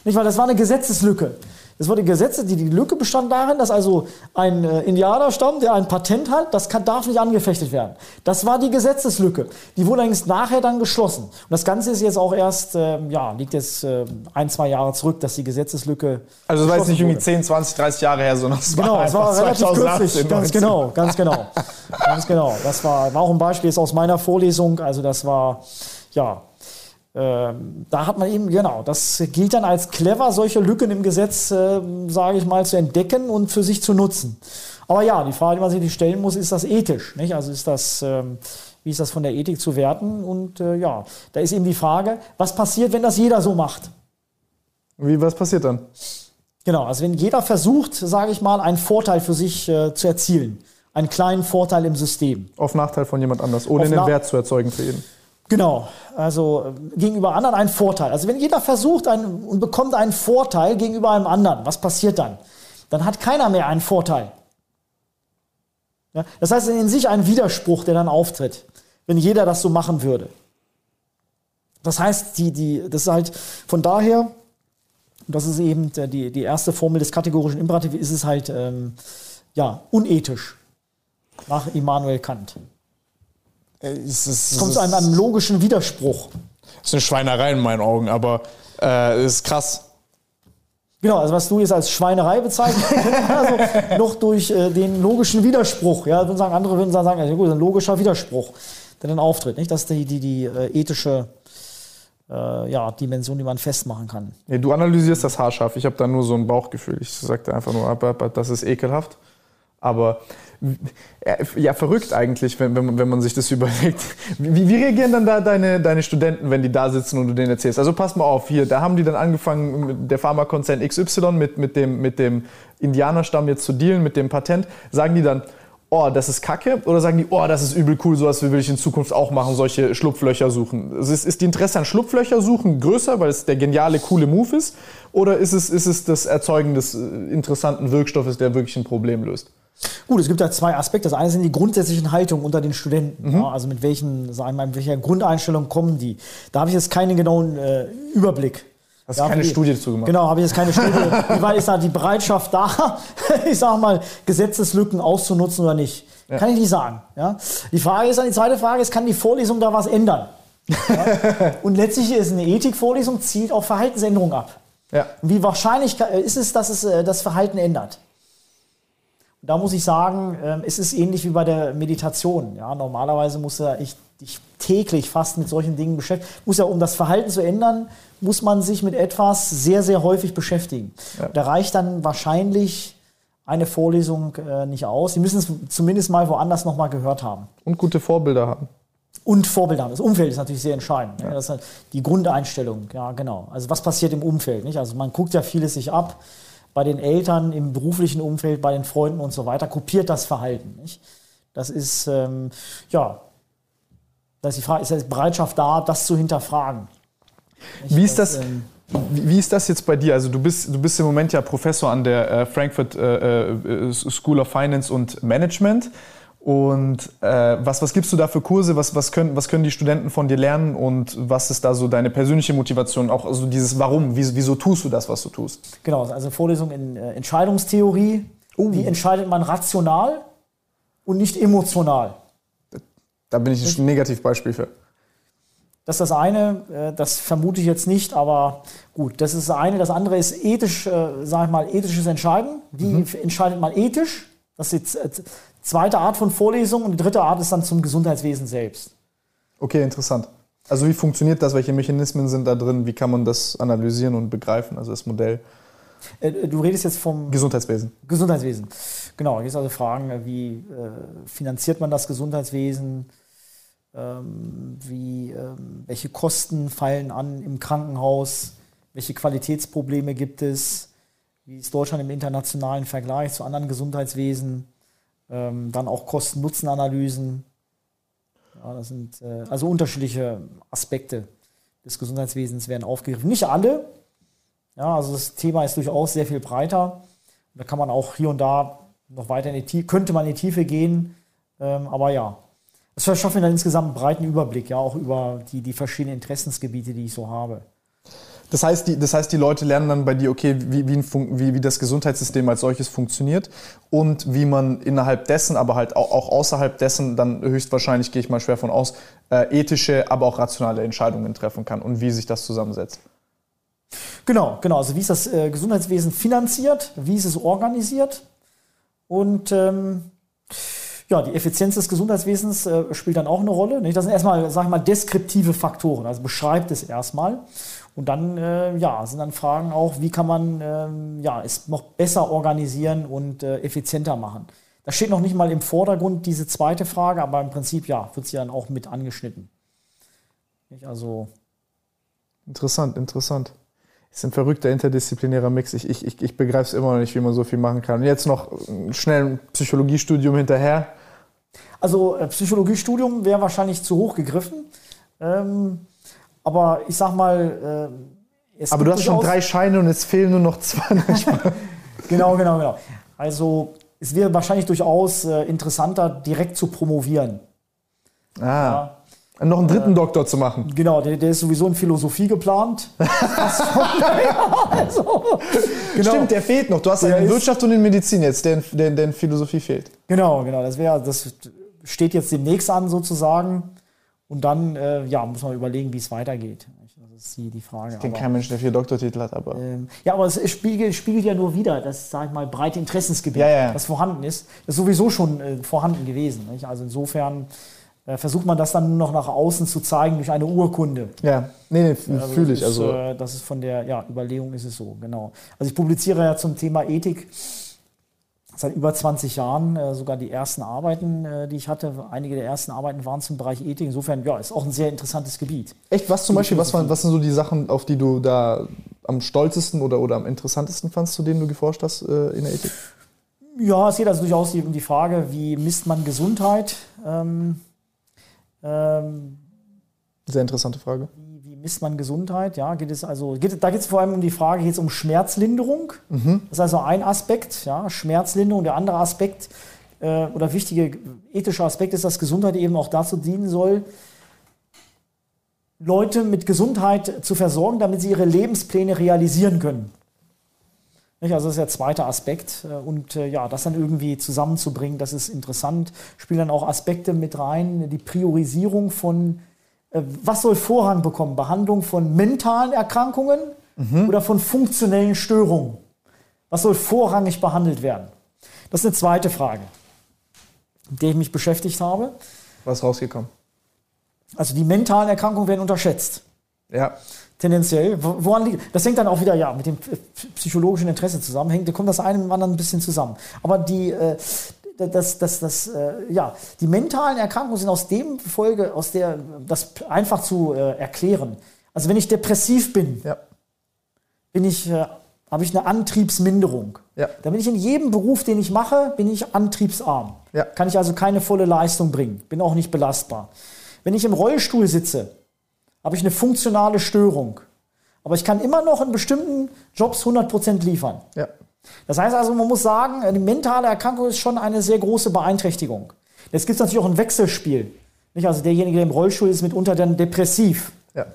S2: Nicht, weil das war eine Gesetzeslücke. Es wurde Gesetze, die, die Lücke bestand darin, dass also ein äh, Indianerstamm, der ein Patent hat, das kann, darf nicht angefechtet werden. Das war die Gesetzeslücke. Die wurde allerdings nachher dann geschlossen. Und das Ganze ist jetzt auch erst, äh, ja, liegt jetzt äh, ein, zwei Jahre zurück, dass die Gesetzeslücke.
S1: Also es war jetzt nicht irgendwie 10, 20, 30 Jahre her, sondern es
S2: genau, war, es war relativ kürzlich. Ganz genau, ganz genau. ganz genau. Das war, war auch ein Beispiel jetzt aus meiner Vorlesung. Also das war, ja, ähm, da hat man eben, genau, das gilt dann als clever, solche Lücken im Gesetz, äh, sage ich mal, zu entdecken und für sich zu nutzen. Aber ja, die Frage, die man sich stellen muss, ist das ethisch? Nicht? Also ist das, ähm, wie ist das von der Ethik zu werten? Und äh, ja, da ist eben die Frage, was passiert, wenn das jeder so macht?
S1: Wie, was passiert dann?
S2: Genau, also wenn jeder versucht, sage ich mal, einen Vorteil für sich äh, zu erzielen, einen kleinen Vorteil im System.
S1: Auf Nachteil von jemand anders, ohne einen Wert zu erzeugen für ihn.
S2: Genau, also äh, gegenüber anderen einen Vorteil. Also wenn jeder versucht einen, und bekommt einen Vorteil gegenüber einem anderen, was passiert dann? Dann hat keiner mehr einen Vorteil. Ja, das heißt in sich ein Widerspruch, der dann auftritt, wenn jeder das so machen würde. Das heißt, die, die, das ist halt von daher, das ist eben die, die erste Formel des kategorischen Imperativs, ist es halt ähm, ja, unethisch nach Immanuel Kant. Es, ist, es kommt zu einem, einem, logischen Widerspruch.
S1: Das ist eine Schweinerei in meinen Augen, aber äh, es ist krass.
S2: Genau, also was du jetzt als Schweinerei bezeichnest, also noch durch äh, den logischen Widerspruch. Ja, würden sagen, andere würden sagen, also gut, ein logischer Widerspruch, der dann auftritt. Nicht? Das ist die, die, die äh, ethische äh, ja, Dimension, die man festmachen kann.
S1: Ja, du analysierst das haarscharf. Ich habe da nur so ein Bauchgefühl. Ich sagte einfach nur, das ist ekelhaft. Aber ja, verrückt eigentlich, wenn, wenn, wenn man sich das überlegt. Wie, wie, reagieren dann da deine, deine Studenten, wenn die da sitzen und du denen erzählst? Also pass mal auf, hier, da haben die dann angefangen, der Pharmakonzern XY mit, mit, dem, mit dem Indianerstamm jetzt zu dealen, mit dem Patent. Sagen die dann, oh, das ist kacke? Oder sagen die, oh, das ist übel cool, sowas will ich in Zukunft auch machen, solche Schlupflöcher suchen? Also ist, ist die Interesse an Schlupflöcher suchen größer, weil es der geniale, coole Move ist? Oder ist es, ist es das Erzeugen des äh, interessanten Wirkstoffes, der wirklich ein Problem löst?
S2: Gut, es gibt da zwei Aspekte. Das eine sind die grundsätzlichen Haltungen unter den Studenten. Mhm. Ja, also mit welchen, sagen wir mal, mit welcher Grundeinstellung kommen die. Da habe ich jetzt keinen genauen äh, Überblick.
S1: Hast du keine
S2: wie,
S1: Studie dazu gemacht?
S2: Genau, habe ich jetzt keine Studie. wie weit ist da die Bereitschaft da, ich sage mal, Gesetzeslücken auszunutzen oder nicht? Ja. Kann ich nicht sagen. Ja? Die Frage ist dann, die zweite Frage ist, kann die Vorlesung da was ändern? Ja? Und letztlich ist eine Ethikvorlesung, zielt auf Verhaltensänderung ab. Ja. Wie wahrscheinlich ist es, dass es äh, das Verhalten ändert? Da muss ich sagen, ähm, es ist ähnlich wie bei der Meditation. Ja, normalerweise muss ja ich dich täglich fast mit solchen Dingen beschäftigen. Muss ja, um das Verhalten zu ändern, muss man sich mit etwas sehr, sehr häufig beschäftigen. Ja. Da reicht dann wahrscheinlich eine Vorlesung äh, nicht aus. Sie müssen es zumindest mal woanders nochmal gehört haben.
S1: Und gute Vorbilder haben.
S2: Und Vorbilder haben. Das Umfeld ist natürlich sehr entscheidend. Ja. Das ist halt die Grundeinstellung, ja, genau. Also was passiert im Umfeld? Nicht? Also man guckt ja vieles sich ab bei den Eltern, im beruflichen Umfeld, bei den Freunden und so weiter, kopiert das Verhalten. Nicht? Das ist, ähm, ja, da ist die Frage, ist die Bereitschaft da, das zu hinterfragen?
S1: Nicht? Wie ist das? das ähm, wie ist das jetzt bei dir? Also du bist, du bist im Moment ja Professor an der äh, Frankfurt äh, äh School of Finance und Management. Und äh, was, was gibst du da für Kurse? Was, was, können, was können die Studenten von dir lernen? Und was ist da so deine persönliche Motivation? Auch also dieses Warum? Wieso, wieso tust du das, was du tust?
S2: Genau, also Vorlesung in äh, Entscheidungstheorie. Uh. Wie entscheidet man rational und nicht emotional?
S1: Da bin ich ein Negativbeispiel für.
S2: Das ist das eine, äh, das vermute ich jetzt nicht, aber gut, das ist das eine. Das andere ist ethisch, äh, sag ich mal, ethisches Entscheiden. Wie mhm. entscheidet man ethisch? Das ist äh, zweite Art von Vorlesung und die dritte Art ist dann zum Gesundheitswesen selbst.
S1: Okay, interessant. Also wie funktioniert das? Welche Mechanismen sind da drin? Wie kann man das analysieren und begreifen? Also das Modell.
S2: Äh, du redest jetzt vom
S1: Gesundheitswesen.
S2: Gesundheitswesen. Genau, hier ist also Fragen, wie äh, finanziert man das Gesundheitswesen? Ähm, wie, ähm, welche Kosten fallen an im Krankenhaus? Welche Qualitätsprobleme gibt es? Wie ist Deutschland im internationalen Vergleich zu anderen Gesundheitswesen? Ähm, dann auch Kosten-Nutzen-Analysen. Ja, das sind äh, also unterschiedliche Aspekte des Gesundheitswesens werden aufgegriffen. Nicht alle. Ja, also das Thema ist durchaus sehr viel breiter. Da kann man auch hier und da noch weiter in die Tiefe, könnte man in die Tiefe gehen. Ähm, aber ja, es verschafft mir dann insgesamt einen breiten Überblick, ja, auch über die, die verschiedenen Interessensgebiete, die ich so habe.
S1: Das heißt, die, das heißt, die Leute lernen dann bei dir, okay, wie, wie, wie, wie das Gesundheitssystem als solches funktioniert und wie man innerhalb dessen, aber halt auch, auch außerhalb dessen dann höchstwahrscheinlich, gehe ich mal schwer von aus, äh, ethische, aber auch rationale Entscheidungen treffen kann und wie sich das zusammensetzt.
S2: Genau, genau. Also wie ist das äh, Gesundheitswesen finanziert, wie ist es organisiert und ähm, ja, die Effizienz des Gesundheitswesens äh, spielt dann auch eine Rolle. Nicht? Das sind erstmal, sag ich mal, deskriptive Faktoren, also beschreibt es erstmal. Und dann äh, ja, sind dann Fragen auch, wie kann man ähm, ja, es noch besser organisieren und äh, effizienter machen. Das steht noch nicht mal im Vordergrund, diese zweite Frage, aber im Prinzip ja, wird sie dann auch mit angeschnitten. Nicht? Also
S1: interessant, interessant. Es ist ein verrückter interdisziplinärer Mix. Ich, ich, ich, ich begreife es immer noch nicht, wie man so viel machen kann. Und jetzt noch schnell ein Psychologiestudium hinterher.
S2: Also äh, Psychologiestudium wäre wahrscheinlich zu hoch gegriffen. Ähm, aber ich sag mal.
S1: Äh, aber du hast schon drei Scheine und es fehlen nur noch zwei.
S2: genau, genau, genau. Also es wäre wahrscheinlich durchaus äh, interessanter, direkt zu promovieren.
S1: Ah. Ja. Noch einen dritten äh, Doktor zu machen.
S2: Genau, der, der, ist sowieso in Philosophie geplant.
S1: also, genau. Stimmt, der fehlt noch. Du hast der in Wirtschaft und in Medizin jetzt, der, der, der in Philosophie fehlt.
S2: Genau, genau. Das, wär, das steht jetzt demnächst an sozusagen. Und dann äh, ja, muss man überlegen, wie es weitergeht. Das ist die, die Frage.
S1: Ich kenne keinen Menschen, der vier Doktortitel hat, aber.
S2: Ähm, ja, aber es spiegelt, spiegelt ja nur wieder das, sag ich mal, breite Interessensgebiet, ja, ja. das vorhanden ist. Das ist sowieso schon äh, vorhanden gewesen. Nicht? Also insofern äh, versucht man das dann nur noch nach außen zu zeigen durch eine Urkunde.
S1: Ja, nee, nee also fühle ich. also.
S2: Äh, das ist von der ja, Überlegung ist es so, genau. Also ich publiziere ja zum Thema Ethik seit über 20 Jahren äh, sogar die ersten Arbeiten, äh, die ich hatte. Einige der ersten Arbeiten waren zum Bereich Ethik. Insofern, ja, ist auch ein sehr interessantes Gebiet.
S1: Echt? Was zum Beispiel, was, waren, was sind so die Sachen, auf die du da am stolzesten oder, oder am interessantesten fandst, zu denen du geforscht hast äh, in der Ethik?
S2: Ja, es geht also durchaus um die Frage, wie misst man Gesundheit? Ähm,
S1: ähm, Sehr interessante Frage.
S2: Misst man Gesundheit? Ja, geht es also, geht, da geht es vor allem um die Frage, geht es um Schmerzlinderung? Mhm. Das ist also ein Aspekt, ja, Schmerzlinderung. Der andere Aspekt äh, oder wichtige ethische Aspekt ist, dass Gesundheit eben auch dazu dienen soll, Leute mit Gesundheit zu versorgen, damit sie ihre Lebenspläne realisieren können. Also das ist der zweite Aspekt. Äh, und äh, ja, das dann irgendwie zusammenzubringen, das ist interessant. Spielen dann auch Aspekte mit rein, die Priorisierung von, äh, was soll Vorrang bekommen? Behandlung von mentalen Erkrankungen mhm. oder von funktionellen Störungen? Was soll vorrangig behandelt werden? Das ist eine zweite Frage, mit der ich mich beschäftigt habe.
S1: Was ist rausgekommen?
S2: Also die mentalen Erkrankungen werden unterschätzt.
S1: Ja
S2: tendenziell. Woran liegt das? hängt dann auch wieder ja mit dem psychologischen Interesse zusammen. Hängt, da kommt das eine mit dem anderen ein bisschen zusammen. Aber die, äh, das, das, das, äh, ja, die mentalen Erkrankungen sind aus dem Folge, aus der, das einfach zu äh, erklären. Also wenn ich depressiv bin, ja. bin ich, äh, habe ich eine Antriebsminderung. Ja. Dann bin ich in jedem Beruf, den ich mache, bin ich antriebsarm. Ja. Kann ich also keine volle Leistung bringen. Bin auch nicht belastbar. Wenn ich im Rollstuhl sitze, habe ich eine funktionale Störung. Aber ich kann immer noch in bestimmten Jobs 100% liefern. Ja. Das heißt also, man muss sagen, die mentale Erkrankung ist schon eine sehr große Beeinträchtigung. Jetzt gibt es natürlich auch ein Wechselspiel. Nicht? Also derjenige, der im Rollstuhl ist, mitunter dann depressiv. Ja.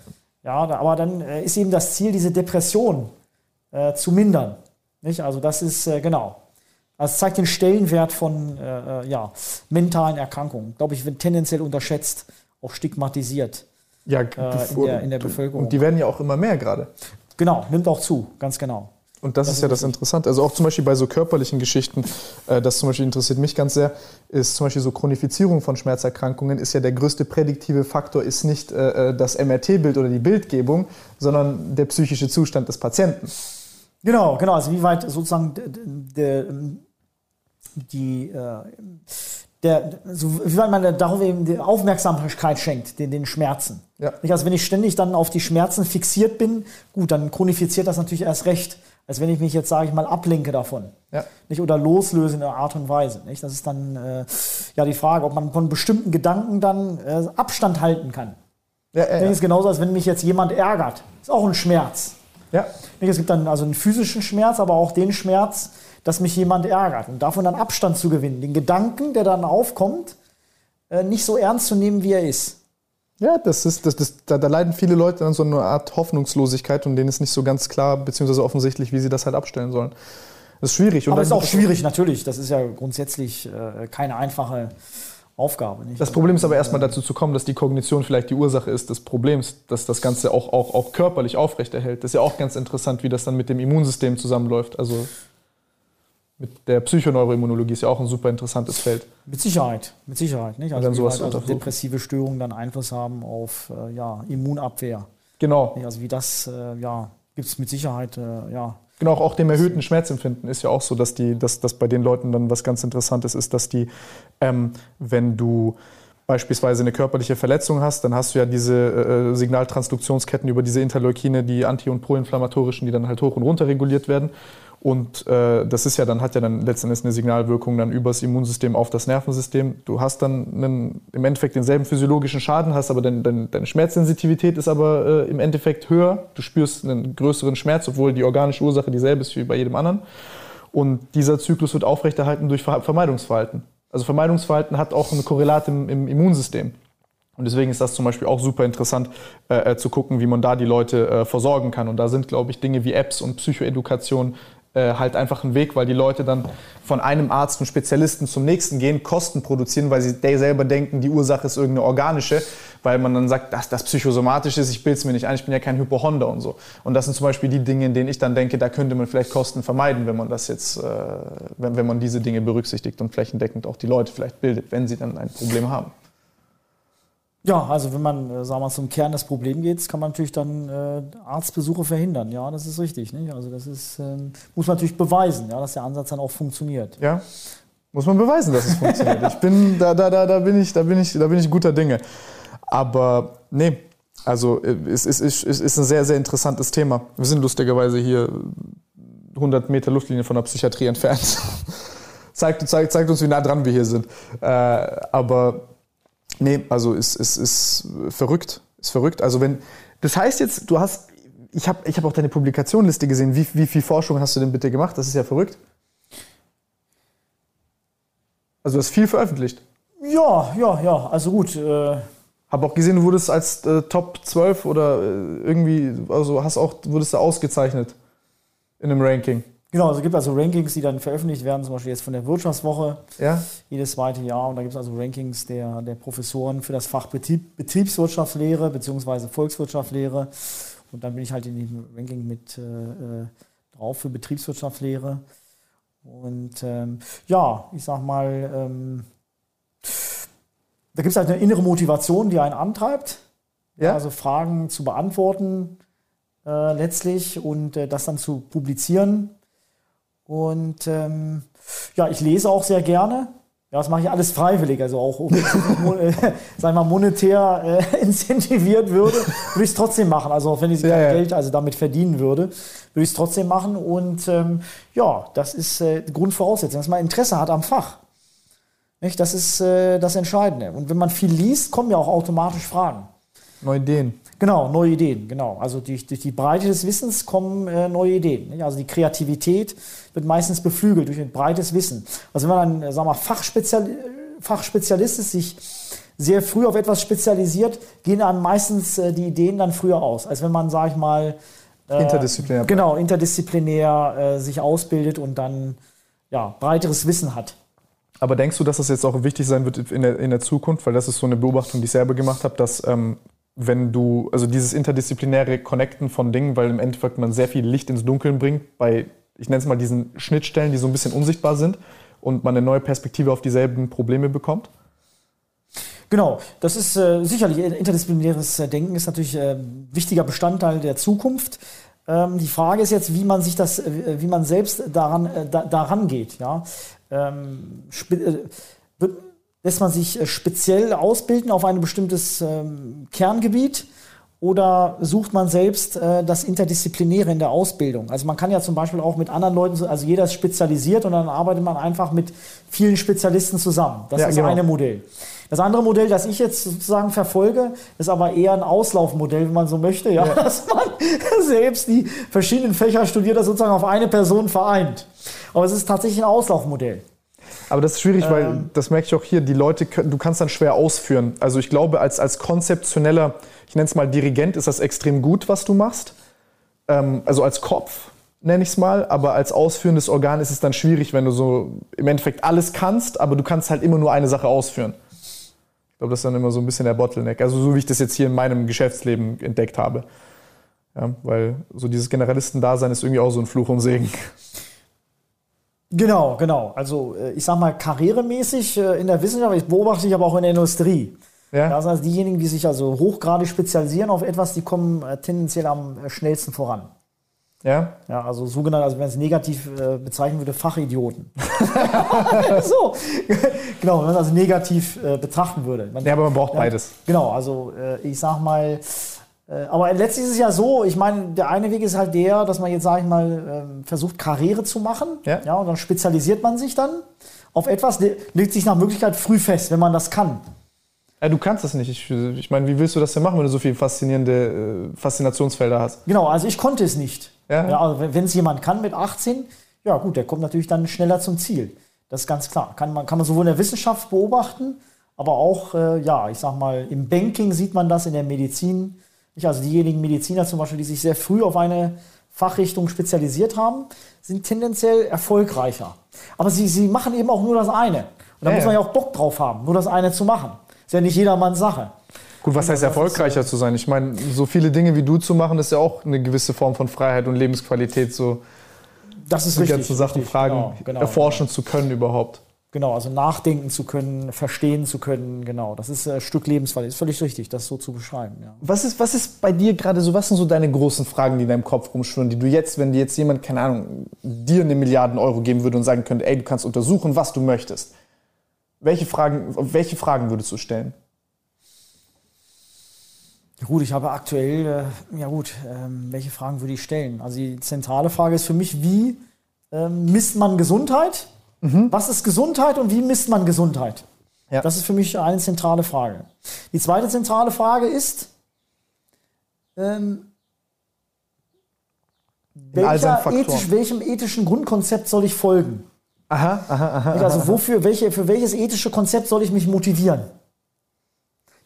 S2: Ja, aber dann äh, ist eben das Ziel, diese Depression äh, zu mindern. Nicht? Also das ist äh, genau. Das zeigt den Stellenwert von äh, äh ja, mentalen Erkrankungen. Glaube ich, wird tendenziell unterschätzt, auch stigmatisiert
S1: ja, äh, in, der, in der Bevölkerung. Und die werden ja auch immer mehr gerade.
S2: Genau, nimmt auch zu, ganz genau.
S1: Und das, das ist ja das Interessante. Also auch zum Beispiel bei so körperlichen Geschichten, äh, das zum Beispiel interessiert mich ganz sehr, ist zum Beispiel so Chronifizierung von Schmerzerkrankungen ist ja der größte prädiktive Faktor, ist nicht äh, äh das MRT-Bild oder die Bildgebung, sondern der psychische Zustand des Patienten.
S2: Genau, genau. Also wie weit sozusagen der, die, äh, der, so, wie weit man darauf eben die Aufmerksamkeit schenkt, den, den Schmerzen. Ja. Also wenn ich ständig dann auf die Schmerzen fixiert bin, gut, dann chronifiziert das natürlich erst recht, als wenn ich mich jetzt, sage ich mal, ablenke davon. Ja. Nicht? Oder loslöse in einer Art und Weise. Nicht? Das ist dann äh, ja die Frage, ob man von bestimmten Gedanken dann äh, Abstand halten kann. Ja, ja, ja. ist genauso, als wenn mich jetzt jemand ärgert. Ist auch ein Schmerz. Ja. Nicht? Es gibt dann also einen physischen Schmerz, aber auch den Schmerz, dass mich jemand ärgert und davon dann Abstand zu gewinnen, den Gedanken, der dann aufkommt, äh, nicht so ernst zu nehmen, wie er ist.
S1: Ja, das ist, das, das, da, da leiden viele Leute an so einer Art Hoffnungslosigkeit und denen ist nicht so ganz klar, beziehungsweise offensichtlich, wie sie das halt abstellen sollen. Das ist schwierig.
S2: Und Aber ist auch schwierig, natürlich. Das ist ja grundsätzlich äh, keine einfache Aufgabe. Nicht?
S1: Das Problem ist aber erstmal dazu zu kommen, dass die Kognition vielleicht die Ursache ist des Problems, dass das Ganze auch, auch, auch körperlich aufrechterhält. Das ist ja auch ganz interessant, wie das dann mit dem Immunsystem zusammenläuft. Also mit der Psychoneuroimmunologie ist ja auch ein super interessantes Feld.
S2: Mit Sicherheit, mit Sicherheit. Nicht? Also, sowas halt also depressive Störungen dann Einfluss haben auf äh, ja, Immunabwehr.
S1: Genau.
S2: Also wie das, äh, ja, gibt es mit Sicherheit, äh, ja.
S1: Genau, auch dem erhöhten Schmerzempfinden ist ja auch so, dass, die, dass, dass bei den Leuten dann was ganz Interessantes ist, dass die, ähm, wenn du beispielsweise eine körperliche Verletzung hast, dann hast du ja diese äh, Signaltransduktionsketten über diese Interleukine, die anti- und proinflammatorischen, die dann halt hoch und runter reguliert werden. Und äh, das ist ja dann, hat ja dann letztendlich eine Signalwirkung dann übers Immunsystem auf das Nervensystem. Du hast dann einen, im Endeffekt denselben physiologischen Schaden, hast aber dein, dein, deine Schmerzsensitivität ist aber äh, im Endeffekt höher. Du spürst einen größeren Schmerz, obwohl die organische Ursache dieselbe ist wie bei jedem anderen. Und dieser Zyklus wird aufrechterhalten durch Vermeidungsverhalten. Also Vermeidungsverhalten hat auch eine Korrelat im, im Immunsystem. Und deswegen ist das zum Beispiel auch super interessant äh, äh zu gucken, wie man da die Leute äh, versorgen kann. Und da sind, glaube ich, Dinge wie Apps und Psychoedukation äh, halt einfach ein Weg, weil die Leute dann von einem Arzt und Spezialisten zum nächsten gehen, Kosten produzieren, weil sie selber denken, die Ursache ist irgendeine organische, weil man dann sagt, dass das psychosomatisch ist, ich bilde es mir nicht ein, ich bin ja kein Hypochonder und so. Und das sind zum Beispiel die Dinge, in denen ich dann denke, da könnte man vielleicht Kosten vermeiden, wenn man das jetzt, äh, wenn, wenn man diese Dinge berücksichtigt und flächendeckend auch die Leute vielleicht bildet, wenn sie dann ein Problem haben.
S2: Ja, also wenn man, äh, sagen wir zum Kern des Problems geht, kann man natürlich dann äh, Arztbesuche verhindern. Ja, das ist richtig. Nicht? Also das ist, ähm, muss man natürlich beweisen, ja, dass der Ansatz dann auch funktioniert.
S1: Ja, muss man beweisen, dass es funktioniert. Ich bin, da, da, da, da bin ich, da bin ich, da bin ich guter Dinge. Aber nee, also äh, es, es, es ist ein sehr, sehr interessantes Thema. Wir sind lustigerweise hier 100 Meter Luftlinie von der Psychiatrie entfernt. zeigt, zeigt, zeigt uns, wie nah dran wir hier sind. Äh, aber nee, also ist, ist, ist verrückt. Ist verrückt. Also wenn, das heißt jetzt, du hast, ich habe ich hab auch deine Publikationenliste gesehen. Wie, wie viel Forschung hast du denn bitte gemacht? Das ist ja verrückt. Also du hast viel veröffentlicht.
S2: Ja, ja, ja. Also gut. Äh
S1: habe auch gesehen, du wurdest als äh, Top 12 oder äh, irgendwie, also hast auch, wurdest du ausgezeichnet in einem Ranking.
S2: Genau, also es gibt also Rankings, die dann veröffentlicht werden, zum Beispiel jetzt von der Wirtschaftswoche ja. jedes zweite Jahr. Und da gibt es also Rankings der, der Professoren für das Fach Betrieb, Betriebswirtschaftslehre bzw. Volkswirtschaftslehre. Und dann bin ich halt in dem Ranking mit äh, äh, drauf für Betriebswirtschaftslehre. Und ähm, ja, ich sag mal, ähm, da gibt es halt eine innere Motivation, die einen antreibt. Ja. Also Fragen zu beantworten äh, letztlich und äh, das dann zu publizieren. Und ähm, ja, ich lese auch sehr gerne. Ja, das mache ich alles freiwillig, also auch um, äh, sagen wir monetär äh, incentiviert würde, würde ich es trotzdem machen. Also auch wenn ich ja, kein ja. Geld also damit verdienen würde, würde ich es trotzdem machen. Und ähm, ja, das ist äh, Grundvoraussetzung, dass man Interesse hat am Fach. Nicht? Das ist äh, das Entscheidende. Und wenn man viel liest, kommen ja auch automatisch Fragen.
S1: Neue Ideen.
S2: Genau, neue Ideen, genau. Also durch, durch die Breite des Wissens kommen äh, neue Ideen. Nicht? Also die Kreativität wird meistens beflügelt durch ein breites Wissen. Also wenn man ein, sagen wir, Fachspezial Fachspezialist ist, sich sehr früh auf etwas spezialisiert, gehen einem meistens äh, die Ideen dann früher aus, als wenn man, sage ich mal,
S1: äh, interdisziplinär.
S2: Genau, interdisziplinär äh, sich ausbildet und dann ja, breiteres Wissen hat.
S1: Aber denkst du, dass das jetzt auch wichtig sein wird in der, in der Zukunft? Weil das ist so eine Beobachtung, die ich selber gemacht habe, dass ähm, wenn du, also dieses interdisziplinäre Connecten von Dingen, weil im Endeffekt man sehr viel Licht ins Dunkeln bringt, bei, ich nenne es mal diesen Schnittstellen, die so ein bisschen unsichtbar sind und man eine neue Perspektive auf dieselben Probleme bekommt?
S2: Genau, das ist äh, sicherlich interdisziplinäres äh, Denken ist natürlich äh, wichtiger Bestandteil der Zukunft. Ähm, die Frage ist jetzt, wie man sich das, äh, wie man selbst daran, äh, da, daran geht. Ja? Ähm, äh, Lässt man sich äh, speziell ausbilden auf ein bestimmtes ähm, Kerngebiet oder sucht man selbst äh, das Interdisziplinäre in der Ausbildung? Also man kann ja zum Beispiel auch mit anderen Leuten, also jeder ist spezialisiert und dann arbeitet man einfach mit vielen Spezialisten zusammen. Das ja, ist das genau. eine Modell. Das andere Modell, das ich jetzt sozusagen verfolge, ist aber eher ein Auslaufmodell, wenn man so möchte, ja, ja. dass man selbst die verschiedenen Fächer studiert, das sozusagen auf eine Person vereint. Aber es ist tatsächlich ein Auslaufmodell.
S1: Aber das ist schwierig, ähm. weil das merke ich auch hier, die Leute, du kannst dann schwer ausführen. Also ich glaube, als, als konzeptioneller, ich nenne es mal Dirigent, ist das extrem gut, was du machst. Ähm, also als Kopf nenne ich es mal, aber als ausführendes Organ ist es dann schwierig, wenn du so im Endeffekt alles kannst, aber du kannst halt immer nur eine Sache ausführen. Ich glaube, das ist dann immer so ein bisschen der Bottleneck. Also so wie ich das jetzt hier in meinem Geschäftsleben entdeckt habe. Ja, weil so dieses Generalistendasein ist irgendwie auch so ein Fluch und Segen.
S2: Genau, genau. Also äh, ich sag mal, karrieremäßig äh, in der Wissenschaft, ich beobachte ich aber auch in der Industrie. Ja. Das heißt, diejenigen, die sich also hochgradig spezialisieren auf etwas, die kommen äh, tendenziell am schnellsten voran. Ja? Ja, also sogenannte, also wenn es negativ äh, bezeichnen würde, Fachidioten. so, genau, wenn man es also negativ äh, betrachten würde.
S1: Man, ja, aber man braucht ja, beides.
S2: Genau, also äh, ich sag mal, aber letztlich ist es ja so, ich meine, der eine Weg ist halt der, dass man jetzt, sage ich mal, ähm, versucht, Karriere zu machen. Ja. ja. Und dann spezialisiert man sich dann auf etwas, legt sich nach Möglichkeit früh fest, wenn man das kann.
S1: Ja, du kannst das nicht. Ich, ich meine, wie willst du das denn machen, wenn du so viele faszinierende äh, Faszinationsfelder hast?
S2: Genau, also ich konnte es nicht. Ja. ja also wenn es jemand kann mit 18, ja gut, der kommt natürlich dann schneller zum Ziel. Das ist ganz klar. Kann man, kann man sowohl in der Wissenschaft beobachten, aber auch, äh, ja, ich sag mal, im Banking sieht man das, in der Medizin also diejenigen Mediziner zum Beispiel, die sich sehr früh auf eine Fachrichtung spezialisiert haben, sind tendenziell erfolgreicher. Aber sie, sie machen eben auch nur das eine. Und da ja, muss man ja auch Bock drauf haben, nur das eine zu machen. Ist ja nicht jedermanns Sache.
S1: Gut, was heißt erfolgreicher zu sein? Ich meine, so viele Dinge wie du zu machen, ist ja auch eine gewisse Form von Freiheit und Lebensqualität, so
S2: das ist die richtig, ganzen
S1: Sachen, richtig, Fragen genau, genau, erforschen genau. zu können überhaupt.
S2: Genau, also nachdenken zu können, verstehen zu können, genau. Das ist ein äh, Stück Lebensqualität. Ist völlig richtig, das so zu beschreiben. Ja.
S1: Was, ist, was ist bei dir gerade so, was sind so deine großen Fragen, die in deinem Kopf rumschwirren, die du jetzt, wenn dir jetzt jemand, keine Ahnung, dir eine Milliarden Euro geben würde und sagen könnte, ey, du kannst untersuchen, was du möchtest. Welche Fragen, welche Fragen würdest du stellen?
S2: Gut, ich habe aktuell, äh, ja gut, ähm, welche Fragen würde ich stellen? Also die zentrale Frage ist für mich, wie ähm, misst man Gesundheit? Was ist Gesundheit und wie misst man Gesundheit?
S1: Ja.
S2: Das ist für mich eine zentrale Frage. Die zweite zentrale Frage ist, ähm, welcher ethisch, welchem ethischen Grundkonzept soll ich folgen?
S1: Aha, aha, aha.
S2: Also wofür, welche, für welches ethische Konzept soll ich mich motivieren?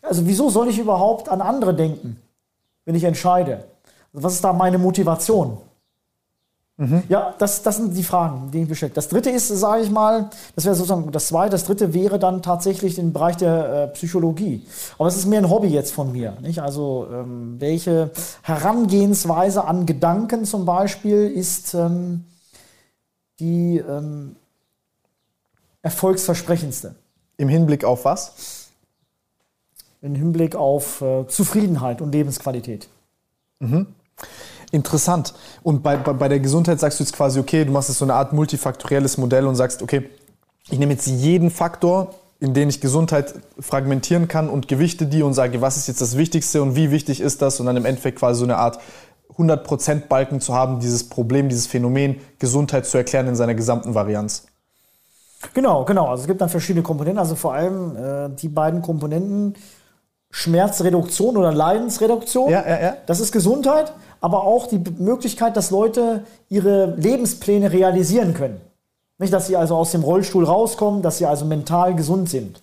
S2: Also wieso soll ich überhaupt an andere denken, wenn ich entscheide? Also was ist da meine Motivation? Ja, das, das sind die Fragen, die ich beschäftigt. Das dritte ist, sage ich mal, das wäre sozusagen das zweite, das dritte wäre dann tatsächlich im Bereich der äh, Psychologie. Aber es ist mehr ein Hobby jetzt von mir. Nicht? Also ähm, welche Herangehensweise an Gedanken zum Beispiel ist ähm, die ähm, erfolgsversprechendste
S1: Im Hinblick auf was?
S2: im Hinblick auf äh, Zufriedenheit und Lebensqualität.
S1: Interessant. Und bei, bei, bei der Gesundheit sagst du jetzt quasi, okay, du machst jetzt so eine Art multifaktorielles Modell und sagst, okay, ich nehme jetzt jeden Faktor, in den ich Gesundheit fragmentieren kann und gewichte die und sage, was ist jetzt das Wichtigste und wie wichtig ist das und dann im Endeffekt quasi so eine Art 100% Balken zu haben, dieses Problem, dieses Phänomen Gesundheit zu erklären in seiner gesamten Varianz.
S2: Genau, genau. Also es gibt dann verschiedene Komponenten, also vor allem äh, die beiden Komponenten Schmerzreduktion oder Leidensreduktion.
S1: Ja, ja, ja.
S2: Das ist Gesundheit, aber auch die Möglichkeit, dass Leute ihre Lebenspläne realisieren können. Nicht, dass sie also aus dem Rollstuhl rauskommen, dass sie also mental gesund sind.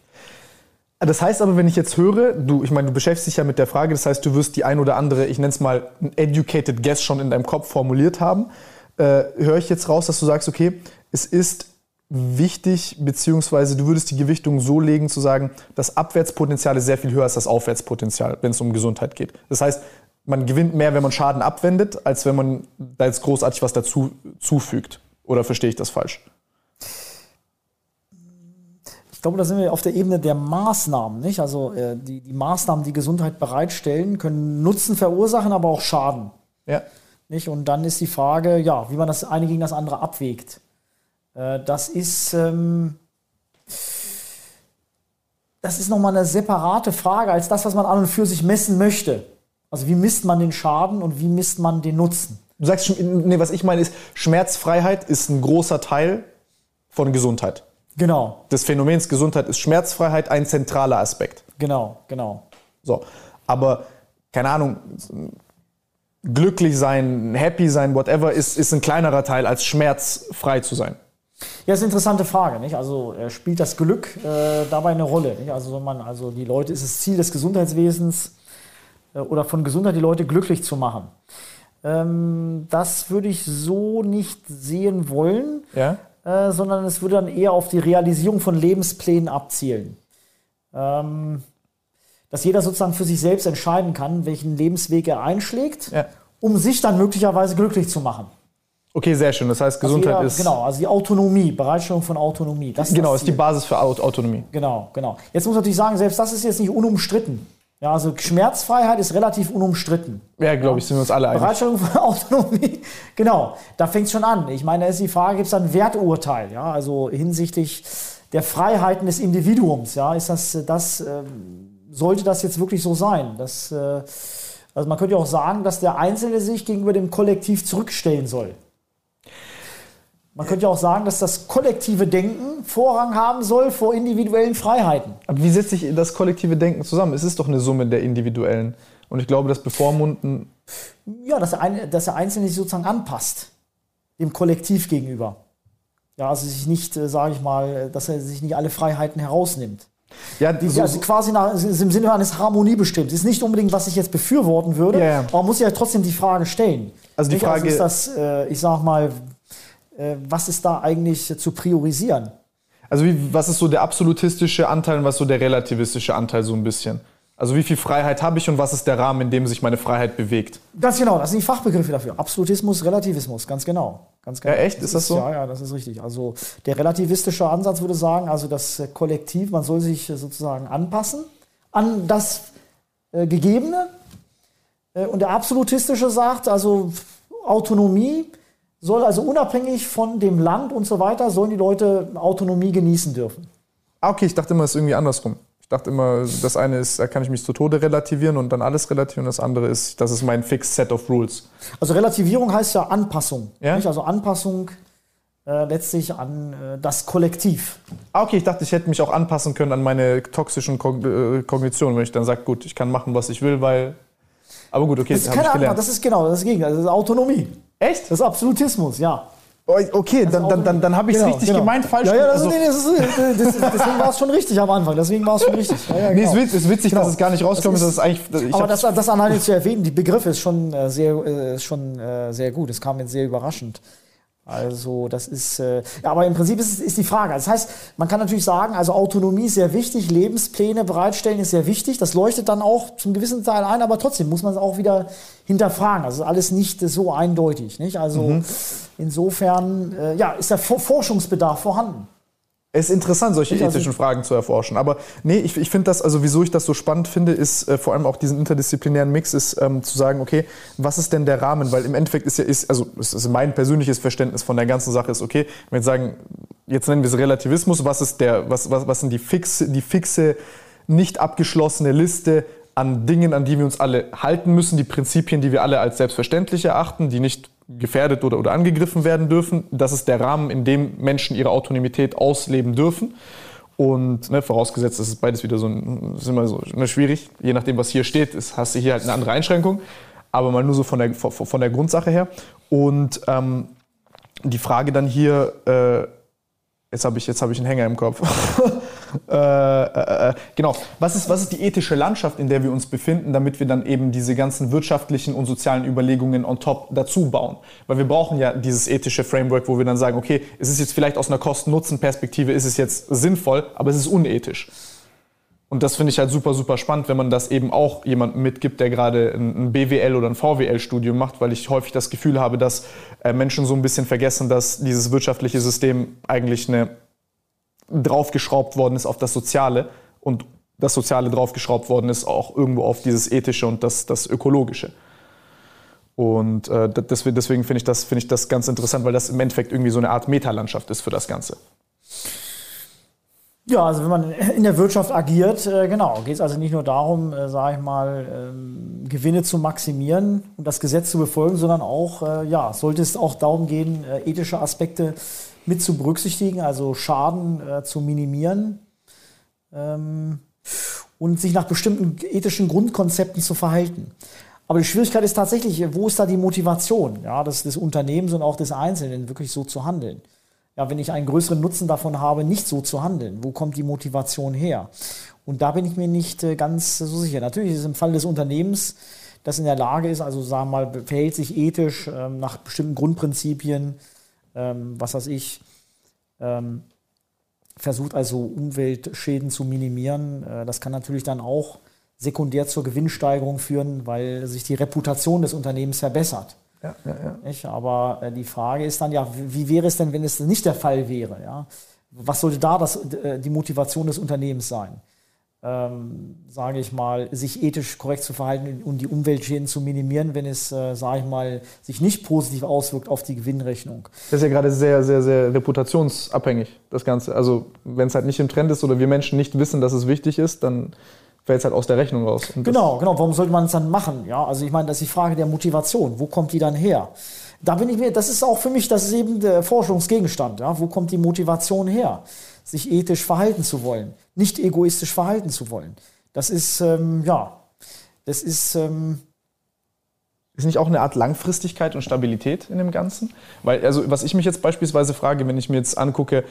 S1: Das heißt aber, wenn ich jetzt höre, du, ich meine, du beschäftigst dich ja mit der Frage, das heißt, du wirst die ein oder andere, ich nenne es mal, ein educated guess schon in deinem Kopf formuliert haben. Äh, höre ich jetzt raus, dass du sagst, okay, es ist wichtig, beziehungsweise du würdest die Gewichtung so legen, zu sagen, das Abwärtspotenzial ist sehr viel höher als das Aufwärtspotenzial, wenn es um Gesundheit geht. Das heißt, man gewinnt mehr, wenn man Schaden abwendet, als wenn man da jetzt großartig was dazu zufügt. Oder verstehe ich das falsch?
S2: Ich glaube, da sind wir auf der Ebene der Maßnahmen, nicht? Also äh, die, die Maßnahmen, die Gesundheit bereitstellen, können Nutzen verursachen, aber auch Schaden.
S1: Ja.
S2: Nicht? Und dann ist die Frage, ja, wie man das eine gegen das andere abwägt. Äh, das ist, ähm, das ist nochmal eine separate Frage als das, was man an und für sich messen möchte. Also wie misst man den Schaden und wie misst man den Nutzen?
S1: Du sagst, schon- nee, was ich meine ist, Schmerzfreiheit ist ein großer Teil von Gesundheit.
S2: Genau,
S1: Des Phänomens Gesundheit ist Schmerzfreiheit ein zentraler Aspekt.
S2: genau, genau.
S1: So. Aber, keine Ahnung, glücklich sein, happy sein, whatever, ist, ist ein kleinerer Teil als schmerzfrei zu sein.
S2: Ja, ist eine interessante Frage. Nicht? Also äh, spielt das Glück äh, dabei eine Rolle? Nicht? Also, wenn man, also die Leute, ist es Ziel des Gesundheitswesens oder von Gesundheit die Leute glücklich zu machen? Ähm, das würde ich so nicht sehen wollen,
S1: Ja?
S2: äh, sondern es würde dann eher auf die Realisierung von Lebensplänen abzielen. Ähm, dass jeder sozusagen für sich selbst entscheiden kann, welchen Lebensweg er einschlägt,
S1: Ja.
S2: um sich dann möglicherweise glücklich zu machen.
S1: Okay, sehr schön. Das heißt,
S2: Also
S1: Gesundheit
S2: jeder,
S1: ist.
S2: Genau, also die Autonomie, Bereitstellung von Autonomie. Das
S1: Genau,
S2: das
S1: ist die. Basis für Aut- Autonomie.
S2: Genau, genau. Jetzt muss man natürlich sagen, selbst das ist jetzt nicht unumstritten. Ja, also Schmerzfreiheit ist relativ unumstritten.
S1: Ja, glaube ich, sind wir uns alle einig.
S2: Bereitstellung von Autonomie, genau, da fängt es schon an. Ich meine, da ist die Frage, gibt es ein Werturteil, ja, also hinsichtlich der Freiheiten des Individuums, ja, ist das, das ähm, sollte das jetzt wirklich so sein? Das, äh, also man könnte ja auch sagen, dass der Einzelne sich gegenüber dem Kollektiv zurückstellen soll. Man könnte ja auch sagen, dass das kollektive Denken Vorrang haben soll vor individuellen Freiheiten.
S1: Aber wie setzt sich das kollektive Denken zusammen? Es ist doch eine Summe der individuellen. Und ich glaube, das Bevormunden.
S2: Ja, dass der, eine, dass der Einzelne sich sozusagen anpasst, dem Kollektiv gegenüber. Ja, also sich nicht, äh, sage ich mal, dass er sich nicht alle Freiheiten herausnimmt.
S1: Ja,
S2: Die,
S1: so,
S2: also quasi nach, im Sinne eines Harmoniebestimmts. Ist nicht unbedingt, was ich jetzt befürworten würde,
S1: ja.
S2: aber man muss ja trotzdem die Frage stellen.
S1: Also die
S2: Nicht?
S1: Frage-
S2: ist das, äh, ich sag mal, was ist da eigentlich zu priorisieren?
S1: also wie, was ist so der absolutistische Anteil und was so der relativistische Anteil so ein bisschen? Also wie viel Freiheit habe ich und was ist der Rahmen, in dem sich meine Freiheit bewegt?
S2: Ganz genau, das sind die Fachbegriffe dafür. Absolutismus, Relativismus, ganz genau. Ganz genau.
S1: Ja, echt? Ist das so?
S2: Ja, ja, das ist richtig. Also der relativistische Ansatz würde sagen, also das äh, Kollektiv, man soll sich äh, sozusagen anpassen an das äh, Gegebene. Äh, und der absolutistische sagt, also Autonomie soll also unabhängig von dem Land und so weiter, sollen die Leute Autonomie genießen dürfen.
S1: Ah, okay, ich dachte immer, es ist irgendwie andersrum. Ich dachte immer, das eine ist, da kann ich mich zu Tode relativieren und dann alles relativieren. Das andere ist, das ist mein fixed set of rules.
S2: Also Relativierung heißt ja Anpassung.
S1: Ja.
S2: Nicht? Also Anpassung äh, letztlich an äh, das Kollektiv.
S1: Ah, okay, ich dachte, ich hätte mich auch anpassen können an meine toxischen Kog äh, Kognitionen, wenn ich dann sage, gut, ich kann machen, was ich will, weil. Aber gut, okay,
S2: das ist keine Ahnung, das ist genau das Gegenteil, das ist Autonomie.
S1: Echt?
S2: Das ist Absolutismus, ja.
S1: Okay, dann, dann, dann, dann habe ich es genau, richtig genau. gemeint, falsch.
S2: Ja, ja, das, also, nee, das ist, das, deswegen war es schon richtig am Anfang. Deswegen war es schon richtig. Ja, ja,
S1: genau. Nee, es ist witzig, genau. dass es gar nicht rauskommt.
S2: Das
S1: ist, das eigentlich,
S2: aber das, das an zu erwähnen, die Begriffe ist schon, äh, sehr, äh, ist schon äh, sehr gut. Es kam jetzt sehr überraschend. Also das ist, äh, ja, aber im Prinzip ist, ist die Frage. Das heißt, man kann natürlich sagen, also Autonomie ist sehr wichtig, Lebenspläne bereitstellen ist sehr wichtig. Das leuchtet dann auch zum gewissen Teil ein, aber trotzdem muss man es auch wieder hinterfragen. Also alles nicht so eindeutig. Nicht? Also mhm. insofern, äh, ja, ist der Forschungsbedarf vorhanden.
S1: Es ist interessant, solche ich ethischen Fragen zu erforschen. Aber nee, ich, ich finde das, also wieso ich das so spannend finde, ist äh, vor allem auch diesen interdisziplinären Mix, ist ähm, zu sagen, okay, was ist denn der Rahmen? Weil im Endeffekt ist ja, ist, also ist, mein persönliches Verständnis von der ganzen Sache ist, okay, wenn wir sagen, jetzt nennen wir es Relativismus, was ist der, was, was, was sind die fixe, die fixe, nicht abgeschlossene Liste an Dingen, an die wir uns alle halten müssen, die Prinzipien, die wir alle als selbstverständlich erachten, die nicht gefährdet oder, oder angegriffen werden dürfen. Das ist der Rahmen, in dem Menschen ihre Autonomität ausleben dürfen. Und ne, vorausgesetzt, das ist beides wieder so, ist immer so ne, schwierig. Je nachdem, was hier steht, ist, hast du hier halt eine andere Einschränkung. Aber mal nur so von der, von der Grundsache her. Und ähm, die Frage dann hier, äh, Jetzt habe ich, hab ich einen Hänger im Kopf. äh, äh, äh, genau. Was ist, was ist die ethische Landschaft, in der wir uns befinden, damit wir dann eben diese ganzen wirtschaftlichen und sozialen Überlegungen on top dazu bauen? Weil wir brauchen ja dieses ethische Framework, wo wir dann sagen, okay, es ist jetzt vielleicht aus einer Kosten-Nutzen-Perspektive, ist es jetzt sinnvoll, aber es ist unethisch. Und das finde ich halt super, super spannend, wenn man das eben auch jemandem mitgibt, der gerade ein BWL oder ein VWL-Studium macht, weil ich häufig das Gefühl habe, dass äh, Menschen so ein bisschen vergessen, dass dieses wirtschaftliche System eigentlich eine draufgeschraubt worden ist auf das Soziale und das Soziale draufgeschraubt worden ist auch irgendwo auf dieses Ethische und das, das Ökologische. Und äh, deswegen, deswegen finde ich, das, find ich das ganz interessant, weil das im Endeffekt irgendwie so eine Art Metalandschaft ist für das Ganze.
S2: Ja, also wenn man in der Wirtschaft agiert, äh, genau, geht es also nicht nur darum, äh, sage ich mal, ähm, Gewinne zu maximieren und das Gesetz zu befolgen, sondern auch, äh, ja, sollte es auch darum gehen, äh, ethische Aspekte mit zu berücksichtigen, also Schaden äh, zu minimieren ähm, und sich nach bestimmten ethischen Grundkonzepten zu verhalten. Aber die Schwierigkeit ist tatsächlich, wo ist da die Motivation ja, des, des Unternehmens und auch des Einzelnen, wirklich so zu handeln? ja, wenn ich einen größeren Nutzen davon habe, nicht so zu handeln? Wo kommt die Motivation her? Und da bin ich mir nicht äh, ganz so sicher. Natürlich ist es im Fall des Unternehmens, das in der Lage ist, also sagen wir mal, verhält sich ethisch ähm, nach bestimmten Grundprinzipien, ähm, was weiß ich, ähm, versucht also Umweltschäden zu minimieren. Äh, das kann natürlich dann auch sekundär zur Gewinnsteigerung führen, weil sich die Reputation des Unternehmens verbessert. Ja, ja, ja. Aber äh, die Frage ist dann ja, wie wäre es denn, wenn es nicht der Fall wäre? Ja? Was sollte da das, äh, die Motivation des Unternehmens sein? Ähm, sage ich mal, sich ethisch korrekt zu verhalten und die Umweltschäden zu minimieren, wenn es, äh, sage ich mal, sich nicht positiv auswirkt auf die Gewinnrechnung.
S1: Das ist ja gerade sehr, sehr, sehr reputationsabhängig, das Ganze. Also wenn es halt nicht im Trend ist oder wir Menschen nicht wissen, dass es wichtig ist, dann fällt es halt aus der Rechnung raus.
S2: genau, genau. Warum sollte man es dann machen? Ja, also ich meine, das ist die Frage der Motivation. Wo kommt die dann her? Da bin ich mir, das ist auch für mich, das ist eben der Forschungsgegenstand. Ja, wo kommt die Motivation her, sich ethisch verhalten zu wollen, nicht egoistisch verhalten zu wollen? Das ist, ähm, ja, das ist. Ähm,
S1: ist nicht auch eine Art Langfristigkeit und Stabilität in dem Ganzen? Weil, also, was ich mich jetzt beispielsweise frage, wenn ich mir jetzt angucke,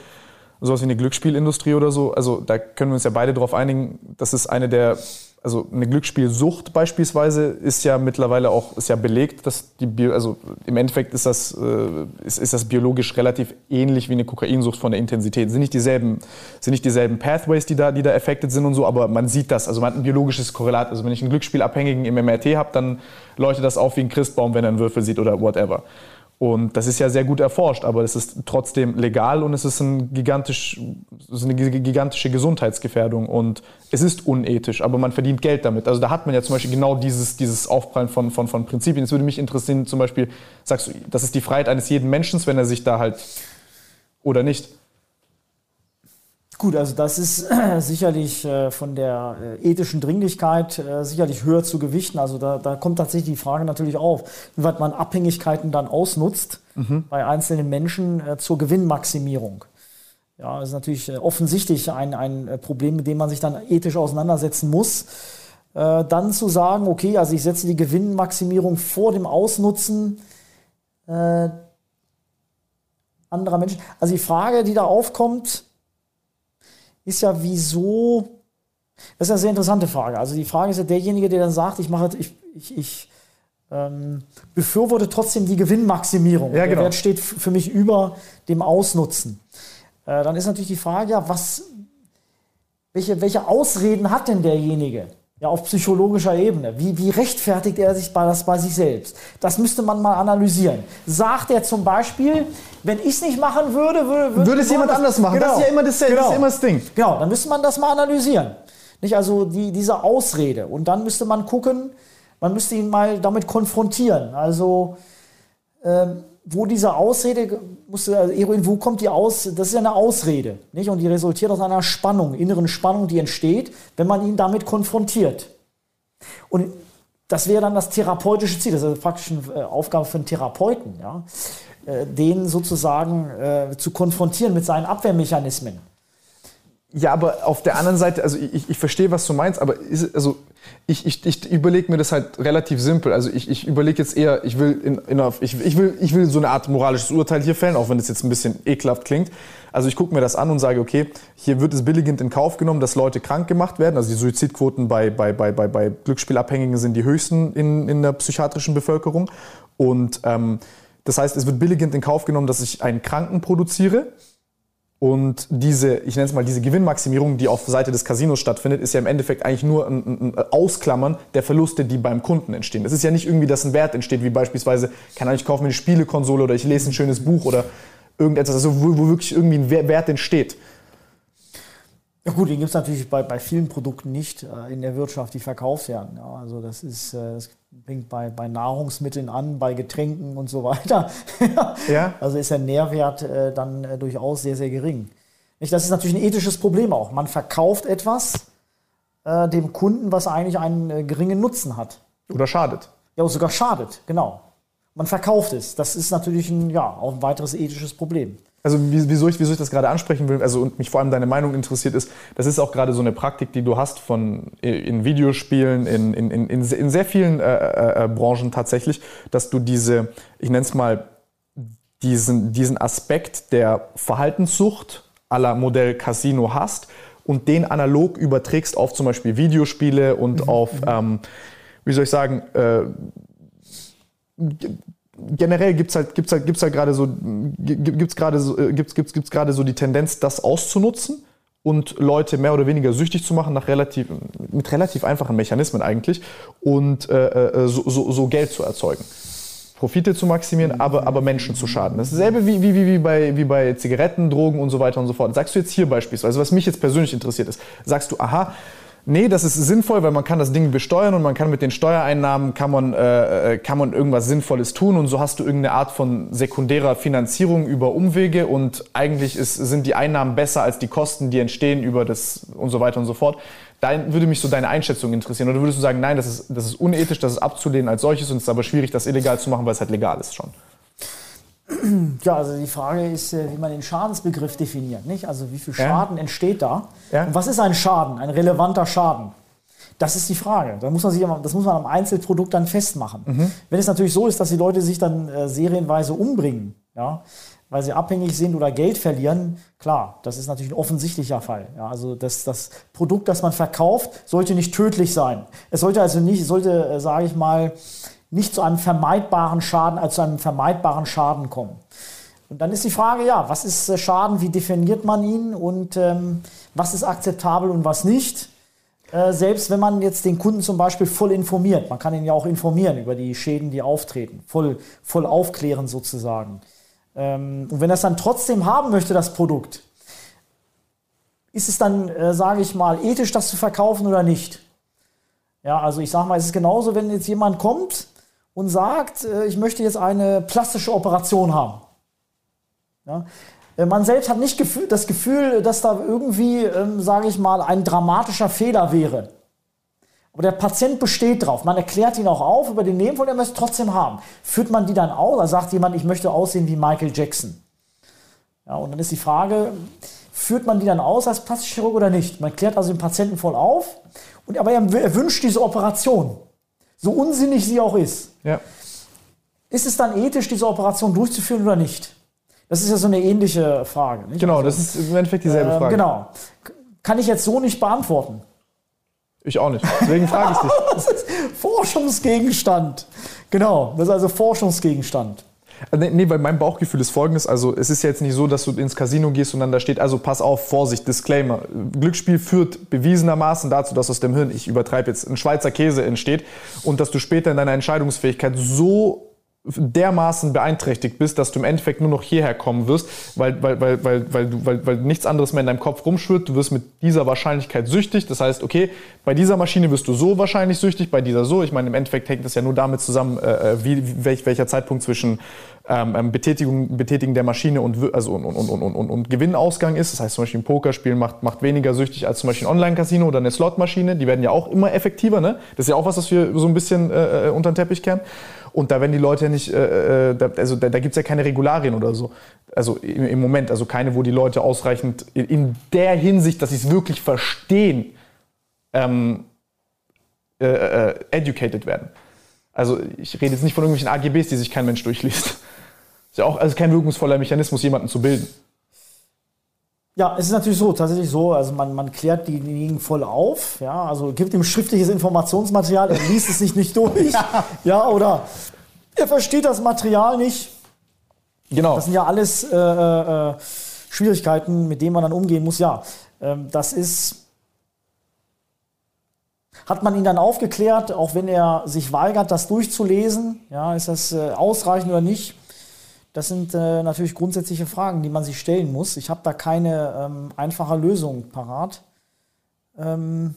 S1: sowas wie eine Glücksspielindustrie oder so, also da können wir uns ja beide darauf einigen, das ist eine der, also eine Glücksspielsucht beispielsweise ist ja mittlerweile auch, ist ja belegt, dass die, Bio, also im Endeffekt ist das, äh, ist, ist das biologisch relativ ähnlich wie eine Kokainsucht von der Intensität. Sind nicht dieselben, sind nicht dieselben Pathways, die da, die da affected sind und so, aber man sieht das, also man hat ein biologisches Korrelat. Also wenn ich einen Glücksspielabhängigen im MRT habe, dann leuchtet das auf wie ein Christbaum, wenn er einen Würfel sieht oder whatever. Und das ist ja sehr gut erforscht, aber es ist trotzdem legal und es ist, ein gigantisch, ist eine gigantische Gesundheitsgefährdung und es ist unethisch, aber man verdient Geld damit. Also da hat man ja zum Beispiel genau dieses, dieses Aufprallen von, von, von Prinzipien. Es würde mich interessieren, zum Beispiel, sagst du, das ist die Freiheit eines jeden Menschen, wenn er sich da halt oder nicht?
S2: Gut, also das ist äh, sicherlich äh, von der äh, ethischen Dringlichkeit sicherlich höher zu gewichten. Also da, da kommt tatsächlich die Frage natürlich auf, wie weit man Abhängigkeiten dann ausnutzt mhm. bei einzelnen Menschen zur Gewinnmaximierung. Ja, das ist natürlich offensichtlich ein, ein Problem, mit dem man sich dann ethisch auseinandersetzen muss. dann zu sagen, okay, also ich setze die Gewinnmaximierung vor dem Ausnutzen anderer Menschen. Also die Frage, die da aufkommt, ist ja, wieso. Das ist eine sehr interessante Frage. Also die Frage ist ja derjenige, der dann sagt, ich mache, ich, ich, ich ähm, befürworte trotzdem die Gewinnmaximierung.
S1: Ja, genau. Der
S2: Wert steht für mich über dem Ausnutzen. Äh, dann ist natürlich die Frage, ja, was, welche, welche Ausreden hat denn derjenige? Ja, auf psychologischer Ebene. Wie, wie rechtfertigt er sich bei, das bei sich selbst? Das müsste man mal analysieren. Sagt er zum Beispiel, wenn ich es nicht machen würde, würde,
S1: würde, würde es jemand das, anders machen.
S2: Genau,
S1: das ist ja immer das, genau, das, ist immer das Ding.
S2: Genau, dann müsste man das mal analysieren. Nicht also die, diese Ausrede. Und dann müsste man gucken, man müsste ihn mal damit konfrontieren. Also, ähm, wo diese Ausrede, musste, also Eroin, wo kommt die aus? Das ist ja eine Ausrede, nicht? Und die resultiert aus einer Spannung, inneren Spannung, die entsteht, wenn man ihn damit konfrontiert. Und das wäre dann das therapeutische Ziel, das ist praktisch eine äh, Aufgabe für einen Therapeuten, ja? Äh, den sozusagen äh, zu konfrontieren mit seinen Abwehrmechanismen.
S1: Ja, aber auf der anderen Seite, also ich, ich verstehe, was du meinst, aber ist, also ich, ich, ich überlege mir das halt relativ simpel. Also ich, ich überlege jetzt eher, ich will, in, in, ich, ich, will, ich will so eine Art moralisches Urteil hier fällen, auch wenn das jetzt ein bisschen ekelhaft klingt. Also ich gucke mir das an und sage, okay, hier wird es billigend in Kauf genommen, dass Leute krank gemacht werden. Also die Suizidquoten bei, bei, bei, bei, bei Glücksspielabhängigen sind die höchsten in, in der psychiatrischen Bevölkerung. Und ähm, das heißt, es wird billigend in Kauf genommen, dass ich einen Kranken produziere und diese, ich nenne es mal, diese Gewinnmaximierung, die auf Seite des Casinos stattfindet, ist ja im Endeffekt eigentlich nur ein, ein, Ausklammern der Verluste, die beim Kunden entstehen. Es ist ja nicht irgendwie, dass ein Wert entsteht, wie beispielsweise, kann ich kaufe mir eine Spielekonsole oder ich lese ein schönes Buch oder irgendetwas, also wo, wo wirklich irgendwie ein Wert entsteht.
S2: Ja gut, den gibt es natürlich bei, bei vielen Produkten nicht äh, in der Wirtschaft, die verkauft werden. Ja, also das ist, äh, das fängt bei, bei Nahrungsmitteln an, bei Getränken und so weiter. ja. Also ist der Nährwert äh, dann äh, durchaus sehr, sehr gering. Nicht, das ist natürlich ein ethisches Problem auch. Man verkauft etwas äh, dem Kunden, was eigentlich einen äh, geringen Nutzen hat.
S1: Oder schadet.
S2: Ja, oder sogar schadet, genau. Man verkauft es. Das ist natürlich ein, ja, auch ein weiteres ethisches Problem.
S1: Also wieso ich, wieso ich das gerade ansprechen will, also und mich vor allem deine Meinung interessiert ist, das ist auch gerade so eine Praktik, die du hast von in Videospielen, in, in, in, in sehr vielen äh, äh, äh, Branchen tatsächlich, dass du diese, ich nenne es mal, diesen, diesen Aspekt der Verhaltenssucht aller Modell Casino hast und den analog überträgst auf zum Beispiel Videospiele und mhm. auf, mhm. ähm, wie soll ich sagen, äh, generell gibt es halt, gibt's halt, gibt's halt gerade so, gibt's gerade so, äh, gibt's, gibt's, gibt's gerade so die Tendenz, das auszunutzen und Leute mehr oder weniger süchtig zu machen nach relativ, mit relativ einfachen Mechanismen eigentlich und äh, äh, so, so, so Geld zu erzeugen. Profite zu maximieren, aber, aber Menschen zu schaden. Das ist dasselbe wie, wie, wie, bei, wie bei Zigaretten, Drogen und so weiter und so fort. Sagst du jetzt hier beispielsweise, was mich jetzt persönlich interessiert ist, sagst du, aha, Nee, das ist sinnvoll, weil man kann das Ding besteuern und man kann mit den Steuereinnahmen kann man, äh, äh, kann man irgendwas Sinnvolles tun und so hast du irgendeine Art von sekundärer Finanzierung über Umwege und eigentlich ist, sind die Einnahmen besser als die Kosten, die entstehen über das und so weiter und so fort. Da würde mich so deine Einschätzung interessieren. Oder würdest du sagen, nein, das ist, das ist unethisch, das ist abzulehnen als solches und es ist aber schwierig, das illegal zu machen, weil es halt legal ist schon?
S2: Ja, also die Frage ist, äh, wie man den Schadensbegriff definiert. Nicht? Also wie viel Schaden ja. entsteht da? Ja. Und was ist ein Schaden, ein relevanter Schaden? Das ist die Frage. Da muss man sich, das muss man am Einzelprodukt dann festmachen. Mhm. Wenn es natürlich so ist, dass die Leute sich dann äh, serienweise umbringen, ja, weil sie abhängig sind oder Geld verlieren, klar, das ist natürlich ein offensichtlicher Fall. Ja, also das, das Produkt, das man verkauft, sollte nicht tödlich sein. Es sollte also nicht, sollte, äh, sage ich mal, nicht zu einem vermeidbaren Schaden als zu einem vermeidbaren Schaden kommen. Und dann ist die Frage, ja, was ist äh, Schaden, wie definiert man ihn und ähm, was ist akzeptabel und was nicht? Äh, selbst wenn man jetzt den Kunden zum Beispiel voll informiert, man kann ihn ja auch informieren über die Schäden, die auftreten, voll, voll aufklären sozusagen. Ähm, und wenn er es dann trotzdem haben möchte, das Produkt, ist es dann, äh, sage ich mal, ethisch, das zu verkaufen oder nicht? Ja, also ich sage mal, es ist genauso, wenn jetzt jemand kommt und sagt, äh, ich möchte jetzt eine plastische Operation haben. Ja? Äh, man selbst hat nicht das Gefühl, dass da irgendwie, ähm, sage ich mal, ein dramatischer Fehler wäre. Aber der Patient besteht drauf. Man erklärt ihn auch auf über den Nebenwirkungen, er möchte trotzdem haben. Führt man die dann aus? Da sagt jemand, ich möchte aussehen wie Michael Jackson. Ja, und dann ist die Frage, führt man die dann aus als Plastikchirurg oder nicht? Man klärt also den Patienten voll auf, und, aber er, er wünscht diese Operation. So unsinnig sie auch ist. Ja. Ist es dann ethisch, diese Operation durchzuführen oder nicht? Das ist ja so eine ähnliche Frage.
S1: Nicht? Genau, also, das ist im Endeffekt dieselbe äh, Frage.
S2: Genau. Kann ich jetzt so nicht beantworten.
S1: Ich auch nicht. Deswegen frage ich dich.
S2: das ist Forschungsgegenstand. Genau, das ist also Forschungsgegenstand.
S1: Äh, nee, nee, weil mein Bauchgefühl ist folgendes. Also, es ist jetzt nicht so, dass du ins Casino gehst und dann da steht, also pass auf, Vorsicht, Disclaimer. Glücksspiel führt bewiesenermaßen dazu, dass aus dem Hirn, ich übertreibe jetzt, ein Schweizer Käse entsteht und dass du später in deiner Entscheidungsfähigkeit so dermaßen beeinträchtigt bist, dass du im Endeffekt nur noch hierher kommen wirst, weil, weil, weil, weil, weil, du, weil, weil nichts anderes mehr in deinem Kopf rumschwirrt. Du wirst mit dieser Wahrscheinlichkeit süchtig. Das heißt, okay, bei dieser Maschine wirst du so wahrscheinlich süchtig, bei dieser so. Ich meine, im Endeffekt hängt das ja nur damit zusammen, äh, äh wie, welch, welcher Zeitpunkt zwischen ähm, ähm, Betätigung, Betätigen der Maschine und, also, und, und, und, und, und Gewinnausgang ist. Das heißt zum Beispiel ein Pokerspiel macht, macht weniger süchtig als zum Beispiel ein Online-Casino oder eine Slotmaschine. Die werden ja auch immer effektiver. Ne? Das ist ja auch was, was wir so ein bisschen äh, äh unter den Teppich kehren. Und da werden die Leute ja nicht, äh, äh da, also da, da gibt es ja keine Regularien oder so. Also im, im, Moment, also keine, wo die Leute ausreichend in, in der Hinsicht, dass sie es wirklich verstehen, ähm, äh, äh, educated werden. Also ich rede jetzt nicht von irgendwelchen AGBs, die sich kein Mensch durchliest. Ist ja auch also kein wirkungsvoller Mechanismus, jemanden zu bilden.
S2: Ja, es ist natürlich so, tatsächlich so, also man, man klärt diejenigen voll auf, ja, also gibt ihm schriftliches Informationsmaterial, er liest es sich nicht durch, ja. ja, oder er versteht das Material nicht. Genau. Das sind ja alles äh, äh, Schwierigkeiten, mit denen man dann umgehen muss. Ja, ähm, das ist, hat man ihn dann aufgeklärt, auch wenn er sich weigert, das durchzulesen, ja, ist das äh, ausreichend oder nicht? Das sind äh, natürlich grundsätzliche Fragen, die man sich stellen muss. Ich habe da keine ähm, einfache Lösung parat. Ähm,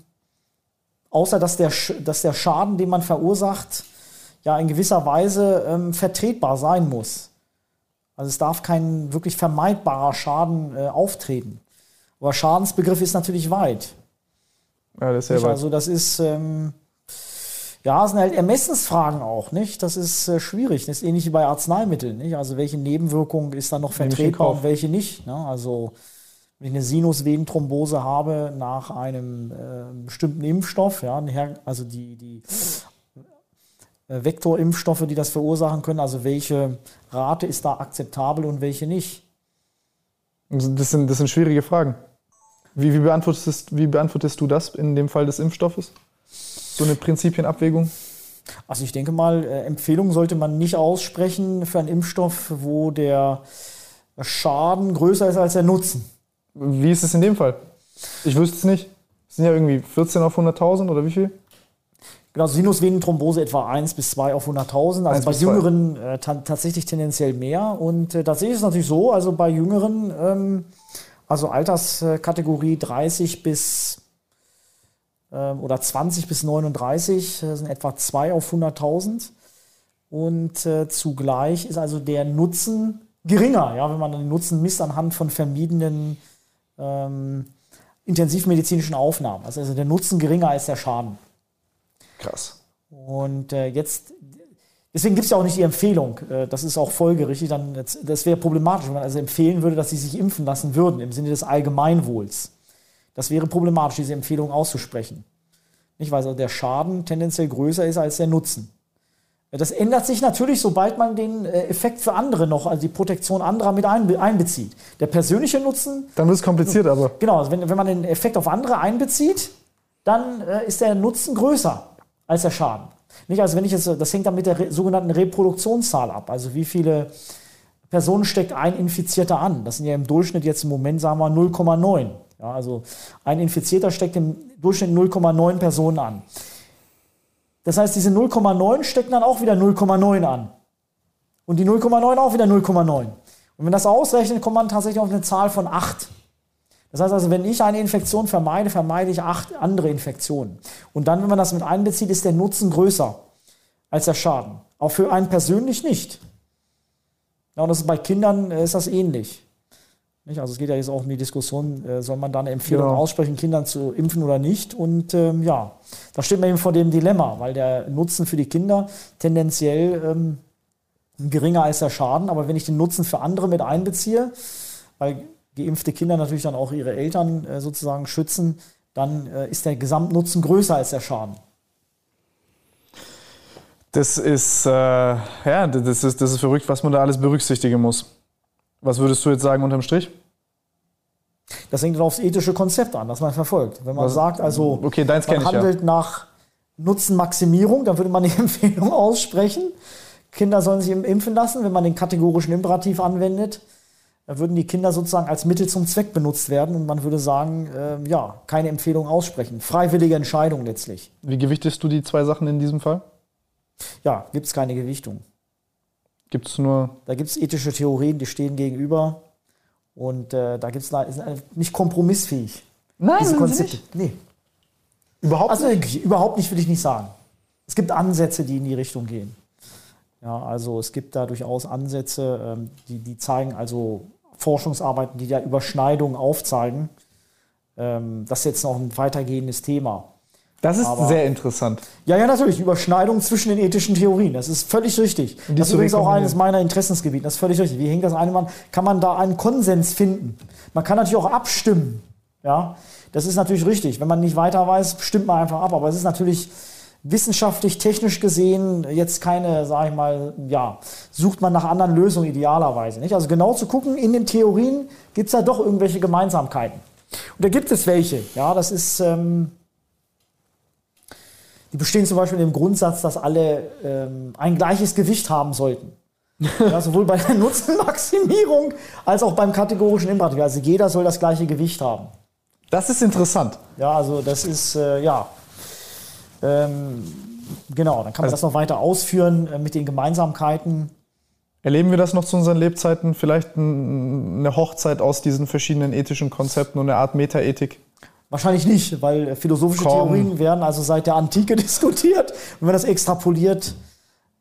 S2: außer dass der, dass der Schaden, den man verursacht, ja in gewisser Weise ähm, vertretbar sein muss. Also es darf kein wirklich vermeidbarer Schaden äh, auftreten. Aber Schadensbegriff ist natürlich weit. Ja, das ist sehr weit. Also das ist, ähm, ja, es sind halt Ermessensfragen auch, nicht? Das ist äh, schwierig. Das ist ähnlich wie bei Arzneimitteln, nicht? Also welche Nebenwirkung ist da noch vertretbar und welche nicht? Ne? Also wenn ich eine Sinusvenenthrombose habe nach einem äh, bestimmten Impfstoff, ja, also die, die äh, Vektorimpfstoffe, die das verursachen können, also welche Rate ist da akzeptabel und welche nicht?
S1: Das sind, das sind schwierige Fragen. Wie, wie, beantwortest, wie beantwortest du das in dem Fall des Impfstoffes? So eine Prinzipienabwägung?
S2: Also ich denke mal, äh, Empfehlungen sollte man nicht aussprechen für einen Impfstoff, wo der Schaden größer ist als der Nutzen.
S1: Wie ist es in dem Fall? Ich wüsste es nicht. Es sind ja irgendwie 14 auf 100.000 oder wie viel?
S2: Genau, Sinusvenenthrombose etwa 1 bis 2 auf 100.000. Also bei Jüngeren äh, tatsächlich tendenziell mehr. Und äh, tatsächlich ist es natürlich so, also bei Jüngeren, ähm, also Alterskategorie 30 bis oder 20 bis 39 das sind etwa 2 auf 100.000. Und äh, zugleich ist also der Nutzen geringer, ja, wenn man den Nutzen misst anhand von vermiedenen ähm, intensivmedizinischen Aufnahmen. Also, also der Nutzen geringer als der Schaden.
S1: Krass.
S2: Und äh, jetzt, deswegen gibt es ja auch nicht die Empfehlung. Äh, das ist auch folgerichtig. Dann, das wäre problematisch, wenn man also empfehlen würde, dass sie sich impfen lassen würden, im Sinne des Allgemeinwohls. Das wäre problematisch, diese Empfehlung auszusprechen. Nicht, weil also der Schaden tendenziell größer ist als der Nutzen. Das ändert sich natürlich, sobald man den äh, Effekt für andere noch, also die Protektion anderer mit einbezieht. Der persönliche Nutzen.
S1: Dann wird es kompliziert, aber.
S2: Genau, also wenn, wenn man den Effekt auf andere einbezieht, dann äh, ist der Nutzen größer als der Schaden. Nicht, also wenn ich jetzt, das hängt dann mit der sogenannten Reproduktionszahl ab. Also wie viele Personen steckt ein Infizierter an? Das sind ja im Durchschnitt jetzt im Moment, sagen wir, 0,9. Ja, also ein Infizierter steckt im Durchschnitt 0,9 Personen an. Das heißt, diese 0,9 stecken dann auch wieder 0,9 an. Und die 0,9 auch wieder 0,9. Und wenn das ausrechnet, kommt man tatsächlich auf eine Zahl von 8. Das heißt also, wenn ich eine Infektion vermeide, vermeide ich acht andere Infektionen. Und dann, wenn man das mit einbezieht, ist der Nutzen größer als der Schaden. Auch für einen persönlich nicht. Ja, und das ist bei Kindern äh, ist das ähnlich. Nicht? Also es geht ja jetzt auch um die Diskussion, äh, soll man da eine Empfehlung
S1: Genau.
S2: aussprechen, Kindern zu impfen oder nicht? Und ähm, ja, da steht man eben vor dem Dilemma, weil der Nutzen für die Kinder tendenziell ähm, geringer als der Schaden. Aber wenn ich den Nutzen für andere mit einbeziehe, weil geimpfte Kinder natürlich dann auch ihre Eltern äh, sozusagen schützen, dann äh, ist der Gesamtnutzen größer als der Schaden.
S1: Das ist, äh, ja, das ist, das ist verrückt, was man da alles berücksichtigen muss. Was würdest du jetzt sagen unterm Strich?
S2: Das hängt dann aufs ethische Konzept an, das man verfolgt. Wenn man
S1: Was-
S2: sagt, also
S1: Okay,
S2: man
S1: ich ja.
S2: handelt nach Nutzenmaximierung, dann würde man die Empfehlung aussprechen. Kinder sollen sich impfen lassen. Wenn man den kategorischen Imperativ anwendet, dann würden die Kinder sozusagen als Mittel zum Zweck benutzt werden und man würde sagen, ähm, ja, keine Empfehlung aussprechen. Freiwillige Entscheidung letztlich.
S1: Wie gewichtest du die zwei Sachen in diesem Fall?
S2: Ja, gibt es keine Gewichtung.
S1: Gibt es nur.
S2: Da gibt es ethische Theorien, die stehen gegenüber und äh, da gibt es nicht kompromissfähig.
S1: Nein,
S2: Diese
S1: sind sie
S2: Konzepte. Nee.
S1: Überhaupt
S2: Also wirklich, überhaupt nicht, will ich nicht sagen. Es gibt Ansätze, die in die Richtung gehen. Ja, also es gibt da durchaus Ansätze, ähm, die, die zeigen, also Forschungsarbeiten, die da Überschneidungen aufzeigen. Ähm, das ist jetzt noch ein weitergehendes Thema.
S1: Das ist
S2: Aber-
S1: sehr interessant.
S2: Ja, ja, natürlich. Überschneidung zwischen den ethischen Theorien. Das ist völlig richtig. Das ist übrigens auch eines meiner Interessensgebiete. Das ist völlig richtig. Wie hängt das eine an? Kann man da einen Konsens finden? Man kann natürlich auch abstimmen. Ja, das ist natürlich richtig. Wenn man nicht weiter weiß, stimmt man einfach ab. Aber es ist natürlich wissenschaftlich, technisch gesehen jetzt keine, sage ich mal, ja, sucht man nach anderen Lösungen idealerweise. Nicht? Also genau zu gucken, in den Theorien gibt es da doch irgendwelche Gemeinsamkeiten. Und da gibt es welche. Ja, das ist. Ähm, die bestehen zum Beispiel im Grundsatz, dass alle ähm, ein gleiches Gewicht haben sollten. Ja, sowohl bei der Nutzenmaximierung als auch beim kategorischen Imperativ. Also jeder soll das gleiche Gewicht haben.
S1: Das ist interessant.
S2: Ja, also das ist, äh, ja. Ähm, genau, dann kann man das noch weiter ausführen äh, mit den Gemeinsamkeiten.
S1: Erleben wir das noch zu unseren Lebzeiten? Vielleicht ein, eine Hochzeit aus diesen verschiedenen ethischen Konzepten und eine Art Metaethik?
S2: Wahrscheinlich nicht, weil philosophische
S1: Komm.
S2: Theorien werden also seit der Antike diskutiert. Und wenn man das extrapoliert,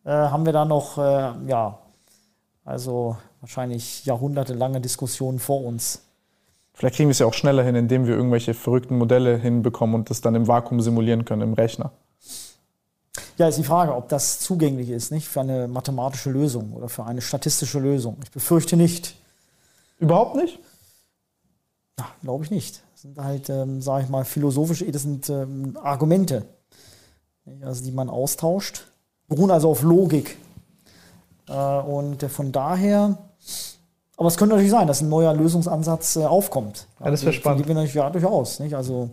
S2: äh, haben wir da noch, äh, ja, also wahrscheinlich jahrhundertelange Diskussionen vor uns.
S1: Vielleicht kriegen wir es ja auch schneller hin, indem wir irgendwelche verrückten Modelle hinbekommen und das dann im Vakuum simulieren können, im Rechner.
S2: Ja, ist die Frage, ob das zugänglich ist, nicht für eine mathematische Lösung oder für eine statistische Lösung. Ich befürchte nicht.
S1: Überhaupt nicht?
S2: Glaube ich nicht. Das sind halt, ähm, sage ich mal, philosophische, das sind ähm, Argumente, also die man austauscht, beruhen also auf Logik. Äh, und äh, von daher, aber es könnte natürlich sein, dass ein neuer Lösungsansatz äh, aufkommt.
S1: Ja, das wär
S2: Von
S1: spannend.
S2: dem wir natürlich, ja, durchaus. Nicht? Also,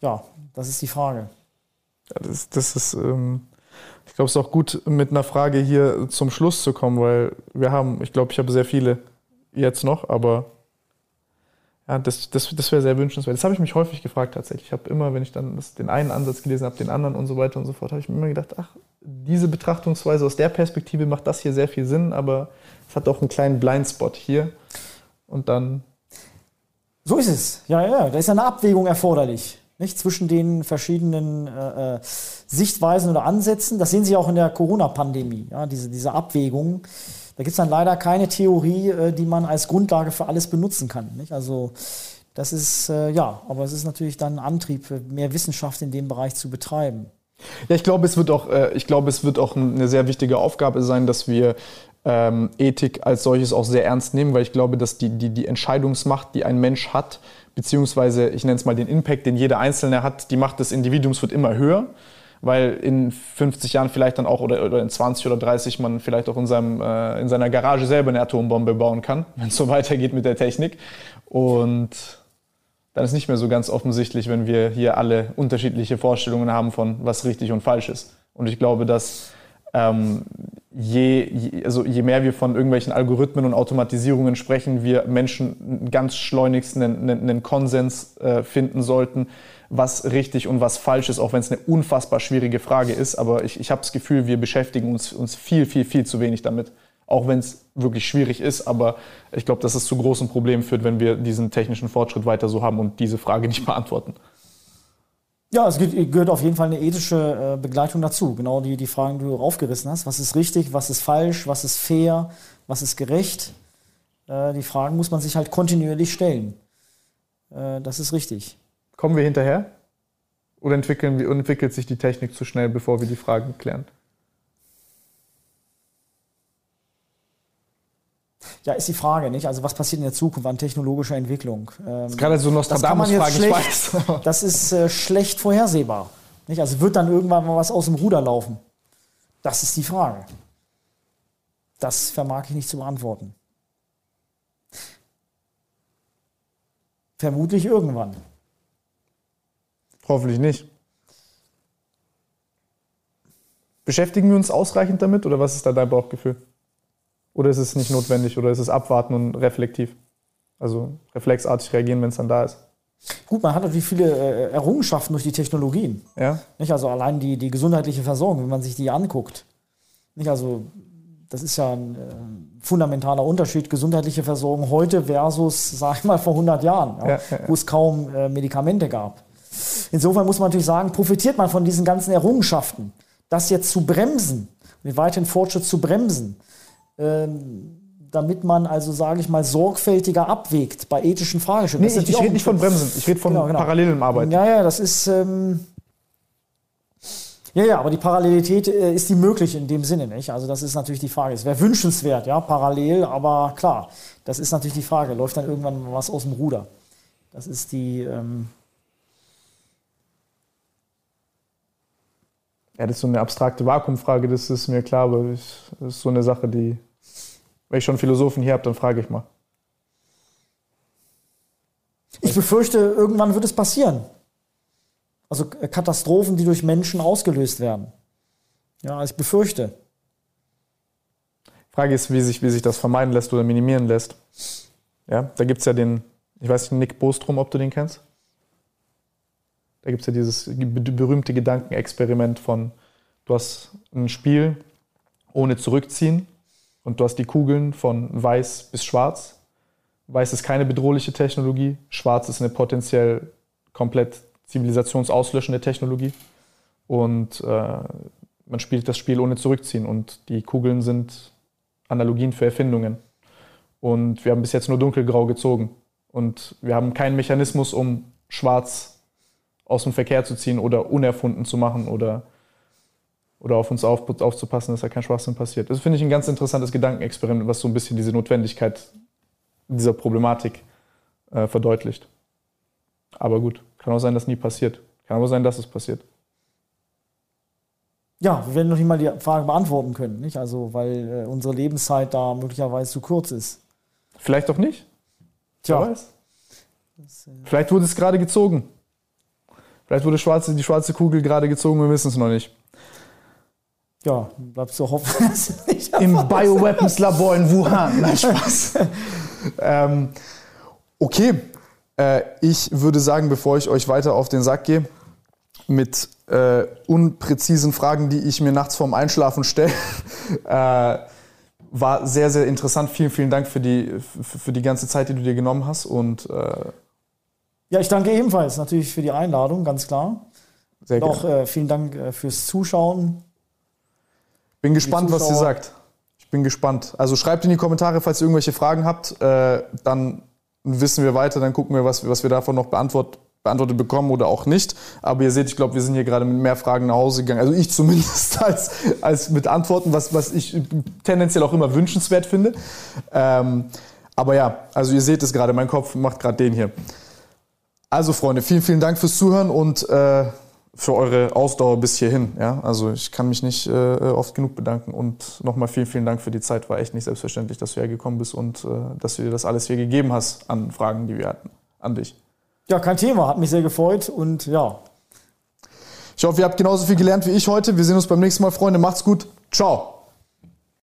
S2: ja, das ist die Frage.
S1: Ja, das, das ist, ähm, ich glaube, es ist auch gut, mit einer Frage hier zum Schluss zu kommen, weil wir haben, ich glaube, ich habe sehr viele jetzt noch, aber ja, das, das, das wäre sehr wünschenswert. Das habe ich mich häufig gefragt tatsächlich. Ich habe immer, wenn ich dann das, den einen Ansatz gelesen habe, den anderen und so weiter und so fort, habe ich mir immer gedacht, ach, diese Betrachtungsweise aus der Perspektive macht das hier sehr viel Sinn, aber es hat auch einen kleinen Blindspot hier. Und dann,
S2: So ist es. Ja, ja, da ist eine Abwägung erforderlich. Nicht zwischen den verschiedenen äh, äh, Sichtweisen oder Ansätzen. Das sehen Sie auch in der Corona-Pandemie, ja, diese, diese Abwägung. Da gibt es dann leider keine Theorie, äh, die man als Grundlage für alles benutzen kann. Nicht? Also das ist, äh, ja, aber es ist natürlich dann ein Antrieb, mehr Wissenschaft in dem Bereich zu betreiben.
S1: Ja, ich glaube, es wird auch, äh, ich glaube, es wird auch eine sehr wichtige Aufgabe sein, dass wir ähm, Ethik als solches auch sehr ernst nehmen, weil ich glaube, dass die, die, die Entscheidungsmacht, die ein Mensch hat, beziehungsweise ich nenne es mal den Impact, den jeder Einzelne hat, die Macht des Individuums wird immer höher, weil in 50 Jahren vielleicht dann auch oder, oder in 20 oder 30 man vielleicht auch in, seinem, äh, in seiner Garage selber eine Atombombe bauen kann, wenn es so weitergeht mit der Technik. Und dann ist nicht mehr so ganz offensichtlich, wenn wir hier alle unterschiedliche Vorstellungen haben von was richtig und falsch ist. Und ich glaube, dass ähm, je, je, also je mehr wir von irgendwelchen Algorithmen und Automatisierungen sprechen, wir Menschen ganz schleunigst einen, einen, einen Konsens äh, finden sollten, was richtig und was falsch ist, auch wenn es eine unfassbar schwierige Frage ist. Aber ich, ich habe das Gefühl, wir beschäftigen uns, uns viel, viel, viel zu wenig damit. Auch wenn es wirklich schwierig ist, aber ich glaube, dass es zu großen Problemen führt, wenn wir diesen technischen Fortschritt weiter so haben und diese Frage nicht beantworten.
S2: Ja, es ge- gehört auf jeden Fall eine ethische äh, Begleitung dazu. Genau die, die Fragen, die du aufgerissen hast. Was ist richtig, was ist falsch, was ist fair, was ist gerecht? Äh, die Fragen muss man sich halt kontinuierlich stellen. Äh, das ist richtig.
S1: Kommen wir hinterher? Oder entwickeln, entwickelt sich die Technik zu schnell, bevor wir die Fragen klären?
S2: Ja, ist die Frage, nicht? Also was passiert in der Zukunft an technologischer Entwicklung?
S1: Ähm, das ist gerade so Nostradamus-Frage,
S2: ich weiß. Das ist äh, schlecht vorhersehbar. Nicht? Also wird dann irgendwann mal was aus dem Ruder laufen? Das ist die Frage. Das vermag ich nicht zu beantworten. Vermutlich irgendwann.
S1: Hoffentlich nicht. Beschäftigen wir uns ausreichend damit oder was ist da dein Bauchgefühl? Oder ist es nicht notwendig oder ist es abwarten und reflektiv? Also reflexartig reagieren, wenn es dann da ist.
S2: Gut, man hat natürlich viele äh, Errungenschaften durch die Technologien. Ja. Nicht? Also allein die, die gesundheitliche Versorgung, wenn man sich die anguckt. Nicht? Also das ist ja ein äh, fundamentaler Unterschied, gesundheitliche Versorgung heute versus, sag ich mal, vor 100 Jahren, ja, ja, wo es kaum äh, Medikamente gab. Insofern muss man natürlich sagen, profitiert man von diesen ganzen Errungenschaften. Das jetzt zu bremsen, den weiteren Fortschritt zu bremsen, ähm, damit man also, sage ich mal, sorgfältiger abwägt bei ethischen Fragestellungen.
S1: Nee, ich, ich rede nicht von Bremsen, ich rede von genau, genau. parallelem Arbeiten.
S2: Ja, ja, das ist... Ähm, ja, ja, aber die Parallelität äh, ist die möglich in dem Sinne, nicht? Also das ist natürlich die Frage. Es wäre wünschenswert, ja, parallel, aber klar, das ist natürlich die Frage. Läuft dann irgendwann was aus dem Ruder? Das ist die... Ähm,
S1: ja, das ist so eine abstrakte Vakuumfrage, das ist mir klar, aber das ist so eine Sache, die wenn ich schon Philosophen hier habe, dann frage ich mal.
S2: Ich befürchte, irgendwann wird es passieren. Also Katastrophen, die durch Menschen ausgelöst werden. Ja, ich befürchte.
S1: Frage ist, wie sich, wie sich das vermeiden lässt oder minimieren lässt. Ja, da gibt es ja den, ich weiß nicht, Nick Bostrom, ob du den kennst. Da gibt es ja dieses berühmte Gedankenexperiment von, du hast ein Spiel ohne Zurückziehen und du hast die Kugeln von weiß bis schwarz. Weiß ist keine bedrohliche Technologie, schwarz ist eine potenziell komplett zivilisationsauslöschende Technologie. Und äh, man spielt das Spiel ohne zurückziehen und die Kugeln sind Analogien für Erfindungen. Und wir haben bis jetzt nur dunkelgrau gezogen. Und wir haben keinen Mechanismus, um schwarz aus dem Verkehr zu ziehen oder unerfunden zu machen oder oder auf uns auf, aufzupassen, dass da kein Schwachsinn passiert. Das finde ich ein ganz interessantes Gedankenexperiment, was so ein bisschen diese Notwendigkeit dieser Problematik äh, verdeutlicht. Aber gut, kann auch sein, dass nie passiert. Kann aber sein, dass es passiert.
S2: Ja, wir werden noch nicht mal die Frage beantworten können, nicht? Also, weil äh, unsere Lebenszeit da möglicherweise zu kurz ist.
S1: Vielleicht auch nicht. Tja. Wer weiß. Das, äh Vielleicht wurde es gerade gezogen. Vielleicht wurde schwarze, die schwarze Kugel gerade gezogen, wir wissen es noch nicht
S2: ja, bleibst du hoffen, dass
S1: es nicht Im Bioweapons-Labor in Wuhan. Nein, Spaß. ähm, okay, äh, ich würde sagen, bevor ich euch weiter auf den Sack gehe, mit äh, unpräzisen Fragen, die ich mir nachts vorm Einschlafen stelle, äh, war sehr, sehr interessant. Vielen, vielen Dank für die, für die ganze Zeit, die du dir genommen hast. Und, äh
S2: ja, ich danke ebenfalls natürlich für die Einladung, ganz klar. Sehr gerne. Auch äh, vielen Dank äh, fürs Zuschauen.
S1: Bin gespannt, was ihr sagt. Ich bin gespannt. Also schreibt in die Kommentare, falls ihr irgendwelche Fragen habt. Äh, dann wissen wir weiter, dann gucken wir, was, was wir davon noch beantwortet, beantwortet bekommen oder auch nicht. Aber ihr seht, ich glaube, wir sind hier gerade mit mehr Fragen nach Hause gegangen. Also ich zumindest als, als mit Antworten, was, was ich tendenziell auch immer wünschenswert finde. Ähm, aber ja, also ihr seht es gerade, mein Kopf macht gerade den hier. Also Freunde, vielen, vielen Dank fürs Zuhören und äh, für eure Ausdauer bis hierhin. Ja? Also ich kann mich nicht äh, oft genug bedanken und nochmal vielen, vielen Dank für die Zeit. War echt nicht selbstverständlich, dass du hergekommen bist und äh, dass du dir das alles hier gegeben hast an Fragen, die wir hatten, an dich.
S2: Ja, kein Thema, hat mich sehr gefreut und ja.
S1: Ich hoffe, ihr habt genauso viel gelernt wie ich heute. Wir sehen uns beim nächsten Mal, Freunde. Macht's gut. Ciao.